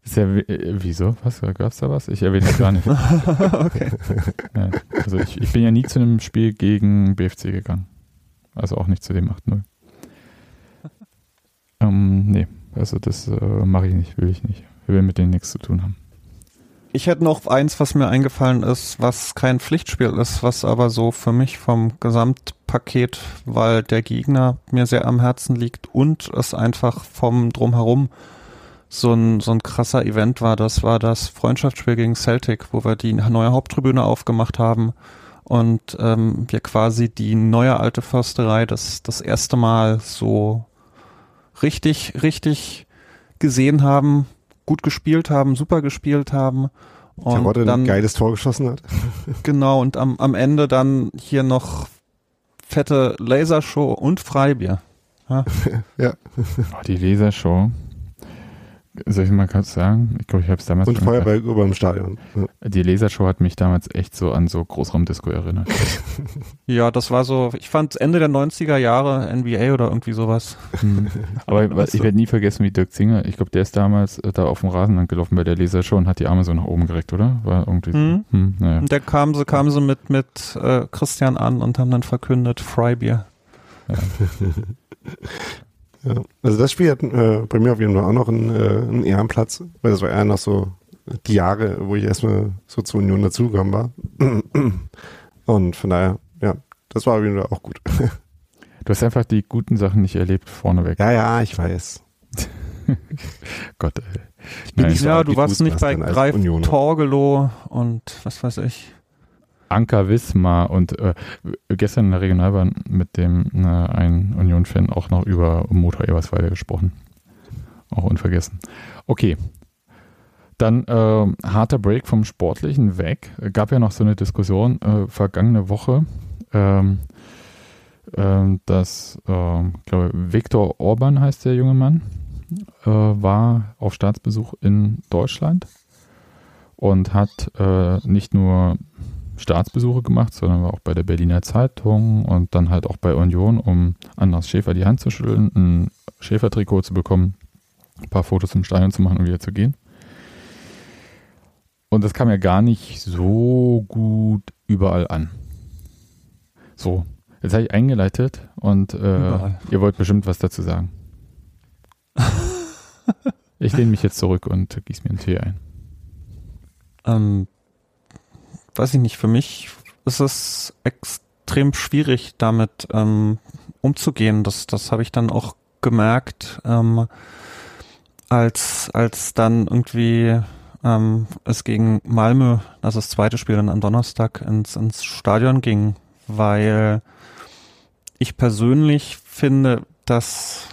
ist ja, äh, wieso? Was, gab's da was? Ich erwähne das gar nicht. okay. Ja, also ich, ich bin ja nie zu einem Spiel gegen BFC gegangen. Also auch nicht zu dem 8-0. ähm, nee, also das äh, mache ich nicht, will ich nicht. Ich will mit denen nichts zu tun haben. Ich hätte noch eins, was mir eingefallen ist, was kein Pflichtspiel ist, was aber so für mich vom Gesamtpaket, weil der Gegner mir sehr am Herzen liegt und es einfach vom Drumherum so ein, so ein krasser Event war. Das war das Freundschaftsspiel gegen Celtic, wo wir die neue Haupttribüne aufgemacht haben und ähm, wir quasi die neue alte Försterei das, das erste Mal so richtig, richtig gesehen haben gut gespielt haben, super gespielt haben. Und Terodde dann ein geiles Tor geschossen hat. genau, und am, am Ende dann hier noch fette Lasershow und Freibier. Ja. ja. Oh, die Lasershow. Soll ich mal kurz sagen? Ich glaube, ich habe es damals Und Feuerwerk über dem Stadion. Ja. Die Lasershow hat mich damals echt so an so Großraumdisco erinnert. ja, das war so, ich fand Ende der 90er Jahre NBA oder irgendwie sowas. Hm. Aber ich werde nie vergessen, wie Dirk Zinger, ich glaube, der ist damals äh, da auf dem Rasen lang gelaufen bei der Lasershow und hat die Arme so nach oben gereckt, oder? War irgendwie hm. so. Hm, naja. Und der kam so, kam so mit, mit äh, Christian an und haben dann verkündet, Freibier. Ja. Ja, also das Spiel hat äh, bei mir auf jeden Fall auch noch einen, äh, einen Ehrenplatz, weil das war eher noch so die Jahre, wo ich erstmal so zur Union dazugekommen war. Und von daher, ja, das war auf jeden Fall auch gut. Du hast einfach die guten Sachen nicht erlebt vorneweg. Ja, ja, ich weiß. Gott, ey. Ich bin Nein, ja, du warst nicht bei Greif Torgelow und was weiß ich. Anker Wismar und äh, gestern in der Regionalbahn mit dem äh, ein Union-Fan auch noch über Motor Eberswalde gesprochen. Auch unvergessen. Okay. Dann äh, harter Break vom Sportlichen weg. Gab ja noch so eine Diskussion äh, vergangene Woche, ähm, ähm, dass, äh, glaube Viktor Orban heißt der junge Mann, äh, war auf Staatsbesuch in Deutschland und hat äh, nicht nur Staatsbesuche gemacht, sondern war auch bei der Berliner Zeitung und dann halt auch bei Union, um Andras Schäfer die Hand zu schütteln, ein Schäfer-Trikot zu bekommen, ein paar Fotos im Stadion zu machen und wieder zu gehen. Und das kam ja gar nicht so gut überall an. So, jetzt habe ich eingeleitet und äh, ihr wollt bestimmt was dazu sagen. ich lehne mich jetzt zurück und gieße mir einen Tee ein. Ähm, weiß ich nicht, für mich ist es extrem schwierig, damit ähm, umzugehen. Das, das habe ich dann auch gemerkt, ähm, als, als dann irgendwie ähm, es gegen Malmö, also das zweite Spiel dann am Donnerstag, ins, ins Stadion ging, weil ich persönlich finde, dass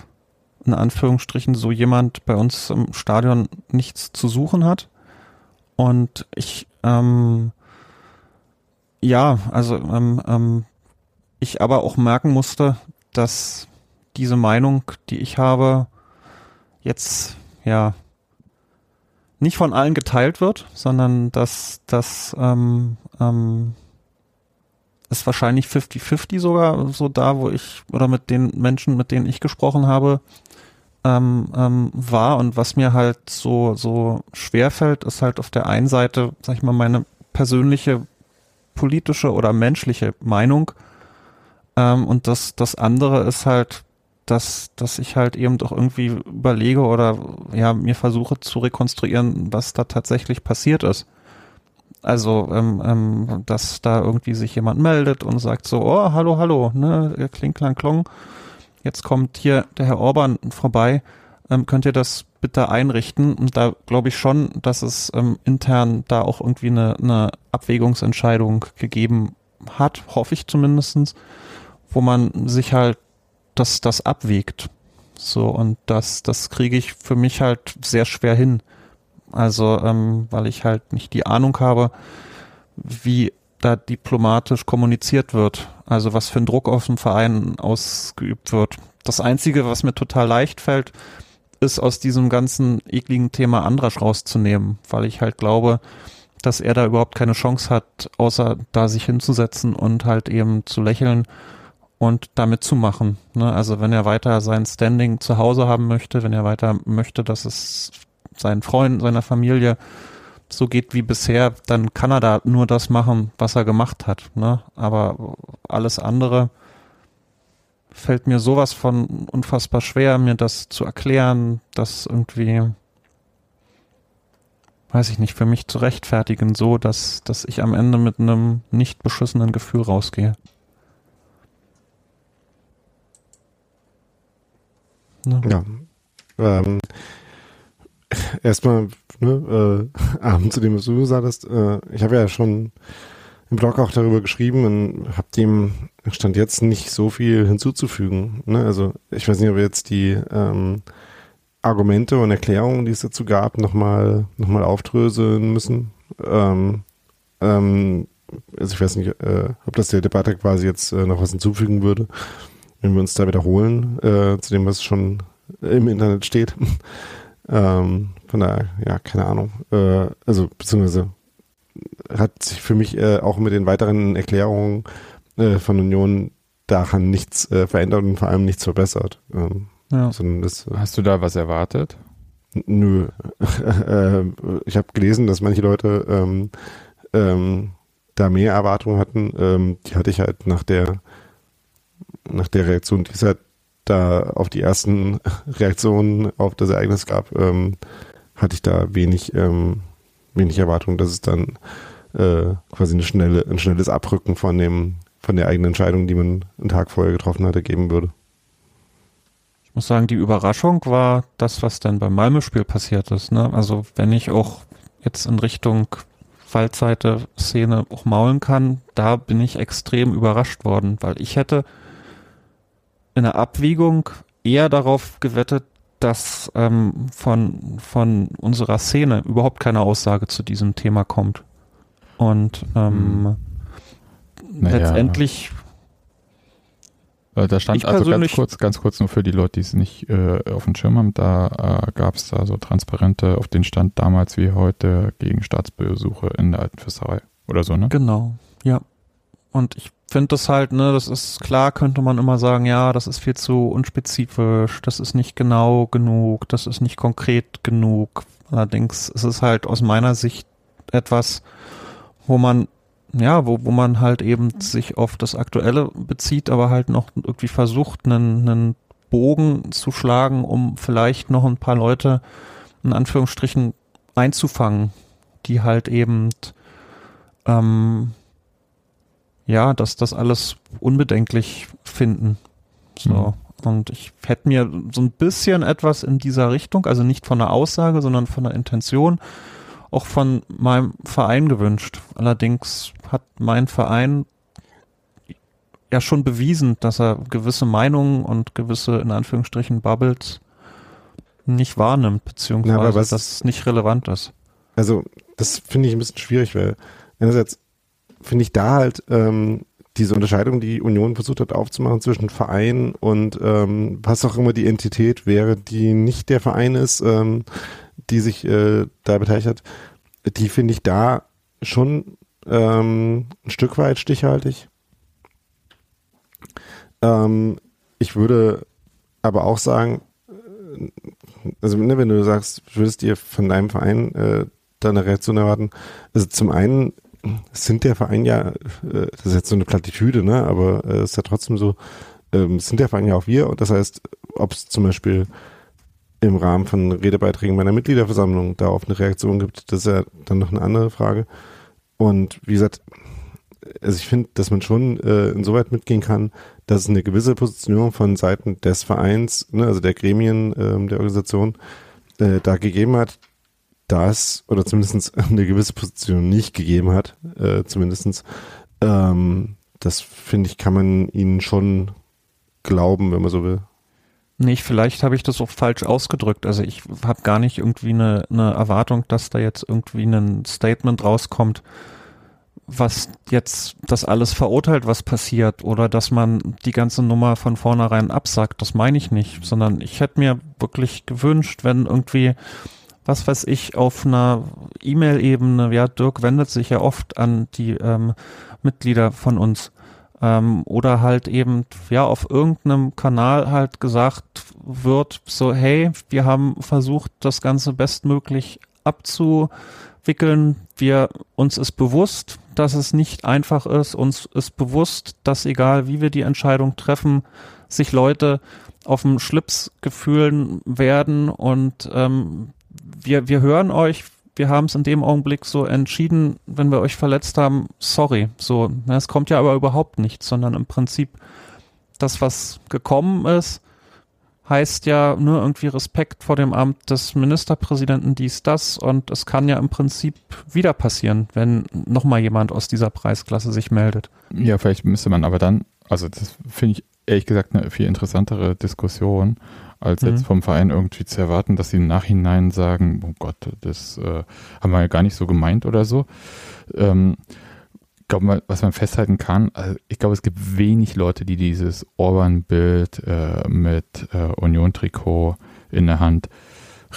in Anführungsstrichen so jemand bei uns im Stadion nichts zu suchen hat. Und ich ähm, ja, also ähm, ähm, ich aber auch merken musste, dass diese Meinung, die ich habe, jetzt ja nicht von allen geteilt wird, sondern dass das ähm, ähm, ist wahrscheinlich 50-50 sogar so da, wo ich oder mit den Menschen, mit denen ich gesprochen habe, ähm, ähm, war. Und was mir halt so so schwer fällt, ist halt auf der einen Seite, sag ich mal, meine persönliche politische oder menschliche Meinung. Ähm, und das, das andere ist halt, dass, dass ich halt eben doch irgendwie überlege oder ja, mir versuche zu rekonstruieren, was da tatsächlich passiert ist. Also, ähm, ähm, dass da irgendwie sich jemand meldet und sagt so, oh, hallo, hallo, ne, kling, klang, klong. Jetzt kommt hier der Herr Orban vorbei. Ähm, könnt ihr das bitte einrichten. Und da glaube ich schon, dass es ähm, intern da auch irgendwie eine, eine Abwägungsentscheidung gegeben hat, hoffe ich zumindestens, wo man sich halt das, das abwägt. So, und das, das kriege ich für mich halt sehr schwer hin. Also, ähm, weil ich halt nicht die Ahnung habe, wie da diplomatisch kommuniziert wird. Also was für ein Druck auf den Verein ausgeübt wird. Das Einzige, was mir total leicht fällt, ist, aus diesem ganzen ekligen Thema Andrasch rauszunehmen, weil ich halt glaube, dass er da überhaupt keine Chance hat, außer da sich hinzusetzen und halt eben zu lächeln und damit zu machen. Ne? Also wenn er weiter sein Standing zu Hause haben möchte, wenn er weiter möchte, dass es seinen Freunden, seiner Familie so geht wie bisher, dann kann er da nur das machen, was er gemacht hat. Ne? Aber alles andere fällt mir sowas von unfassbar schwer, mir das zu erklären, das irgendwie, weiß ich nicht, für mich zu rechtfertigen, so dass, dass ich am Ende mit einem nicht beschissenen Gefühl rausgehe. Ne? Ja. Ähm, erstmal, ne, äh, Abend zu dem, was du gesagt hast, äh, ich habe ja schon im Blog auch darüber geschrieben und habe dem Stand jetzt nicht so viel hinzuzufügen. Ne? Also ich weiß nicht, ob wir jetzt die ähm, Argumente und Erklärungen, die es dazu gab, nochmal noch mal aufdröseln müssen. Ähm, ähm, also ich weiß nicht, äh, ob das der Debatte quasi jetzt äh, noch was hinzufügen würde, wenn wir uns da wiederholen, äh, zu dem, was schon im Internet steht. ähm, von daher, ja, keine Ahnung. Äh, also, beziehungsweise hat sich für mich äh, auch mit den weiteren Erklärungen äh, von Union daran nichts äh, verändert und vor allem nichts verbessert. Ähm, ja. Das, äh, Hast du da was erwartet? Nö. Äh, ich habe gelesen, dass manche Leute ähm, ähm, da mehr Erwartungen hatten. Ähm, die hatte ich halt nach der nach der Reaktion, die es halt da auf die ersten Reaktionen auf das Ereignis gab, ähm, hatte ich da wenig ähm, wenig Erwartung, dass es dann äh, quasi eine schnelle, ein schnelles Abrücken von dem, von der eigenen Entscheidung, die man einen Tag vorher getroffen hatte, geben würde. Ich muss sagen, die Überraschung war das, was dann beim Malmö-Spiel passiert ist. Ne? Also wenn ich auch jetzt in Richtung Waldseite-Szene auch maulen kann, da bin ich extrem überrascht worden, weil ich hätte in der Abwägung eher darauf gewettet, dass ähm, von, von unserer Szene überhaupt keine Aussage zu diesem Thema kommt. Und ähm, hm. naja. letztendlich äh, da stand also ganz kurz, ganz kurz nur für die Leute, die es nicht äh, auf dem Schirm haben, da äh, gab es da so Transparente auf den Stand damals wie heute gegen Staatsbesuche in der alten Fässerei oder so, ne? Genau, ja. Und ich finde das halt, ne, das ist klar, könnte man immer sagen, ja, das ist viel zu unspezifisch, das ist nicht genau genug, das ist nicht konkret genug. Allerdings ist es halt aus meiner Sicht etwas, wo man, ja, wo, wo man halt eben sich auf das Aktuelle bezieht, aber halt noch irgendwie versucht, einen, einen Bogen zu schlagen, um vielleicht noch ein paar Leute in Anführungsstrichen einzufangen, die halt eben ähm, ja, dass das alles unbedenklich finden. So. Mhm. Und ich hätte mir so ein bisschen etwas in dieser Richtung, also nicht von der Aussage, sondern von der Intention, auch von meinem Verein gewünscht. Allerdings hat mein Verein ja schon bewiesen, dass er gewisse Meinungen und gewisse, in Anführungsstrichen, Bubbles nicht wahrnimmt, beziehungsweise ja, dass es nicht relevant ist. Also, das finde ich ein bisschen schwierig, weil einerseits finde ich da halt ähm, diese Unterscheidung, die Union versucht hat aufzumachen zwischen Verein und ähm, was auch immer die Entität wäre, die nicht der Verein ist, ähm, die sich äh, da beteiligt hat, die finde ich da schon ähm, ein Stück weit stichhaltig. Ähm, ich würde aber auch sagen, also ne, wenn du sagst, würdest dir von deinem Verein äh, da eine Reaktion erwarten, also zum einen sind der Verein ja, äh, das ist jetzt so eine Plattitüde, ne, aber es äh, ist ja trotzdem so, ähm, sind der Verein ja auch wir und das heißt, ob es zum Beispiel im Rahmen von Redebeiträgen meiner Mitgliederversammlung da auf eine Reaktion gibt, das ist ja dann noch eine andere Frage. Und wie gesagt, also ich finde, dass man schon äh, insoweit mitgehen kann, dass es eine gewisse Positionierung von Seiten des Vereins, ne, also der Gremien ähm, der Organisation, äh, da gegeben hat, das oder zumindest eine gewisse Position nicht gegeben hat, äh, zumindest. Ähm, das finde ich, kann man ihnen schon glauben, wenn man so will. Nee, vielleicht habe ich das auch falsch ausgedrückt. Also ich habe gar nicht irgendwie eine, eine Erwartung, dass da jetzt irgendwie ein Statement rauskommt, was jetzt das alles verurteilt, was passiert, oder dass man die ganze Nummer von vornherein absagt. Das meine ich nicht, sondern ich hätte mir wirklich gewünscht, wenn irgendwie was weiß ich, auf einer E-Mail-Ebene, ja, Dirk wendet sich ja oft an die ähm, Mitglieder von uns. Ähm, oder halt eben, ja, auf irgendeinem Kanal halt gesagt wird, so, hey, wir haben versucht, das Ganze bestmöglich abzuwickeln. Wir, uns ist bewusst, dass es nicht einfach ist. Uns ist bewusst, dass egal wie wir die Entscheidung treffen, sich Leute auf dem Schlips gefühlen werden und ähm, wir, wir hören euch, wir haben es in dem Augenblick so entschieden, wenn wir euch verletzt haben, sorry. So, na, es kommt ja aber überhaupt nichts, sondern im Prinzip das, was gekommen ist, heißt ja nur irgendwie Respekt vor dem Amt des Ministerpräsidenten, dies, das. Und es kann ja im Prinzip wieder passieren, wenn nochmal jemand aus dieser Preisklasse sich meldet. Ja, vielleicht müsste man aber dann, also das finde ich ehrlich gesagt eine viel interessantere Diskussion, als mhm. jetzt vom Verein irgendwie zu erwarten, dass sie im Nachhinein sagen, oh Gott, das äh, haben wir ja gar nicht so gemeint oder so. Ähm, ich glaube, was man festhalten kann, also ich glaube, es gibt wenig Leute, die dieses Orban-Bild äh, mit äh, Union-Trikot in der Hand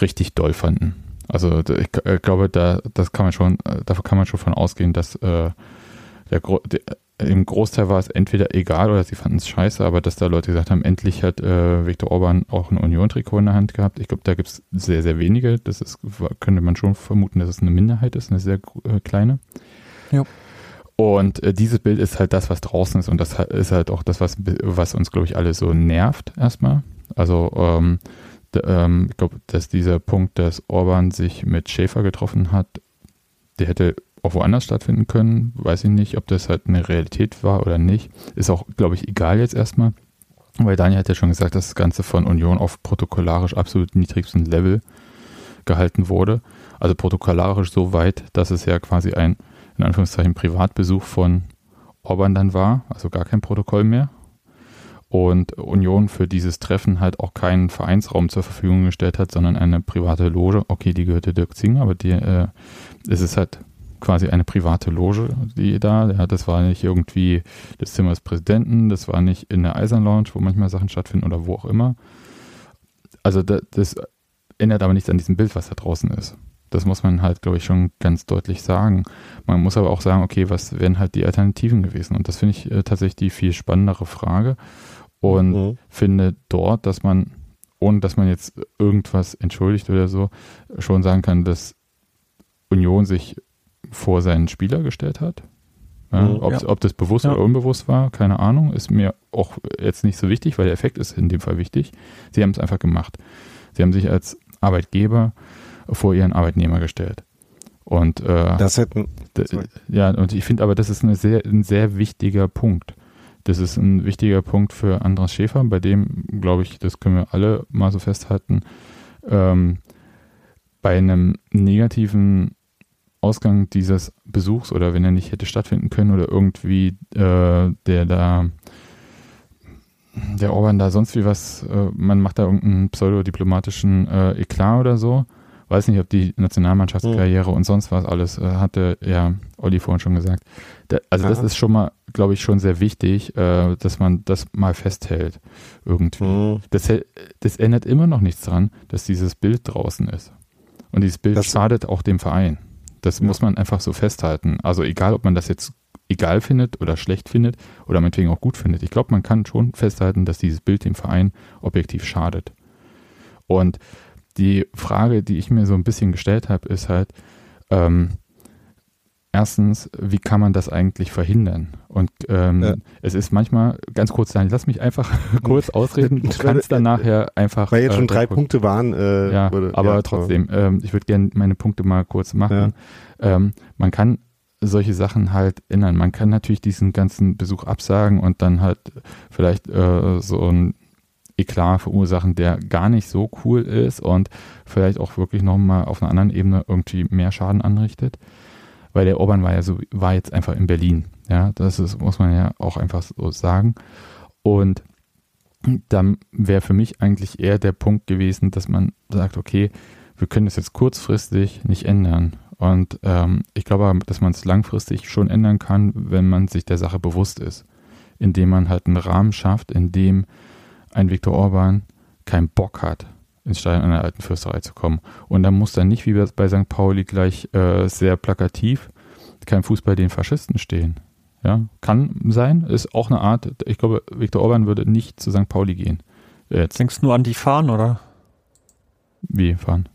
richtig doll fanden. Also ich, ich glaube, da das kann man schon, äh, davon kann man schon von ausgehen, dass äh, der, der, im Großteil war es entweder egal oder sie fanden es scheiße, aber dass da Leute gesagt haben, endlich hat äh, Viktor Orban auch ein Union-Trikot in der Hand gehabt. Ich glaube, da gibt es sehr, sehr wenige. Das ist, könnte man schon vermuten, dass es eine Minderheit ist, eine sehr äh, kleine. Ja. Und äh, dieses Bild ist halt das, was draußen ist und das ist halt auch das, was, was uns, glaube ich, alle so nervt erstmal. Also ähm, ähm, ich glaube, dass dieser Punkt, dass Orban sich mit Schäfer getroffen hat, der hätte auch woanders stattfinden können. Weiß ich nicht, ob das halt eine Realität war oder nicht. Ist auch, glaube ich, egal jetzt erstmal. Weil Daniel hat ja schon gesagt, dass das Ganze von Union auf protokollarisch absolut niedrigstem Level gehalten wurde. Also protokollarisch so weit, dass es ja quasi ein, in Anführungszeichen, Privatbesuch von Orban dann war, also gar kein Protokoll mehr. Und Union für dieses Treffen halt auch keinen Vereinsraum zur Verfügung gestellt hat, sondern eine private Loge. Okay, die gehörte Dirk Zinger, aber die, äh, es ist halt quasi eine private Loge, die da, ja, das war nicht irgendwie das Zimmer des Präsidenten, das war nicht in der Eisern Lounge, wo manchmal Sachen stattfinden oder wo auch immer. Also das, das ändert aber nichts an diesem Bild, was da draußen ist. Das muss man halt, glaube ich, schon ganz deutlich sagen. Man muss aber auch sagen, okay, was wären halt die Alternativen gewesen? Und das finde ich äh, tatsächlich die viel spannendere Frage. Und mhm. finde dort, dass man, ohne dass man jetzt irgendwas entschuldigt oder so, schon sagen kann, dass Union sich vor seinen Spieler gestellt hat. Ja, mhm. ob, ja. ob, das bewusst ja. oder unbewusst war, keine Ahnung, ist mir auch jetzt nicht so wichtig, weil der Effekt ist in dem Fall wichtig. Sie haben es einfach gemacht. Sie haben sich als Arbeitgeber vor ihren Arbeitnehmer gestellt. Und äh, das hätten. Ja, und ich finde aber, das ist eine sehr, ein sehr wichtiger Punkt. Das ist ein wichtiger Punkt für Andras Schäfer, bei dem, glaube ich, das können wir alle mal so festhalten, ähm, bei einem negativen Ausgang dieses Besuchs oder wenn er nicht hätte stattfinden können oder irgendwie äh, der da der Orban da sonst wie was, äh, man macht da irgendeinen pseudodiplomatischen äh, Eklat oder so. Weiß nicht, ob die Nationalmannschaftskarriere mhm. und sonst was alles, äh, hatte ja Olli vorhin schon gesagt. Da, also Aha. das ist schon mal, glaube ich, schon sehr wichtig, äh, dass man das mal festhält irgendwie. Mhm. Das, das ändert immer noch nichts dran, dass dieses Bild draußen ist. Und dieses Bild das schadet auch dem Verein. Das muss man einfach so festhalten. Also egal, ob man das jetzt egal findet oder schlecht findet oder meinetwegen auch gut findet. Ich glaube, man kann schon festhalten, dass dieses Bild dem Verein objektiv schadet. Und die Frage, die ich mir so ein bisschen gestellt habe, ist halt, ähm, erstens, wie kann man das eigentlich verhindern? Und ähm, ja. es ist manchmal, ganz kurz, Daniel, lass mich einfach kurz ausreden. Du kannst dann nachher einfach. Weil jetzt schon äh, drei Punkte waren. Äh, ja, würde, aber ja, trotzdem, ähm, ich würde gerne meine Punkte mal kurz machen. Ja. Ähm, man kann solche Sachen halt ändern. Man kann natürlich diesen ganzen Besuch absagen und dann halt vielleicht äh, so ein Eklat verursachen, der gar nicht so cool ist und vielleicht auch wirklich nochmal auf einer anderen Ebene irgendwie mehr Schaden anrichtet weil der Orban war ja so, war jetzt einfach in Berlin. Ja, das ist, muss man ja auch einfach so sagen. Und dann wäre für mich eigentlich eher der Punkt gewesen, dass man sagt, okay, wir können das jetzt kurzfristig nicht ändern. Und ähm, ich glaube, dass man es langfristig schon ändern kann, wenn man sich der Sache bewusst ist. Indem man halt einen Rahmen schafft, in dem ein Viktor Orban keinen Bock hat, ins Stadion einer alten Fürsterei zu kommen. Und dann muss dann nicht wie bei St. Pauli gleich äh, sehr plakativ kein Fußball den Faschisten stehen. Ja, kann sein, ist auch eine Art, ich glaube, Viktor Orban würde nicht zu St. Pauli gehen. Jetzt. Denkst du nur an die Fahren, oder? Wie fahren?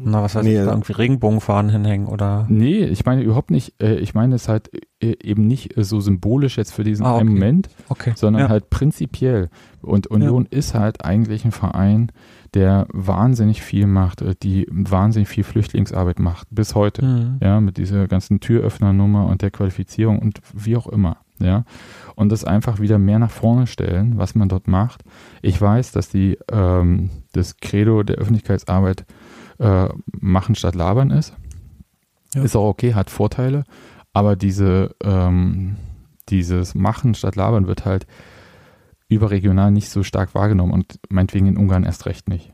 Na, was heißt nee, da irgendwie Regenbogenfahnen hinhängen oder? Nee, ich meine überhaupt nicht. Äh, ich meine es halt äh, eben nicht so symbolisch jetzt für diesen ah, okay. Moment, okay. sondern ja. halt prinzipiell. Und Union ja. ist halt eigentlich ein Verein, der wahnsinnig viel macht, äh, die wahnsinnig viel Flüchtlingsarbeit macht, bis heute. Mhm. Ja, mit dieser ganzen Türöffnernummer und der Qualifizierung und wie auch immer. Ja, und das einfach wieder mehr nach vorne stellen, was man dort macht. Ich weiß, dass die ähm, das Credo der Öffentlichkeitsarbeit äh, machen statt labern ist. Ja. Ist auch okay, hat Vorteile, aber diese ähm, dieses Machen statt labern wird halt überregional nicht so stark wahrgenommen und meinetwegen in Ungarn erst recht nicht.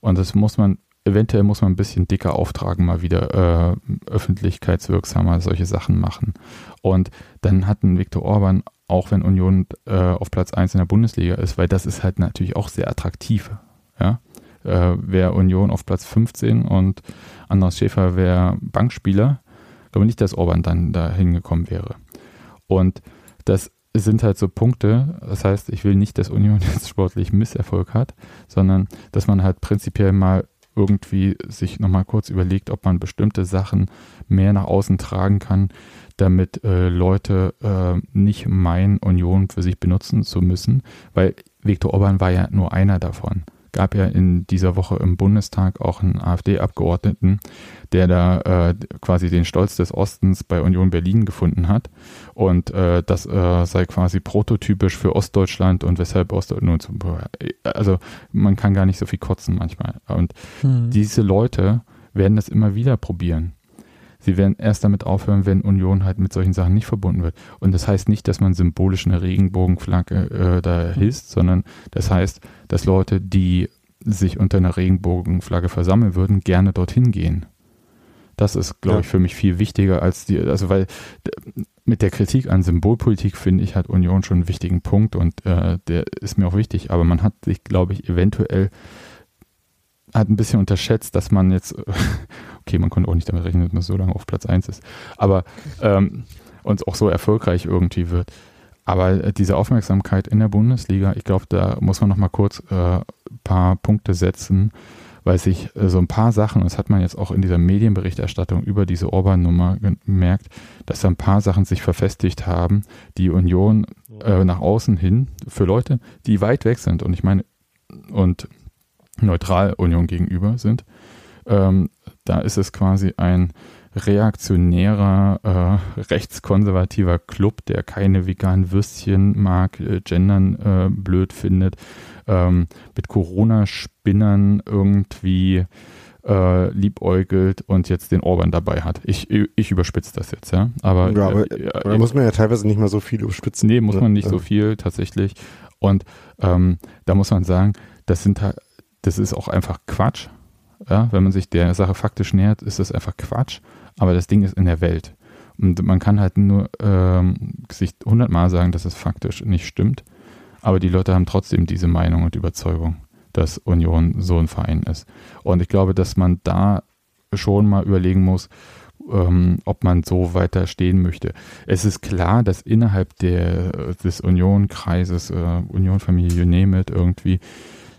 Und das muss man, eventuell muss man ein bisschen dicker auftragen, mal wieder äh, öffentlichkeitswirksamer solche Sachen machen. Und dann hat ein Viktor Orban, auch wenn Union äh, auf Platz 1 in der Bundesliga ist, weil das ist halt natürlich auch sehr attraktiv. Ja? Äh, wäre Union auf Platz 15 und Andras Schäfer wäre Bankspieler, glaube nicht, dass Orban dann da hingekommen wäre. Und das sind halt so Punkte. Das heißt, ich will nicht, dass Union jetzt sportlich Misserfolg hat, sondern dass man halt prinzipiell mal irgendwie sich nochmal kurz überlegt, ob man bestimmte Sachen mehr nach außen tragen kann, damit äh, Leute äh, nicht meinen, Union für sich benutzen zu müssen, weil Viktor Orban war ja nur einer davon gab ja in dieser Woche im Bundestag auch einen AfD-Abgeordneten, der da äh, quasi den Stolz des Ostens bei Union Berlin gefunden hat. Und äh, das äh, sei quasi prototypisch für Ostdeutschland und weshalb Ostdeutschland, also man kann gar nicht so viel kotzen manchmal. Und hm. diese Leute werden das immer wieder probieren. Sie werden erst damit aufhören, wenn Union halt mit solchen Sachen nicht verbunden wird. Und das heißt nicht, dass man symbolisch eine Regenbogenflagge äh, da hisst, sondern das heißt, dass Leute, die sich unter einer Regenbogenflagge versammeln würden, gerne dorthin gehen. Das ist, glaube ja. ich, für mich viel wichtiger als die, also weil mit der Kritik an Symbolpolitik finde ich, hat Union schon einen wichtigen Punkt und äh, der ist mir auch wichtig, aber man hat sich, glaube ich, eventuell hat ein bisschen unterschätzt, dass man jetzt, okay, man konnte auch nicht damit rechnen, dass man so lange auf Platz 1 ist, aber ähm, und auch so erfolgreich irgendwie wird. Aber äh, diese Aufmerksamkeit in der Bundesliga, ich glaube, da muss man noch mal kurz ein äh, paar Punkte setzen, weil sich äh, so ein paar Sachen, das hat man jetzt auch in dieser Medienberichterstattung über diese Orban-Nummer gemerkt, dass da ein paar Sachen sich verfestigt haben, die Union äh, nach außen hin für Leute, die weit weg sind. Und ich meine, und neutral Union gegenüber sind. Ähm, da ist es quasi ein reaktionärer, äh, rechtskonservativer Club, der keine veganen Würstchen mag, äh, Gendern äh, blöd findet, ähm, mit Corona-Spinnern irgendwie äh, liebäugelt und jetzt den Orban dabei hat. Ich, ich überspitze das jetzt, ja. Aber, ja, aber, äh, da muss man ja teilweise nicht mal so viel überspitzen. Nee, muss man nicht so viel tatsächlich. Und ähm, da muss man sagen, das sind halt das ist auch einfach Quatsch. Ja, wenn man sich der Sache faktisch nähert, ist das einfach Quatsch. Aber das Ding ist in der Welt. Und man kann halt nur ähm, sich hundertmal sagen, dass es faktisch nicht stimmt. Aber die Leute haben trotzdem diese Meinung und Überzeugung, dass Union so ein Verein ist. Und ich glaube, dass man da schon mal überlegen muss, ähm, ob man so weiter stehen möchte. Es ist klar, dass innerhalb der, des Union-Kreises, äh, Union-Familie, you name it, irgendwie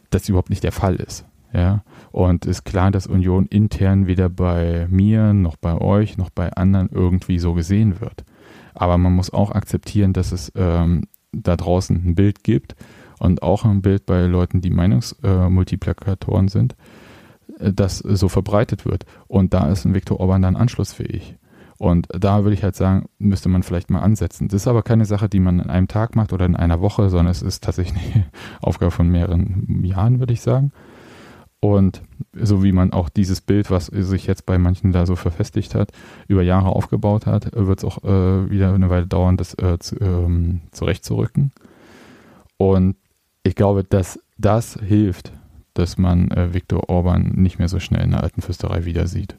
das überhaupt nicht der Fall ist. Ja, und ist klar, dass Union intern weder bei mir noch bei euch noch bei anderen irgendwie so gesehen wird. Aber man muss auch akzeptieren, dass es ähm, da draußen ein Bild gibt und auch ein Bild bei Leuten, die Meinungsmultiplikatoren äh, sind, äh, das so verbreitet wird. Und da ist ein Viktor Orban dann anschlussfähig. Und da würde ich halt sagen, müsste man vielleicht mal ansetzen. Das ist aber keine Sache, die man in einem Tag macht oder in einer Woche, sondern es ist tatsächlich eine Aufgabe von mehreren Jahren, würde ich sagen. Und so wie man auch dieses Bild, was sich jetzt bei manchen da so verfestigt hat, über Jahre aufgebaut hat, wird es auch äh, wieder eine Weile dauern, das äh, zu, ähm, zurechtzurücken. Und ich glaube, dass das hilft, dass man äh, Viktor Orban nicht mehr so schnell in der alten Fürsterei wieder sieht.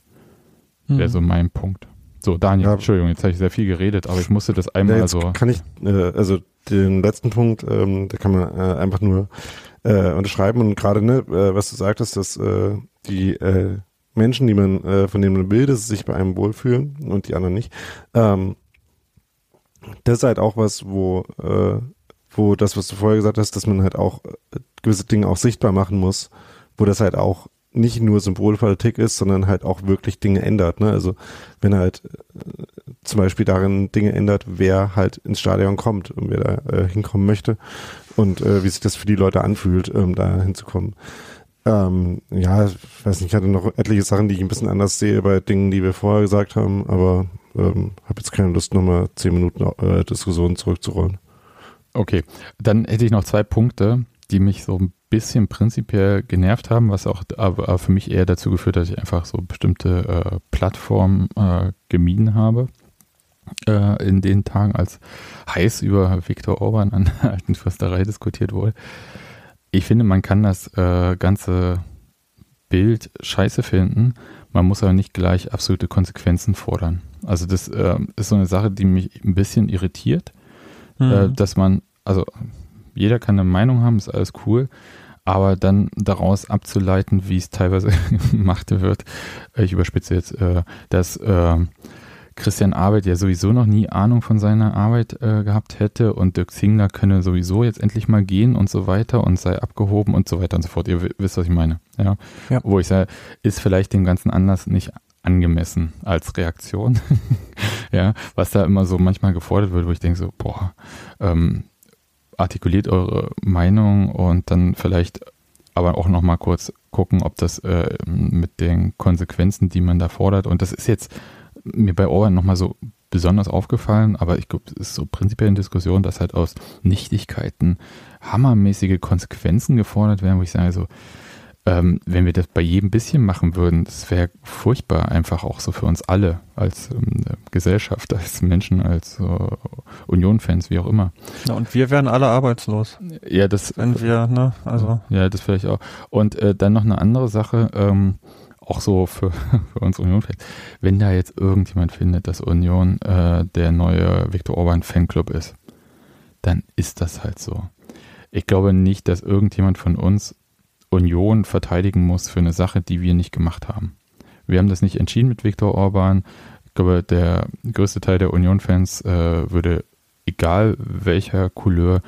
Mhm. Wäre so mein Punkt. So, Daniel, ja. Entschuldigung, jetzt habe ich sehr viel geredet, aber ich musste das einmal ja, so. Kann ich, äh, also den letzten Punkt, ähm, da kann man äh, einfach nur äh, unterschreiben und gerade, ne, äh, was du sagtest, dass äh, die äh, Menschen, die man, äh, von denen man will, dass sie sich bei einem wohlfühlen und die anderen nicht. Ähm, das ist halt auch was, wo, äh, wo das, was du vorher gesagt hast, dass man halt auch äh, gewisse Dinge auch sichtbar machen muss, wo das halt auch nicht nur Symbolpolitik ist, sondern halt auch wirklich Dinge ändert. Ne? Also wenn halt äh, zum Beispiel darin Dinge ändert, wer halt ins Stadion kommt und wer da äh, hinkommen möchte und äh, wie sich das für die Leute anfühlt, ähm, da hinzukommen. Ähm, ja, ich weiß nicht, ich hatte noch etliche Sachen, die ich ein bisschen anders sehe bei Dingen, die wir vorher gesagt haben, aber ähm, habe jetzt keine Lust, nochmal zehn Minuten äh, Diskussion zurückzurollen. Okay, dann hätte ich noch zwei Punkte, die mich so ein bisschen prinzipiell genervt haben, was auch aber für mich eher dazu geführt hat, dass ich einfach so bestimmte äh, Plattformen äh, gemieden habe äh, in den Tagen, als heiß über Viktor Orban an der alten Försterei diskutiert wurde. Ich finde, man kann das äh, ganze Bild scheiße finden, man muss aber nicht gleich absolute Konsequenzen fordern. Also das äh, ist so eine Sache, die mich ein bisschen irritiert, mhm. äh, dass man, also jeder kann eine Meinung haben, ist alles cool, aber dann daraus abzuleiten, wie es teilweise gemacht wird, ich überspitze jetzt, äh, dass äh, Christian Arbeit ja sowieso noch nie Ahnung von seiner Arbeit äh, gehabt hätte und Dirk Zingler könne sowieso jetzt endlich mal gehen und so weiter und sei abgehoben und so weiter und so fort. Ihr wisst, was ich meine. Ja. ja. Wo ich sage, ist vielleicht dem ganzen Anlass nicht angemessen als Reaktion. ja, was da immer so manchmal gefordert wird, wo ich denke so, boah, ähm, artikuliert eure Meinung und dann vielleicht aber auch noch mal kurz gucken, ob das äh, mit den Konsequenzen, die man da fordert und das ist jetzt mir bei Orban nochmal so besonders aufgefallen, aber ich glaube, es ist so prinzipiell in Diskussion, dass halt aus Nichtigkeiten hammermäßige Konsequenzen gefordert werden, wo ich sage so, ähm, wenn wir das bei jedem bisschen machen würden, das wäre furchtbar einfach auch so für uns alle als ähm, Gesellschaft, als Menschen, als äh, Union-Fans, wie auch immer. Ja, und wir wären alle arbeitslos. Ja, das. Wenn wir, ne, also. Ja, das vielleicht auch. Und äh, dann noch eine andere Sache, ähm, auch so für, für uns Union-Fans, wenn da jetzt irgendjemand findet, dass Union äh, der neue Viktor Orban Fanclub ist, dann ist das halt so. Ich glaube nicht, dass irgendjemand von uns Union verteidigen muss für eine Sache, die wir nicht gemacht haben. Wir haben das nicht entschieden mit Viktor Orban. Ich glaube, der größte Teil der Union-Fans äh, würde, egal welcher Couleur,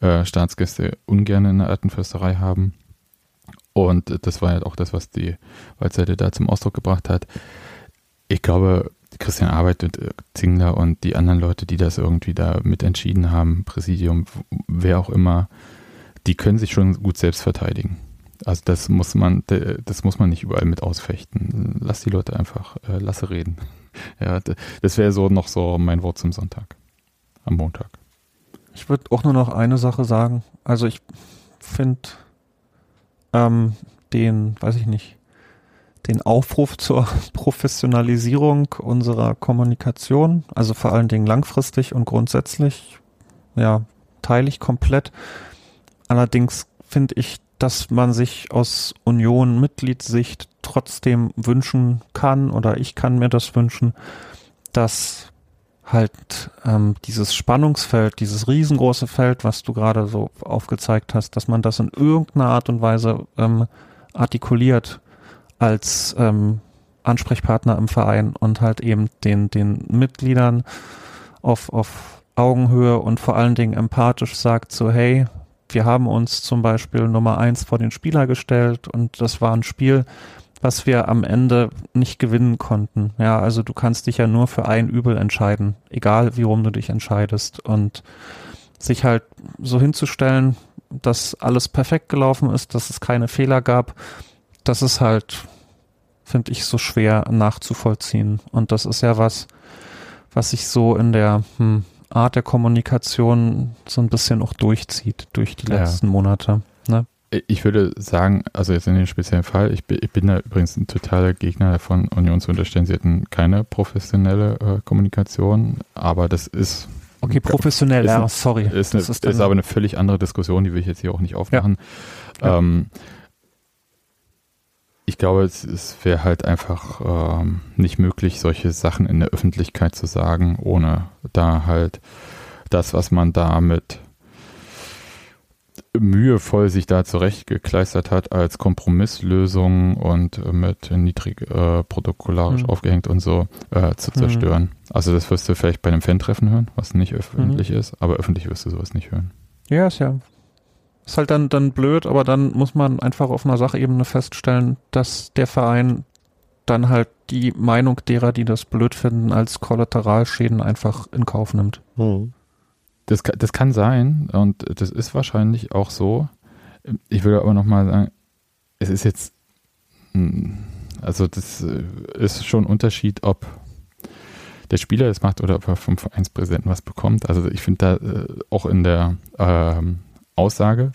äh, Staatsgäste ungern in der alten Försterei haben. Und das war halt auch das, was die Waldseite da zum Ausdruck gebracht hat. Ich glaube, Christian Arbeit und äh, Zingler und die anderen Leute, die das irgendwie da mit entschieden haben, Präsidium, wer auch immer, die können sich schon gut selbst verteidigen. Also das muss man, das muss man nicht überall mit ausfechten. Lass die Leute einfach, äh, lasse reden. Ja, das wäre so noch so mein Wort zum Sonntag. Am Montag. Ich würde auch nur noch eine Sache sagen. Also ich finde ähm, den, weiß ich nicht, den Aufruf zur Professionalisierung unserer Kommunikation, also vor allen Dingen langfristig und grundsätzlich, ja, teile ich komplett. Allerdings finde ich, dass man sich aus Union-Mitgliedssicht trotzdem wünschen kann, oder ich kann mir das wünschen, dass halt ähm, dieses Spannungsfeld, dieses riesengroße Feld, was du gerade so aufgezeigt hast, dass man das in irgendeiner Art und Weise ähm, artikuliert als ähm, Ansprechpartner im Verein und halt eben den, den Mitgliedern auf, auf Augenhöhe und vor allen Dingen empathisch sagt so, hey, wir haben uns zum Beispiel Nummer eins vor den Spieler gestellt und das war ein Spiel, was wir am Ende nicht gewinnen konnten. Ja, also du kannst dich ja nur für ein Übel entscheiden, egal wie rum du dich entscheidest. Und sich halt so hinzustellen, dass alles perfekt gelaufen ist, dass es keine Fehler gab, das ist halt, finde ich, so schwer nachzuvollziehen. Und das ist ja was, was sich so in der hm, Art der Kommunikation so ein bisschen auch durchzieht durch die letzten ja. Monate. Ne? Ich würde sagen, also jetzt in dem speziellen Fall, ich bin, ich bin da übrigens ein totaler Gegner davon, Union zu unterstellen, sie hätten keine professionelle äh, Kommunikation, aber das ist. Okay, professionell, ist, ja, sorry. Ist, eine, ist, ist, aber eine völlig andere Diskussion, die will ich jetzt hier auch nicht aufmachen. Ja. Ähm, ich glaube, es, es wäre halt einfach ähm, nicht möglich, solche Sachen in der Öffentlichkeit zu sagen, ohne da halt das, was man da mit mühevoll sich da zurechtgekleistert hat als Kompromisslösung und mit niedrig äh, protokollarisch mhm. aufgehängt und so äh, zu mhm. zerstören. Mhm. Also das wirst du vielleicht bei einem Fan-Treffen hören, was nicht öffentlich mhm. ist, aber öffentlich wirst du sowas nicht hören. Ja, ist ja Ist halt dann, dann blöd, aber dann muss man einfach auf einer Sachebene feststellen, dass der Verein dann halt die Meinung derer, die das blöd finden, als Kollateralschäden einfach in Kauf nimmt. Hm. Das, das kann sein und das ist wahrscheinlich auch so. Ich würde aber nochmal sagen, es ist jetzt, hm, also das äh, ist schon ein Unterschied, ob der Spieler das macht oder ob er vom Vereinspräsidenten was bekommt. Also ich finde da äh, auch in der ähm, Aussage,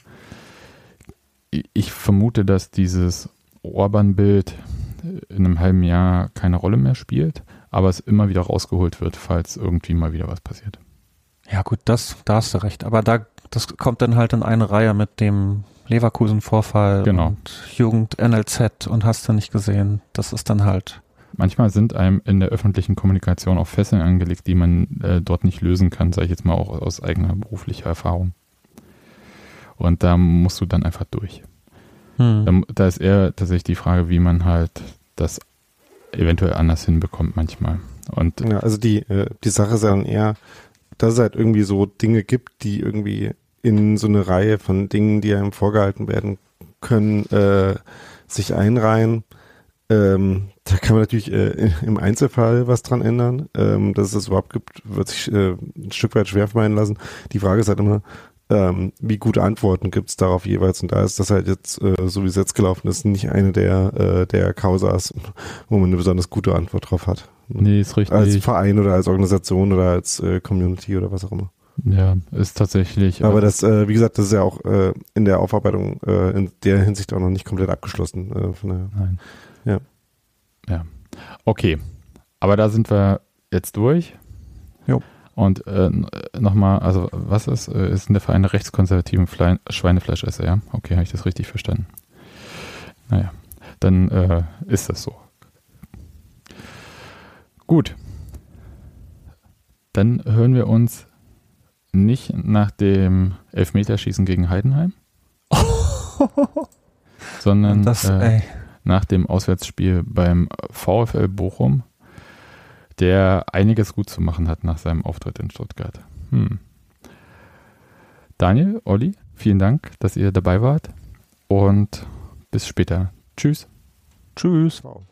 ich vermute, dass dieses Orban-Bild in einem halben Jahr keine Rolle mehr spielt, aber es immer wieder rausgeholt wird, falls irgendwie mal wieder was passiert. Ja gut, das, da hast du recht. Aber da, das kommt dann halt in eine Reihe mit dem Leverkusen-Vorfall Genau. und Jugend NLZ und hast du nicht gesehen. Das ist dann halt, Manchmal sind einem in der öffentlichen Kommunikation auch Fesseln angelegt, die man äh, dort nicht lösen kann, sage ich jetzt mal auch aus eigener beruflicher Erfahrung. Und da musst du dann einfach durch. hm. Da, da ist eher tatsächlich die Frage, wie man halt das eventuell anders hinbekommt manchmal. Und Ja, also die, äh, die Sache ist dann eher, dass es halt irgendwie so Dinge gibt, die irgendwie in so eine Reihe von Dingen, die einem vorgehalten werden können, äh, sich einreihen. Ähm, da kann man natürlich äh, im Einzelfall was dran ändern. Ähm, dass es das überhaupt gibt, wird sich äh, ein Stück weit schwer vermeiden lassen. Die Frage ist halt immer, ähm, wie gute Antworten gibt es darauf jeweils? Und da ist das halt jetzt, äh, so wie es jetzt gelaufen ist, nicht eine der, äh, der Causas, wo man eine besonders gute Antwort drauf hat. nee, ist richtig. Als Verein oder als Organisation oder als äh, Community oder was auch immer. ja, ist tatsächlich. Aber das, äh, wie gesagt, das ist ja auch äh, in der Aufarbeitung äh, in der Hinsicht auch noch nicht komplett abgeschlossen. Äh, von daher. Nein. Ja. Ja. Okay. Aber da sind wir jetzt durch. Jo. Und äh, nochmal, also was ist, äh, ist denn der Verein der rechtskonservativen Fle Schweinefleischesser, ja? Okay, habe ich das richtig verstanden. Naja, dann äh, ist das so. Gut. Dann hören wir uns nicht nach dem Elfmeterschießen gegen Heidenheim, sondern das, äh, nach dem Auswärtsspiel beim VfL Bochum, der einiges gut zu machen hat nach seinem Auftritt in Stuttgart. Hm. Daniel, Olli, vielen Dank, dass ihr dabei wart und bis später. Tschüss. tschüss. Ciao.